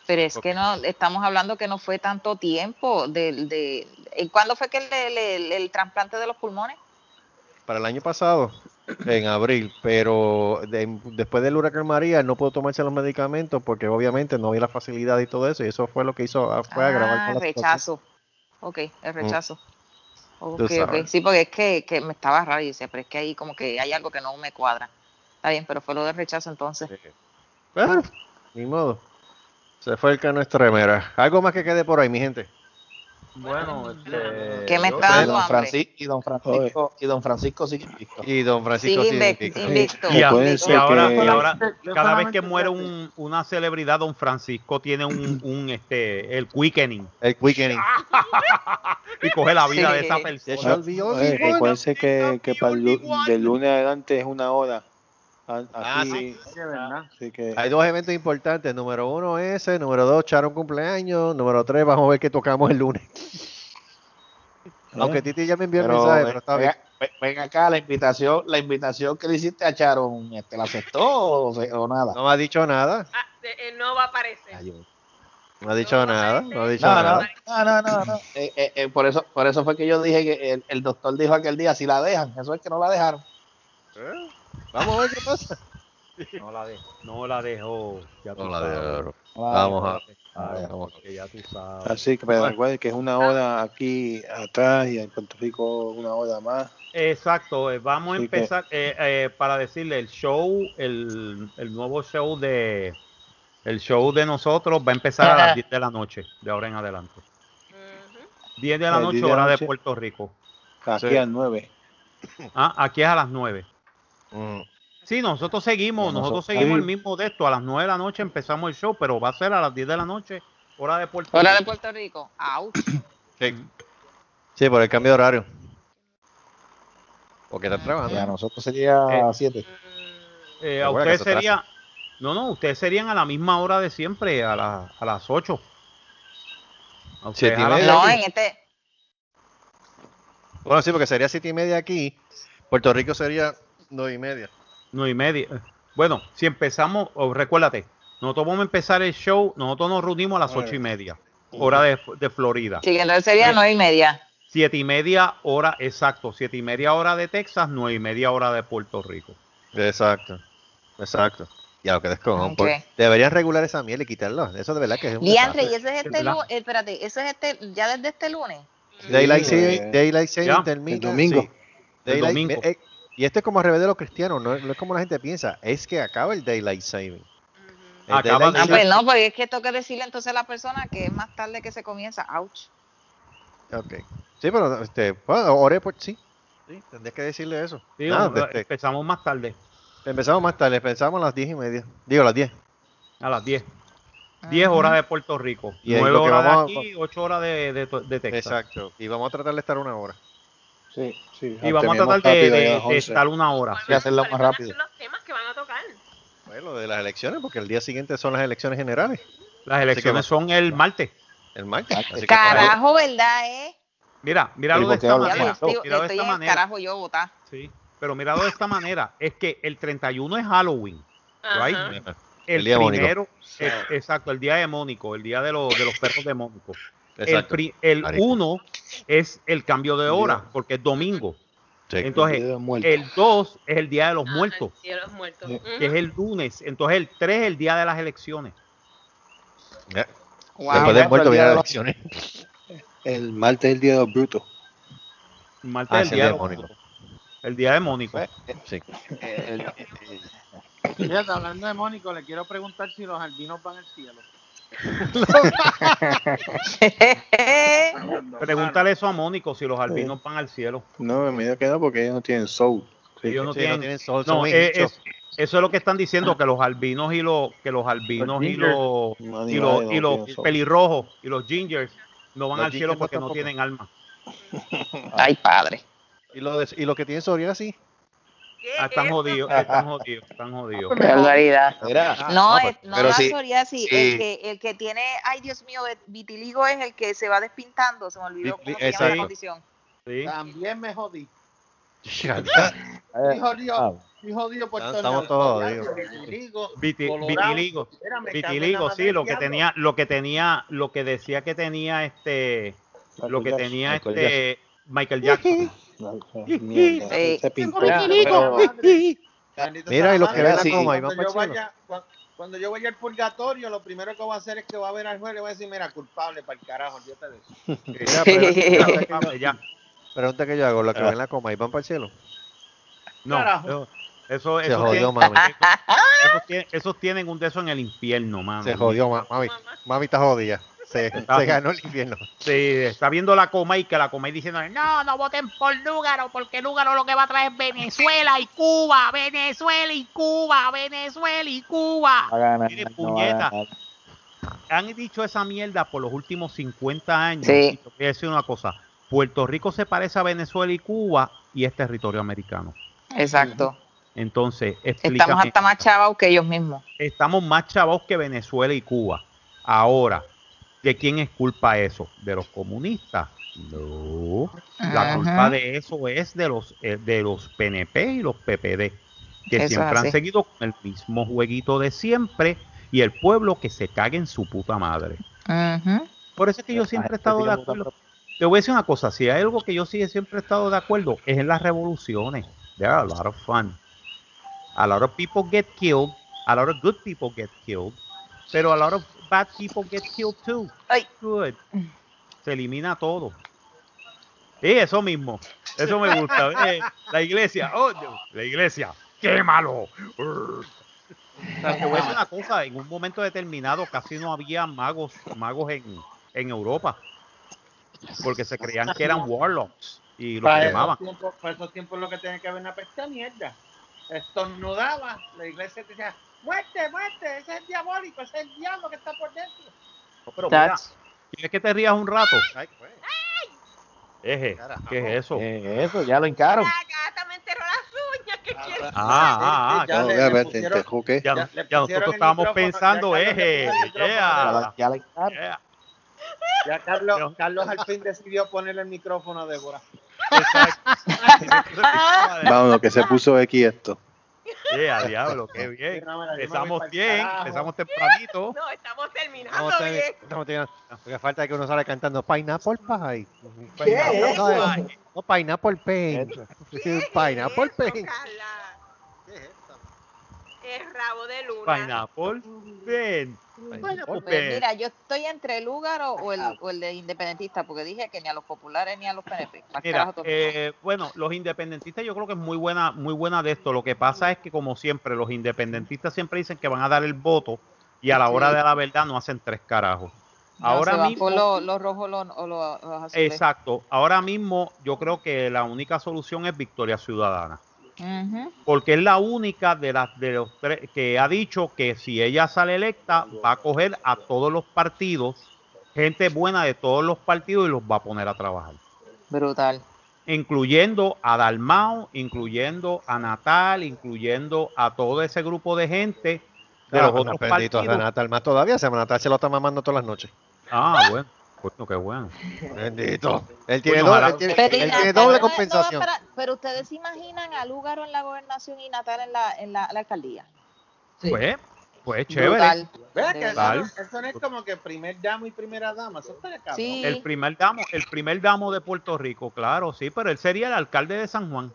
Pero es que no, estamos hablando que no fue tanto tiempo de, de ¿y ¿cuándo fue que el, el, trasplante de los pulmones? Para el año pasado, en abril, pero de- después del huracán María, él no pudo tomarse los medicamentos porque obviamente no había la facilidad y todo eso, y eso fue lo que hizo, ah, fue agravar Ah, con la situación. rechazo. Ok, el rechazo. Ok, ok. sabes. Sí, porque es que, que me estaba raro y decía, pero es que ahí como que hay algo que no me cuadra. Está bien, pero fue lo del rechazo entonces. Bueno, ni modo. Se fue el cano estremera. Algo más que quede por ahí, mi gente. Bueno, este, ¿Qué me está Y dando don? Francisco, y don Francisco, y don Francisco sigue invicto. Y don Francisco Sigue invicto, invicto. invicto. Y, y ahora, y ahora, cada vez que muere un, una celebridad, don Francisco tiene un, un este, el quickening El quickening. y coge la vida de esa Sí. Se persona. iguana. recuérdense que, que para el de lunes adelante es una hora. Ah, Aquí, sí. Así que Hay dos eventos importantes. Número uno ese, número dos, Charon cumpleaños. Número tres, vamos a ver qué tocamos el lunes. Aunque Titi ya me envió el mensaje, ven- pero está bien. ven- acá, la invitación, la invitación que le hiciste a Charon, este, ¿la aceptó o, se- o nada? No me ha dicho nada. Ah, eh, no va a aparecer. No ha dicho nada. No ha dicho No, no, nada. no, no, no, no. Eh, eh, eh, por eso, por eso fue que yo dije que el, el doctor dijo aquel día si la dejan, eso es que no la dejaron. Eh, Vamos a ver qué pasa. No la dejó. No la dejó. Ya No la Vamos a. Ah, vamos. porque ya tú sabes. Así que pero recuerden que es una hora aquí atrás y en Puerto Rico una hora más. Exacto, eh, vamos a que- empezar eh, eh, para decirle el show, el, el nuevo show de el show de nosotros va a empezar a las 10 de la noche, de ahora en adelante. 10 de la El noche, 10 de la hora de. Puerto Rico. Aquí Sí. a nueve. Ah, aquí es a las 9. Mm. Sí, nosotros seguimos, nosotros nosotros- seguimos ahí. el mismo de esto. A las 9 de la noche empezamos el show, pero va a ser a las 10 de la noche, hora de Puerto Hora de Rico. Puerto Rico. Au. Sí. Sí, por el cambio de horario. Porque está Y a trabajando. nosotros sería Eh, siete. Eh, a ustedes sería, no, no, ustedes serían a la misma hora de siempre, a, la- a las 8. A ustedes Siete y a las media. No, ocho. en este. Bueno, sí, porque sería siete y media aquí. Puerto Rico sería nueve y media. Nueve y media. Bueno, si empezamos, oh, recuérdate, nosotros vamos a empezar el show, nosotros nos reunimos a las ocho y media, hora de, de Florida. Sí, entonces sería nueve y media. Siete y media hora, exacto, siete y media hora de Texas, nueve y media hora de Puerto Rico. Exacto. Exacto. Ya lo que descojon. Ok. por- Deberían regular esa miel y quitarlo. Eso de verdad que es un Diantre, y ese es este lunes, espérate, eso es este, ya desde este lunes. Daylight Saving, eh, Daylight Saving termina- el domingo. sí. El domingo. eh, y esto es como al revés de los cristianos, no, no es como la gente piensa, es que acaba el Daylight Saving. El Acaba Daylight Ah, Saving- pues no, porque es que tengo que decirle entonces a la persona que es más tarde que se comienza. Ouch. Ok. Sí, pero este, bueno, oré por sí. Sí, tendrías que decirle eso. Sí, Nada, vamos, este, empezamos más tarde, empezamos más tarde, empezamos a las diez y media. Digo, a las 10. a las 10. 10 horas de Puerto Rico, Y ahí 9 lo que horas de aquí, 8 horas de, de, de Texas. Exacto. Y vamos a tratar de estar una hora. Sí, sí. Y vamos a tratar de, rápido ahí de- a las de 11. estar una hora. Sí, hacerlo más ¿Cuáles van a rápido. ser los temas que van a tocar? Bueno, de las elecciones, porque el día siguiente son las elecciones generales, Las elecciones son el martes. el martes. Así que Carajo, ¿verdad, eh? Mira, míralo de ¿por qué esta manera. Míralo de esta manera. carajo yo votar. Sí, pero míralo de esta manera. Es que el 31 es Halloween. Ajá. Right? Ajá. El, El día primero, es- exacto, el día de Mónico, el día de, los de los perros de Mónico. El, Exacto. el Marico. uno es el cambio de hora, porque es domingo. Sí. Entonces, El día de los muertos. el 2 es el día de los Ah, muertos, el cielo es muerto. Sí. Ujú. que es el lunes. Entonces, el 3 es el día de las elecciones. Ya. Wow. Después del muerto el vienen día de las los- elecciones. El martes es el día de los brutos. El martes Ah, es el el día de de Mónico. El día de Mónico. Sí. Eh, el- el- Fíjate, hablando de Mónico, le quiero preguntar si los albinos van al cielo. Pregúntale eso a Mónico si los albinos van al cielo. No, me que no, porque ellos no tienen soul. Sí. Ellos no Sí, tienen, no tienen sol, no, son eh, es- eso es lo que están diciendo que los albinos y los que los albinos y los No, y los, y los soul. pelirrojos y los gingers no van Los al cielo porque no tienen alma. Ay, padre. Y lo, de- y lo que tienen ¿Qué Ah, están es? jodidos, están jodidos, están jodidos. Barbaridad. Mira, Ah, No, no, es, no pero la sí, psoriasis, sí. el, que, el que tiene, ay Dios mío, vitiligo es el que se va despintando, se me olvidó Vi- cómo se llama la condición. Sí. También me jodí. jodido, ah, estoy jodido por Estamos Psoriasis, jodidos. vitiligo, Viti- vitiligo, me vitiligo, sí, lo que tenía, lo que tenía, lo que decía que tenía este, lo que tenía este Michael Jackson. Mierda. Mira, pero- y los que madre. ven la sí. coma y van Cuando yo vaya, cua- cuando yo vaya al purgatorio, lo primero que voy a hacer es que voy a ver al juez y le voy a decir, mira, culpable para el carajo, olvídate de eso. Mira, pero- Culpable, ya. pregunta que yo hago, los que ven la coma y van para el cielo. No, eso, eso, Se jodió, mami. esos tienen, esos tienen un de eso en el infierno, mano. Se jodió, ma- mami. Mami está jodida. Se, ganó el infierno. Sí, está viendo la coma y que la coma y diciendo, no, no voten por Lúgaro, porque Lúgaro lo que va a traer es Venezuela y Cuba, Venezuela y Cuba, Venezuela y Cuba. Va a ganar, Mire, puñeta. Han dicho esa mierda por los últimos 50 años. Sí. Y te voy a decir una cosa, Puerto Rico se parece a Venezuela y Cuba y es territorio americano. Exacto. Entonces, Estamos hasta más chavos que ellos mismos. estamos más chavos que Venezuela y Cuba. Ahora, ¿de quién es culpa eso? ¿De los comunistas? No. La Ajá. culpa de eso es de los eh, de los PNP y los PPD, que Eso siempre han seguido con el mismo jueguito de siempre y el pueblo que se cague en su puta madre. Por eso es que yo siempre he estado de acuerdo. Te voy a decir una cosa, si hay algo que yo sí siempre he estado de acuerdo, es en las revoluciones. There are a lot of fun. A lot of people get killed, a lot of good people get killed, pero a lot of bad people get killed too. Good. Se elimina todo. Sí, eso mismo. Eso me gusta. Eh, La iglesia, oh, la iglesia, quémalo. Urgh. O sea, una cosa, en un momento determinado casi no había magos, magos en, en Europa, porque se creían que eran warlocks y los Para quemaban. esos, tiempos, para esos tiempos lo que tiene que haber una pesta mierda. Estornudaba, la iglesia te decía, muerte, muerte, ese es diabólico, ese es el diablo que está por dentro. No, pero mira, ¿quieres que te rías un rato? Ay, pues. Eje, ¿qué es eso? Eh, eso, ya lo gata me enterró las uñas. ¿Qué quieres? Ah, ah, Ya No, le- voy a le ver, te pusieron- interrumpí. Ya, Ya ya le nosotros el estábamos pensando, ya eje, el yeah, la- ya la hincaron. yeah. Ya Carlos, Carlos al fin decidió ponerle el micrófono a Débora. Vámonos, que se puso X esto. Yeah, diablo, qué bien. Empezamos bien, empezamos tempranito. No, estamos terminando Estamos, bien. estamos terminando. Lo que falta es que uno sale cantando Pineapple Pie. ¿Qué es No, eso? no, Pineapple Pain. Pineapple Eso, Pain. Carla? Es rabo de luna. Pineapple, ven. Pineapple, Pues mira, yo estoy entre el Lúgaro o el, o el de independentista, porque dije que ni a los populares ni a los PNP. Mira, el eh, bueno, los independentistas yo creo que es muy buena, muy buena de esto. Lo que pasa es que como siempre, los independentistas siempre dicen que van a dar el voto y a la hora Sí. de la verdad no hacen tres carajos. No, Ahora mismo, los, rojos los- o los, los azules. exacto. Ahora mismo yo creo que la única solución es Victoria Ciudadana. Porque es la única de las de los tres que ha dicho que si ella sale electa va a coger a todos los partidos, gente buena de todos los partidos y los va a poner a trabajar, Brutal. incluyendo a Dalmao, incluyendo a Natal, incluyendo a todo ese grupo de gente de los otros Bendito partidos. Natal más todavía. Se Natal se lo está mamando todas las noches. Ah, bueno, bueno, qué bueno. Bendito. Él tiene, Coño, doble, él tiene, Pero, él tiene doble compensación. espera, pero ustedes se imaginan a Lúgaro en la gobernación y Natal en la, en la, la alcaldía. Sí. Pues, pues chévere. Brutal. Vea De que eso, no- eso no es como que primer damo y primera dama. Eso está de. Sí. El primer damo, el primer damo de Puerto Rico, claro, sí, pero él sería el alcalde de San Juan.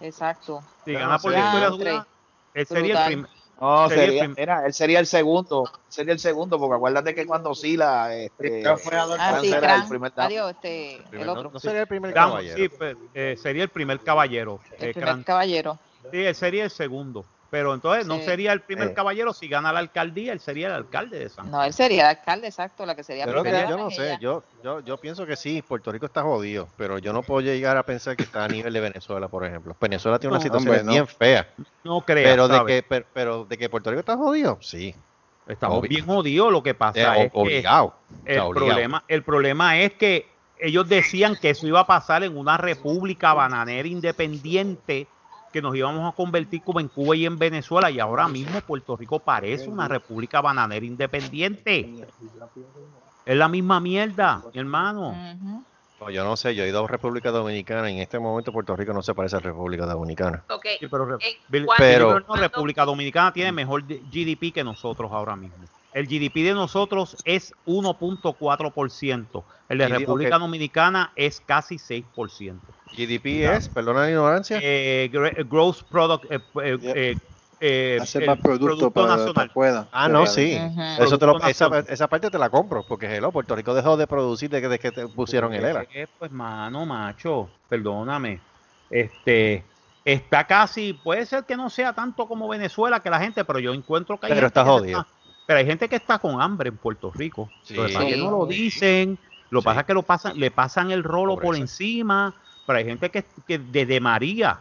Exacto. Si gana por. Ciudadana, él sería el primer. No, Sería el sería, mira, él sería el segundo, sería el segundo, porque acuérdate que cuando Sila, este, fue Ah, sí, era el primer. Adiós, este, el Primero, otro. no, no sería el primer caballero. sí, pues, eh, sería el primer caballero. El eh, primer caballero. sí, él sería el segundo. Pero entonces no sería el primer Eh. caballero si gana la alcaldía, él sería el alcalde de San Juan. No, él sería el alcalde, exacto, la que sería Pero primera que yo no sé, ella. yo, yo, yo pienso que sí, Puerto Rico está jodido, pero yo no puedo llegar a pensar que está a nivel de Venezuela, por ejemplo. Venezuela tiene una No, situación hombre, no. bien fea, No creas, pero de, que, pero, pero de que Puerto Rico está jodido, sí, estamos obvio. bien jodidos. Lo que pasa eh, es que obligado. el está obligado. problema, el problema es que ellos decían que eso iba a pasar en una república bananera independiente, que nos íbamos a convertir como en Cuba y en Venezuela, y ahora mismo Puerto Rico parece una república bananera independiente. Es la misma mierda, mi hermano. No, yo no sé, yo he ido a República Dominicana y en este momento Puerto Rico no se parece a República Dominicana. Ok. Sí, pero Eh, Bill- ¿cuándo- Pero- Bill- no, cuándo- República Dominicana tiene mejor GDP que nosotros ahora mismo. El GDP de nosotros es 1.4%. El de GD República. Dominicana es casi 6%. GDP es, perdona la ignorancia, Eh, gr- gross product, eh, eh, Yep. eh, eh, Hacer más producto, para, para nacional. Ah, no, sí. Eso te lo- esa, parte te la compro, porque hello, Puerto Rico dejó de producir desde que, que te pusieron el ELA. Eh, pues mano, macho, perdóname. Este está casi, puede ser que no sea tanto como Venezuela que la gente, pero yo encuentro que hay Pero gente está que se jodido. está- pero hay gente que está con hambre en Puerto Rico. Sí. Lo que pasa es que no lo dicen, lo que Sí. pasa es que lo pasan, le pasan el rolo por encima, pero hay gente que, que desde María,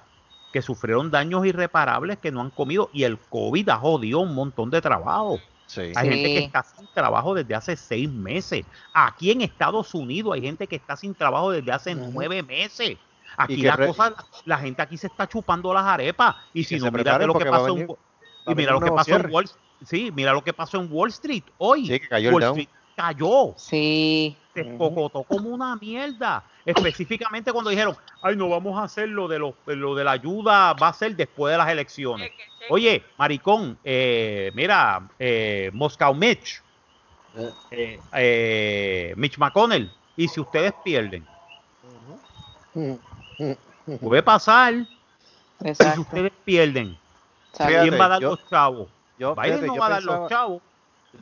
que sufrieron daños irreparables que no han comido, y el COVID ha jodido un montón de trabajo. Sí. Hay gente que está sin trabajo desde hace seis meses. Aquí en Estados Unidos hay gente que está sin trabajo desde hace nueve meses. Aquí la cosa, la gente aquí se está chupando las arepas. Y si no, preparen lo que pasó y mira lo que pasó en. Wall Sí, mira lo que pasó en Wall Street hoy. Sí, que cayó el Wall Dow. Street cayó. Sí. Se cocotó como una mierda. Específicamente cuando dijeron, ay, no vamos a hacer lo de, lo, lo de la ayuda, va a ser después de las elecciones. Cheque, cheque. Oye, maricón, eh, mira, eh, Moscow Mitch, eh, eh, Mitch McConnell, y si ustedes pierden, puede pasar, y si Exacto. ustedes pierden, Exacto. ¿quién va a dar yo- los chavos? Yo, Biden fíjate, no va a dar los chavos.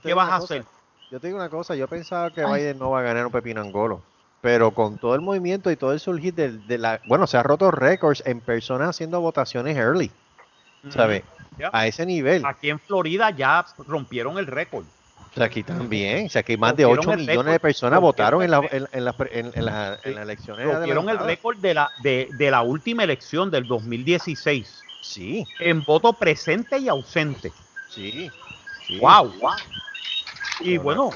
¿Qué vas a cosa, hacer? Yo te digo una cosa, yo pensaba que Ay. Biden no va a ganar un pepino angolo. Pero con todo el movimiento y todo el surgir de, de la... Bueno, se ha roto récords en personas haciendo votaciones early, ¿sabes? A ese nivel. Aquí en Florida ya rompieron el récord. O sea, aquí también. O sea, aquí más de Rompieron 8 el millones de personas votaron en, la, en, en las pre- en- en las- en las elecciones. Rompieron el récord de la, de, de la última elección del 2016 Sí, en voto presente y ausente. Sí. sí. ¡Wow! Y bueno,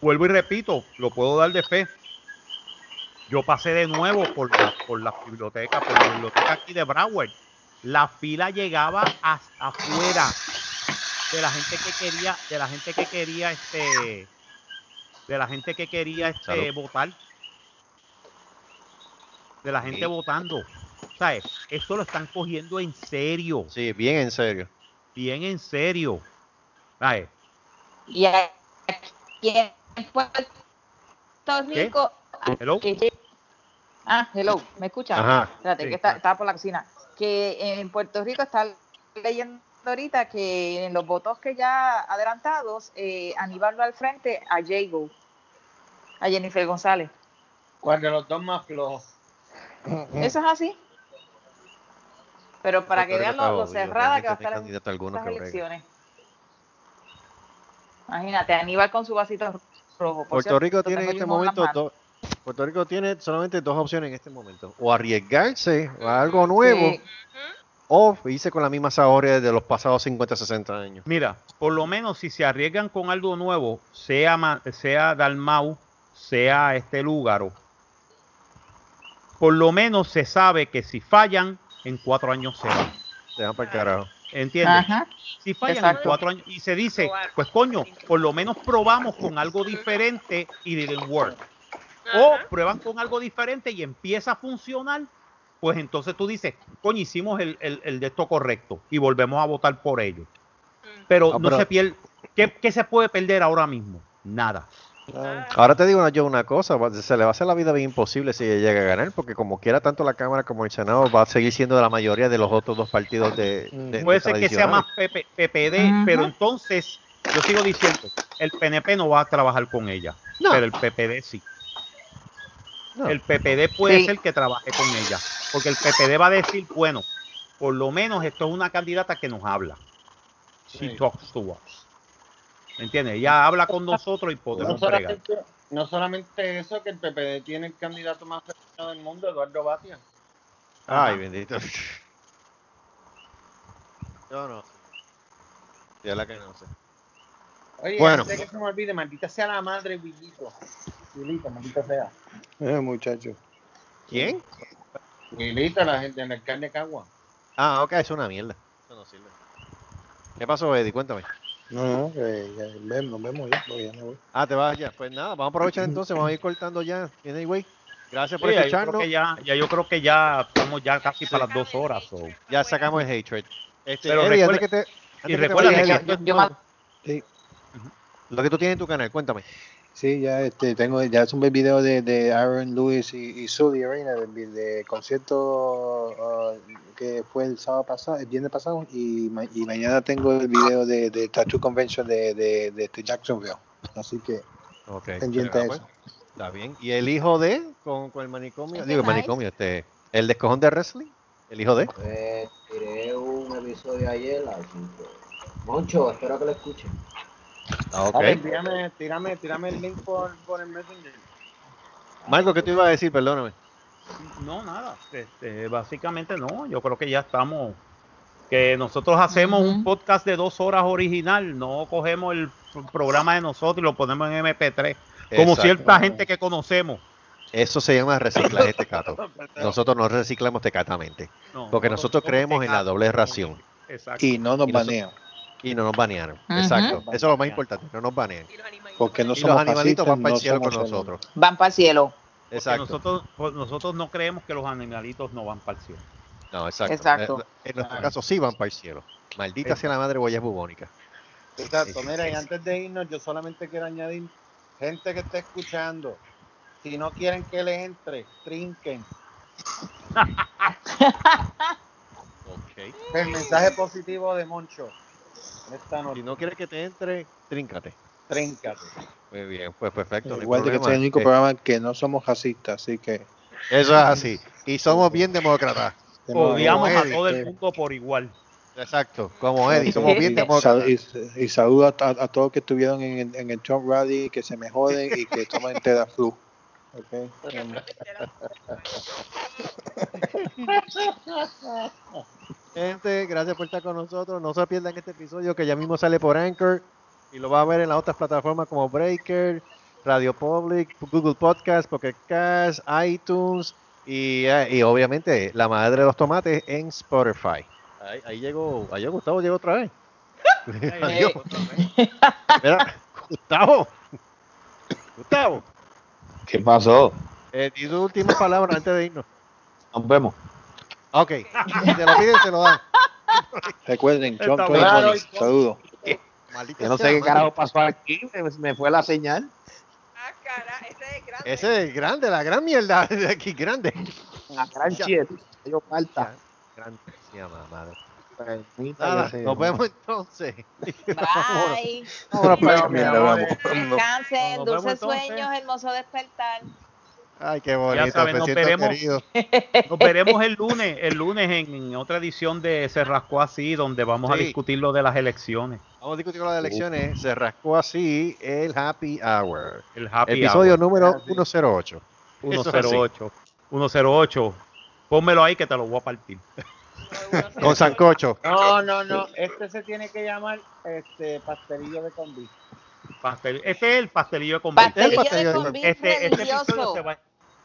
vuelvo y repito, lo puedo dar de fe. Yo pasé de nuevo por la, por la biblioteca, por la biblioteca aquí de Broward. La fila llegaba hasta afuera de la gente que quería, de la gente que quería este, de la gente que quería este Salud. votar, de la gente Sí. votando. ¿Sabes? Esto lo están cogiendo en serio, Sí, bien en serio. Bien en serio. Y aquí en Puerto Rico. Hello. que- ah, hello, ¿me escuchan? Ajá, Espérate, sí. que está, estaba por la cocina. Que en Puerto Rico está leyendo ahorita que en los votos que ya adelantados, eh, Aníbal va al frente a Jago, a Jennifer González. ¿Cuál de los dos más flojos? ¿Eso es así? Pero para que vean lo, cerrada que va a estar en estas elecciones. Imagínate, Aníbal con su vasito rojo. Por Puerto cierto, Rico tiene en este momento dos. Puerto Rico tiene solamente dos opciones en este momento. O arriesgarse a algo nuevo Sí. o irse con la misma zahorra de los pasados 50, 60 años. Mira, por lo menos si se arriesgan con algo nuevo, sea, sea Dalmau, sea este Lúgaro, por lo menos se sabe que si fallan, en cuatro años se van para el carajo. ¿Entiendes? Ajá. Si fallan Exacto. en cuatro años y se dice, pues coño, por lo menos probamos con algo diferente y didn't work. O prueban con algo diferente y empieza a funcionar, pues entonces tú dices, coño, hicimos el, el- el de esto correcto y volvemos a votar por ello. Pero No, no, pero- se pierde. ¿Qué, qué se puede perder ahora mismo? Nada. Ahora te digo yo una cosa, se le va a hacer la vida bien imposible si ella llega a ganar, porque como quiera tanto la Cámara como el Senado va a seguir siendo de la mayoría de los otros dos partidos de, de- Puede de ser que sea más PP PPD, pero entonces yo sigo diciendo, el PNP no va a trabajar con ella, No. pero el PPD sí. No. El PPD puede Sí. ser que trabaje con ella, porque el PPD va a decir, bueno, por lo menos esto es una candidata que nos habla. She Sí. talks to us. ¿Me entiendes? Ella habla con nosotros y No podemos solamente, no solamente eso, que el PPD tiene el candidato más cercano del mundo, Eduardo Batia. Ay, Ajá. bendito. Yo no sé. De la que no sé. Oye, Bueno. antes de que se me olvide, maldita sea la madre Willito. Willito, maldita sea. Eh, muchacho. ¿Quién? Willito, la gente en el alcalde de Cagua. Ah, ok, es una mierda. Eso no sirve. ¿Qué pasó, Eddie? Cuéntame. No, no, ya, nos vemos ya, ya me voy. Ah, te vas ya. Pues nada, vamos a aprovechar entonces, vamos a ir cortando ya. Anyway, gracias por Sí, ya, yo creo escucharnos. que ya, ya yo creo que ya estamos ya casi para las dos horas. so. Ya sacamos el hatred. Este, Pero Eddie, antes recuerda- que te, antes y que te recuerda vayas, que yo- yo- yo Sí, lo que tú tienes en tu canal, cuéntame. Sí, ya este, tengo, ya es un video de, de Aaron Lewis y, y Sully Arena, del de concierto ah, que fue el sábado pasado, el viernes pasado, y, ma- y mañana tengo el video de, de Tattoo Convention de, de, de este Jacksonville. Así que Ok. pendiente a pues, eso. Está bien. ¿Y el hijo de? Con, con el manicomio. Ese Digo, el manicomio, este. El descojón de wrestling. El hijo de. Pues tiré un episodio ayer, así que Moncho, espero que lo escuchen. Ah, ok. Envíame, tírame, tírame el link por, por el Messenger. Marco, ¿qué te iba a decir? Perdóname. No, nada. Este, básicamente no. Yo creo que ya estamos. Que nosotros hacemos un podcast de dos horas original. No cogemos el programa de nosotros y lo ponemos en MP3. Como Exacto. cierta gente que conocemos. Eso se llama reciclaje tecato. Nosotros no reciclamos tecatamente. No, Porque nosotros nosotros creemos en la doble ración. Exacto. Y no nos banean. Y no nos banearon. Exacto. Eso es lo más importante. No nos banean. Porque no Y los somos animalitos van para el cielo con somos nosotros. Van para el cielo. Exacto. Nosotros, pues, nosotros no creemos que los animalitos no van para el cielo. No, exacto. Exacto. Eh, En nuestro caso sí van para el cielo. Maldita sea la madre huellas bubónica. Exacto, mira, y antes de irnos, yo solamente quiero añadir, gente que esté escuchando, si no quieren que le entre, trinquen. El mensaje positivo de Moncho. Esta noche. Si no quieres que te entre, tríncate. Tríncate. Muy bien, pues perfecto. Igual de que este es el único Eh, programa que no somos racistas, así que. Eso es así. Y somos bien demócratas. Odiamos a todo el mundo por igual. Exacto, como Eddie, somos bien Y, demócratas. y, y saludo a, a- a todos que estuvieron en, el- en el Trump Rally, que se me joden y que toman Tedaflu. Okay. Gente, gracias por estar con nosotros. No se pierdan este episodio que ya mismo sale por Anchor y lo va a ver en las otras plataformas como Breaker, Radio Public, Google Podcast, Pocket Cast, iTunes y, eh, y obviamente la madre de los tomates en Spotify. Ahí, ahí llegó, ahí llegó Gustavo, llegó otra vez. Adiós. Mira, Gustavo. Gustavo, ¿Qué pasó? eh, di tu última palabra antes de irnos. Nos vemos. Ok, si te lo piden, te lo dan. Recuerden, 2020. claro. Saludos. Maldita Yo no sea, sé qué carajo pasó aquí, me, me fue la señal. Ese es grande, la gran mierda de aquí, grande. La gran shit. Yo falta. Grande, se llama, madre. Nada, se- nos vemos entonces. Bye. Vámonos. Descansen, dulces sueños, hermoso despertar. Ay, qué bonito, Ya saben, nos veremos, querido. nos veremos el lunes, el lunes en, en otra edición de Se Rascó Así, donde vamos a discutir lo de las elecciones. Vamos a discutir las elecciones. Se rascó así el Happy Hour. El happy Episodio hour. número 108. Eso es así. 108. 108. Pónmelo ahí que te lo voy a partir. Con sancocho. No, no, no. Este se tiene que llamar este pastelillo de combi. Pastel- este es el pastelillo de beef. Pastelillo pastelillo de de con- beef Este, este episodio se va,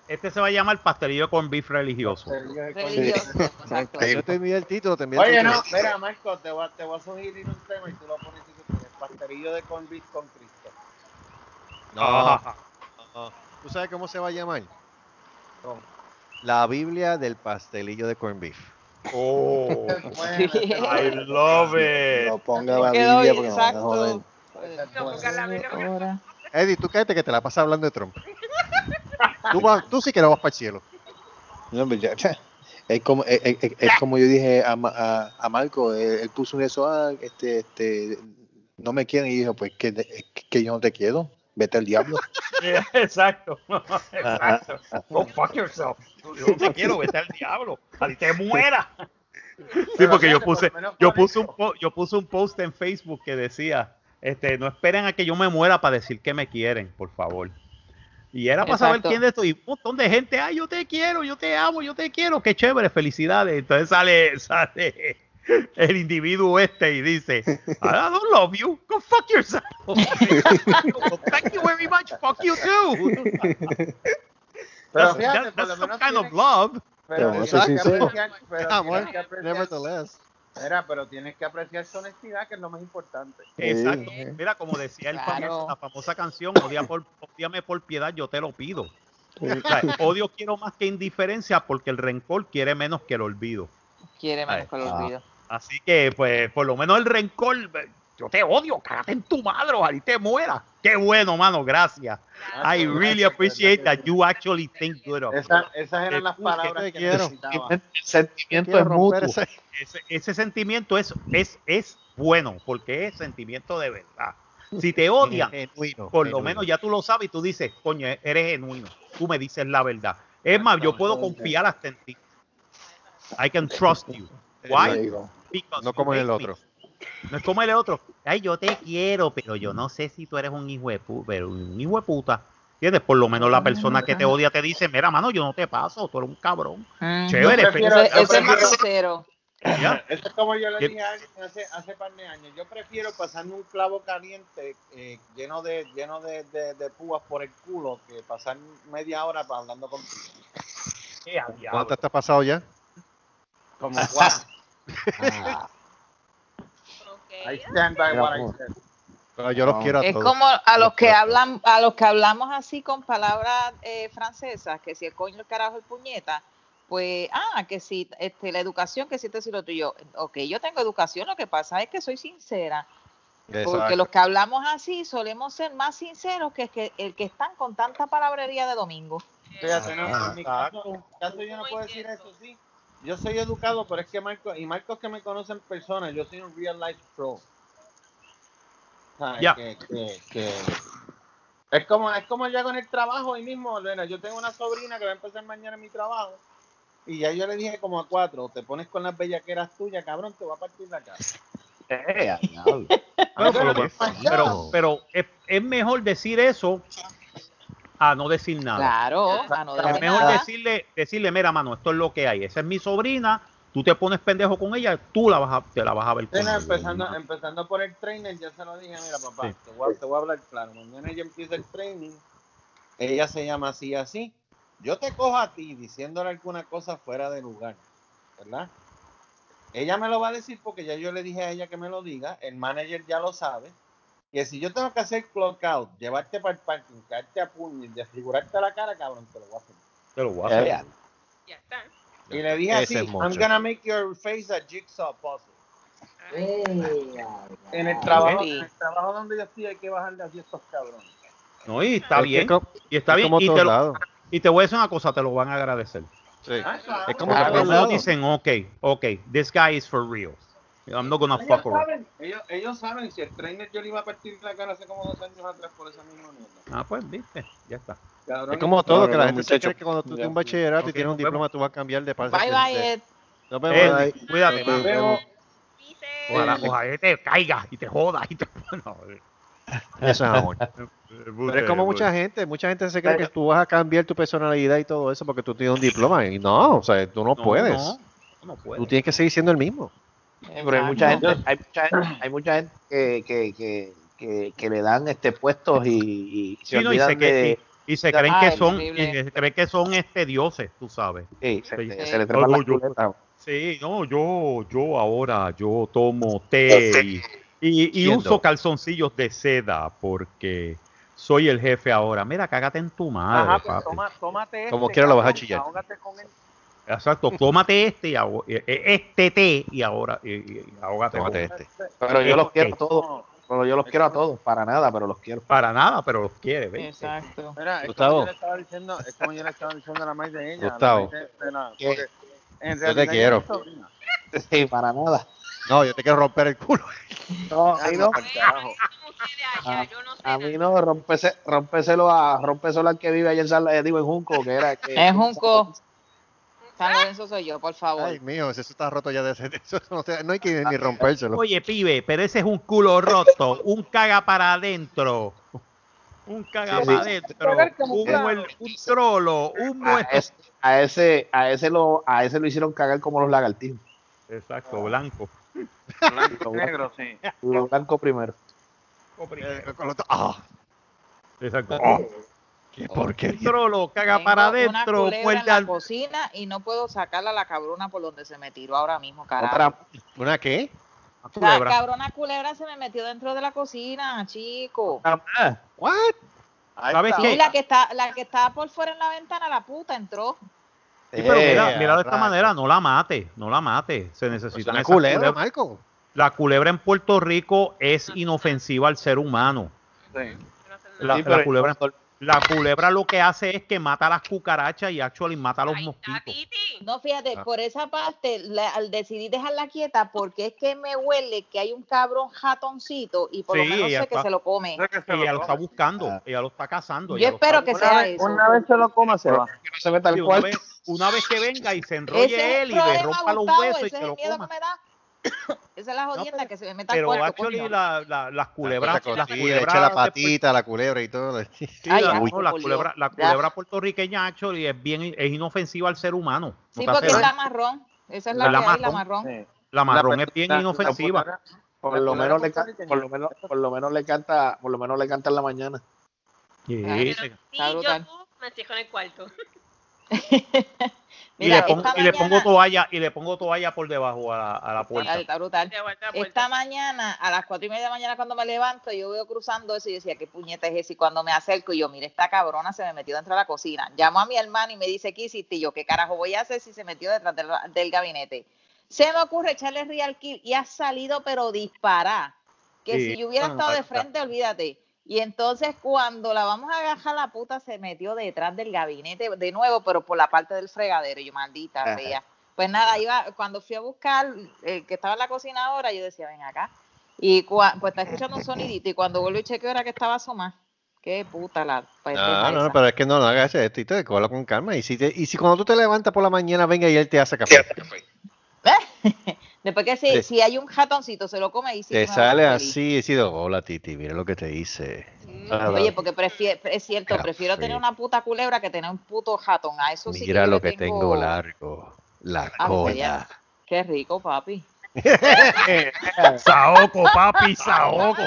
este se va a llamar pastelillo con beef religioso. Pastelillo exacto. Yo te envié el título, te envié el Oye, título. no, mira, Marco, te voy, a- te voy a sugerir un tema y tú lo pones tú quieres. Pastelillo de combi con Cristo. No, Ajá. no. ¿Tú sabes cómo se va a llamar? ¿Cómo? La Biblia del pastelillo de corn beef. Oh, Bueno, I love it. No ponga la Quedó Biblia bien, porque exacto. No pongas la Biblia. Eddie, tú cállate que te la pasas hablando de Trump. Tú, vas- tú sí que no vas para el cielo. No, pero ya- ya. Es como, es, es- es- es como yo dije a, Ma- a, a Marco, él, él puso un eso, ah, este, este, no me quieren y dijo, pues que, que yo no te quiero, vete al diablo. Exacto. Exacto. Go fuck yourself. Yo no te quiero, vete al diablo. A ti te muera. Sí, Pero porque yo por puse, yo puse un po- yo puse un post en Facebook que decía, este, no esperen a que yo me muera para decir que me quieren, por favor. Y era para saber quién de esto y un montón de gente, ay, yo te quiero, yo te amo, yo te quiero, qué chévere, felicidades. Entonces sale, sale el individuo este y dice, I don't love you, go fuck yourself. Thank you very much, fuck you too. Pero That's, fíjate, some kind of love. Pero Pero pero nevertheless. Mira, pero tienes que apreciar su honestidad, que es lo más importante. Exacto. Sí. Mira, como decía el Claro. famoso- la famosa canción, odia por, odiame por piedad, yo te lo pido. O sea, odio quiero más que indiferencia porque el rencor quiere menos que el olvido. Quiere menos que lo olvido. Así que, pues, por lo menos el rencor, yo te odio, cágate en tu madre, ojalá y te muera. Qué bueno, mano, gracias. I really appreciate that you actually think good of me. Esa- esas eran las Te palabras te que quiero. necesitaba. El sentimiento Quiero es mutuo. ese- sentimiento es, es, es bueno, porque es sentimiento de verdad. Si te odian, Genuino, por lo menos ya tú lo sabes y tú dices, coño, eres genuino, tú me dices la verdad. Es más, yo puedo confiar hasta en ti. I can trust you. Why? Because No como en el me. No es como el otro. Ay, yo te quiero, pero yo no sé si tú eres un hijo de puta, pero un hijo de puta. ¿Entiendes? Por lo menos la persona que te odia te dice, mira, mano, yo no te paso, tú eres un cabrón. Mm. Chévere, Yo prefiero- pero- Ese, ese es más sincero. Ya. Eso es como yo le dije a alguien hace, hace par de años. Yo prefiero pasarme un clavo caliente eh, lleno de lleno de, de, de púas por el culo que pasar media hora hablando contigo. ¿Cuánto te has pasado ya? Como guau. Ah, I stand by what I said. Pero yo los No. quiero a Es como a los que hablan, a los que hablamos así con palabras eh, francesas, que si el coño, el carajo, el puñeta, pues, ah, que si este, la educación, que si te si lo tuyo. Ok, yo tengo educación, lo que pasa es que soy sincera. Porque los que hablamos así solemos ser más sinceros que, que el que están con tanta palabrería de domingo. Fíjate, no, Ah. en mi caso, en mi caso yo no puedo decir eso, sí. Yo soy educado, pero es que Marco, y Marcos que me conoce en persona, yo soy un real life pro. Ya. Que, que, que- es como, es como yo hago en el trabajo hoy mismo, Lorena. Yo tengo una sobrina que va a empezar mañana en mi trabajo. Y ya yo le dije como a cuatro, te pones con las bellaqueras tuyas, cabrón, te va a partir la cara. Eh. Bueno, pero, Pero, pero, pero es, es mejor decir eso a no decir nada. Claro, a no Es decir mejor nada. decirle, decirle, mira, mano, esto es lo que hay. Esa es mi sobrina. Tú te pones pendejo con ella, tú la vas a, te la vas a ver con ella. empezando, empezando por el trainer, ya se lo dije, mira papá, Sí. te, voy a, te voy a hablar claro, mañana ella empieza el training, ella se llama así y así, yo te cojo a ti diciéndole alguna cosa fuera de lugar, ¿verdad? Ella me lo va a decir porque ya yo le dije a ella que me lo diga, el manager ya lo sabe, que si yo tengo que hacer clock out, llevarte para el parking, caerte a puño y desfigurarte la cara, cabrón, te lo voy a hacer. Te lo voy a hacer. Ya está. Y le dije Ese así, I'm mucho. gonna make your face a jigsaw puzzle. eh, En el ah, trabajo, Sí. en el trabajo donde yo estoy hay que bajarle así a estos cabrones. No, y está Es que bien. Y está es bien. Y te, lo- lados. y te voy a decir una cosa, te lo van a agradecer. Sí. Ah, claro. Es como Claro, Ellos lados. dicen, ok, ok, this guy is for real. I'm not gonna Ellos fuck around. saben, ellos, ellos saben si el trainer yo le iba a partir la cara hace como dos años atrás por esa misma mierda. Ah, pues, viste, ya está. Cabrón, Es como todo, que la gente se cree que cuando tú tienes un bachillerato y tienes un diploma, tú vas a cambiar de parte. Bye, de- bye, Ed. Nos vemos. Ed, Bye. cuídate. Nos vemos. Ojalá, ojalá te caiga y te joda y te. No, Eso es amor. Pero es como mucha gente, mucha gente se cree que tú vas a cambiar tu personalidad y todo eso porque tú tienes un diploma y no, o sea, tú no, puedes. No, no puedes. Tú tienes que seguir siendo el mismo. Eh, pero hay mucha gente, hay mucha gente, hay mucha gente que, que, que, que, que le dan este puestos y, y se Sí, no, y olvidan se, que- de y, y se Ah, creen que es son, y se creen que son este dioses, tú sabes. sí, se, se- se le trepan No, las yo- culetas. Sí, no, yo, yo ahora, yo tomo té y, y- uso calzoncillos de seda porque soy el jefe ahora. Mira, cágate en tu madre, Ajá, pues papi. toma, tómate Como este, quiera lo vas a chillar. ahógate con él. Exacto, tómate este y eh, eh, este té y ahora y, y- ahógate. Tómate con- este. Pero yo los quiero a todos. Pero yo los quiero a todos, para nada, pero los quiero. Para nada, pero los quiere, ¿ves? Exacto. Mira, es Gustavo. como yo le estaba diciendo, es como yo le estaba diciendo a la madre de ella. Gustavo. la madre de- de la- ¿Qué? porque en Yo te realidad quiero. Sí, para nada. No, yo te quiero romper el culo. No, a mí no. No sé A mí no, rompese, rompéselo a, rompéselo al que vive allá en San, eh, digo, en Junco, que era que Es Junco. San Lorenzo soy yo, por favor. Ay, mío, eso está roto ya de ese. Eso no, hay que ni rompérselo. Oye, pibe, pero ese es un culo roto, un caga para adentro. Un caga Sí, para sí. adentro, un, un trolo, un a muerto. a ese, a ese lo, a ese lo hicieron cagar como los lagartijos. Exacto, blanco. Blanco, negro, sí. Lo blanco primero. Eh, con los- ¡Ah! Exacto. ¡Qué porquería! trolo, caga Tengo para adentro, en la al... cocina y no puedo sacarla a la cabrona por donde se me tiró ahora mismo, carajo. Otra, ¿Una qué? Una La culebra. cabrona culebra se me metió dentro de la cocina, chico. ¿What? ¿Sabes está. qué? La que está, la que estaba por fuera en la ventana, la puta entró. Sí, pero mira, mira de esta manera, no la mate, no la mate. Se Es necesita una culebra, Marco. La culebra en Puerto Rico es inofensiva al ser humano. Sí. La. Sí, la culebra, la culebra lo que hace es que mata a las cucarachas y actually mata a los mosquitos. No, fíjate, Ah. por esa parte, la- al decidir dejarla quieta, porque es que me huele que hay un cabrón jatoncito y por Sí, lo menos sé que se lo come. Sé que se Ella lo lo está buscando, Ah. ella lo está cazando. Yo espero que Una sea vez, eso. una vez se lo coma, se va. Que no se meta Sí, el una, vez, una vez que venga y se enrolle Ese él y le rompa los huesos y se lo coma. que me da. Esa es la jodienda que se me meta al Pero cuarto, actually coño. la, la- las culebras, Esa las culebras echa la de- patita, la culebra y todo. Sí, Ay, la, no, la culebra, la culebra puertorriqueña actually es bien es inofensiva al ser humano. No Sí, porque es la marrón. Esa es La la, que hay, la marrón. marrón. Sí. La marrón La- es bien la- la inofensiva. Por La lo menos le por lo menos por lo menos le canta, por lo menos le canta en la mañana. Sí, sí. yo me estoy en el cuarto. Y, Mira, le pongo, y le pongo toalla y le pongo toalla por debajo a la, a la puerta. Brutal, está brutal. Esta mañana, a las cuatro y media de la mañana, cuando me levanto, yo veo cruzando eso y decía, ¿qué puñeta es ese? Y cuando me acerco, y yo, mira, esta cabrona se me metió dentro de la cocina. Llamo a mi hermano y me dice, ¿qué hiciste? Y yo, ¿qué carajo voy a hacer si se metió detrás del, del gabinete? Se me ocurre echarle real kill y ha salido, pero disparar. Que Sí. si yo hubiera Ah, estado de frente, olvídate. Y entonces cuando la vamos a agarrar, la puta se metió detrás del gabinete de nuevo, pero por la parte del fregadero. Y yo, maldita sea. Pues nada, iba, cuando fui a buscar el que estaba en la cocina ahora, yo decía, ven acá. Y cua- pues está escuchando un sonidito. Y cuando vuelvo y chequeo era que estaba asomada. Qué puta la pendeja No, no, esa. pero es que no, no hagas esto y te cola con calma. Y si, te- y si cuando tú te levantas por la mañana, venga y él te hace café. Después que si, si hay un ratoncito, se lo come y sí Te que sale así y decido, hola Titi, mira lo que te hice. Oye, porque prefiero, es cierto, prefiero tener una puta culebra que tener un puto ratón. A eso sí Mira yo lo que tengo largo, la Ah, cola. Qué rico, papi. Saoco, papi, saoco.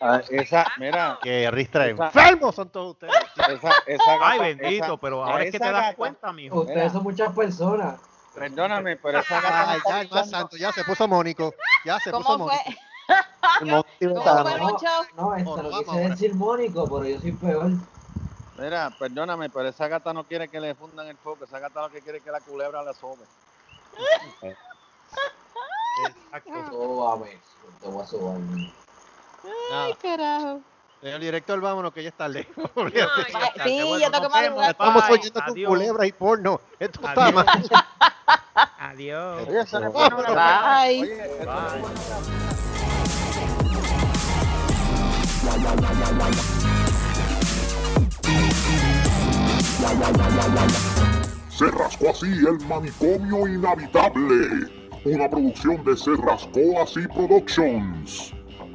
Ah, esa, mira, Que ristra enfermos son todos ustedes. esa, esa gata, Ay, bendito, esa- pero ahora es que te das gata- cuenta, mijo. Ustedes Mira. son muchas personas. Perdóname, pero esa gata Ay, ya, más gritando. santo, ya se puso mónico. Ya se puso ¿Cómo fue? mónico. El ¿Cómo fue, Moncho? No, esto no, lo vamos quise decir Mónico, pero yo soy peor. Mira, perdóname, pero esa gata no quiere que le fundan el foco. Esa gata lo que quiere es que la culebra la sobe. Exacto. Sóbame, te voy a sobar. Nada. carajo. Señor director, vámonos que ya es tarde. Ay, Ay, Qué Sí, bueno, yo tengo que madrugar. Estamos Bye, oyendo tu adiós. culebra y porno. Esto está mal. Adiós. Oye, eso le pone una Bye. Oye, Bye. Se rascó así el manicomio inhabitable. Una producción de Se rascó así Productions.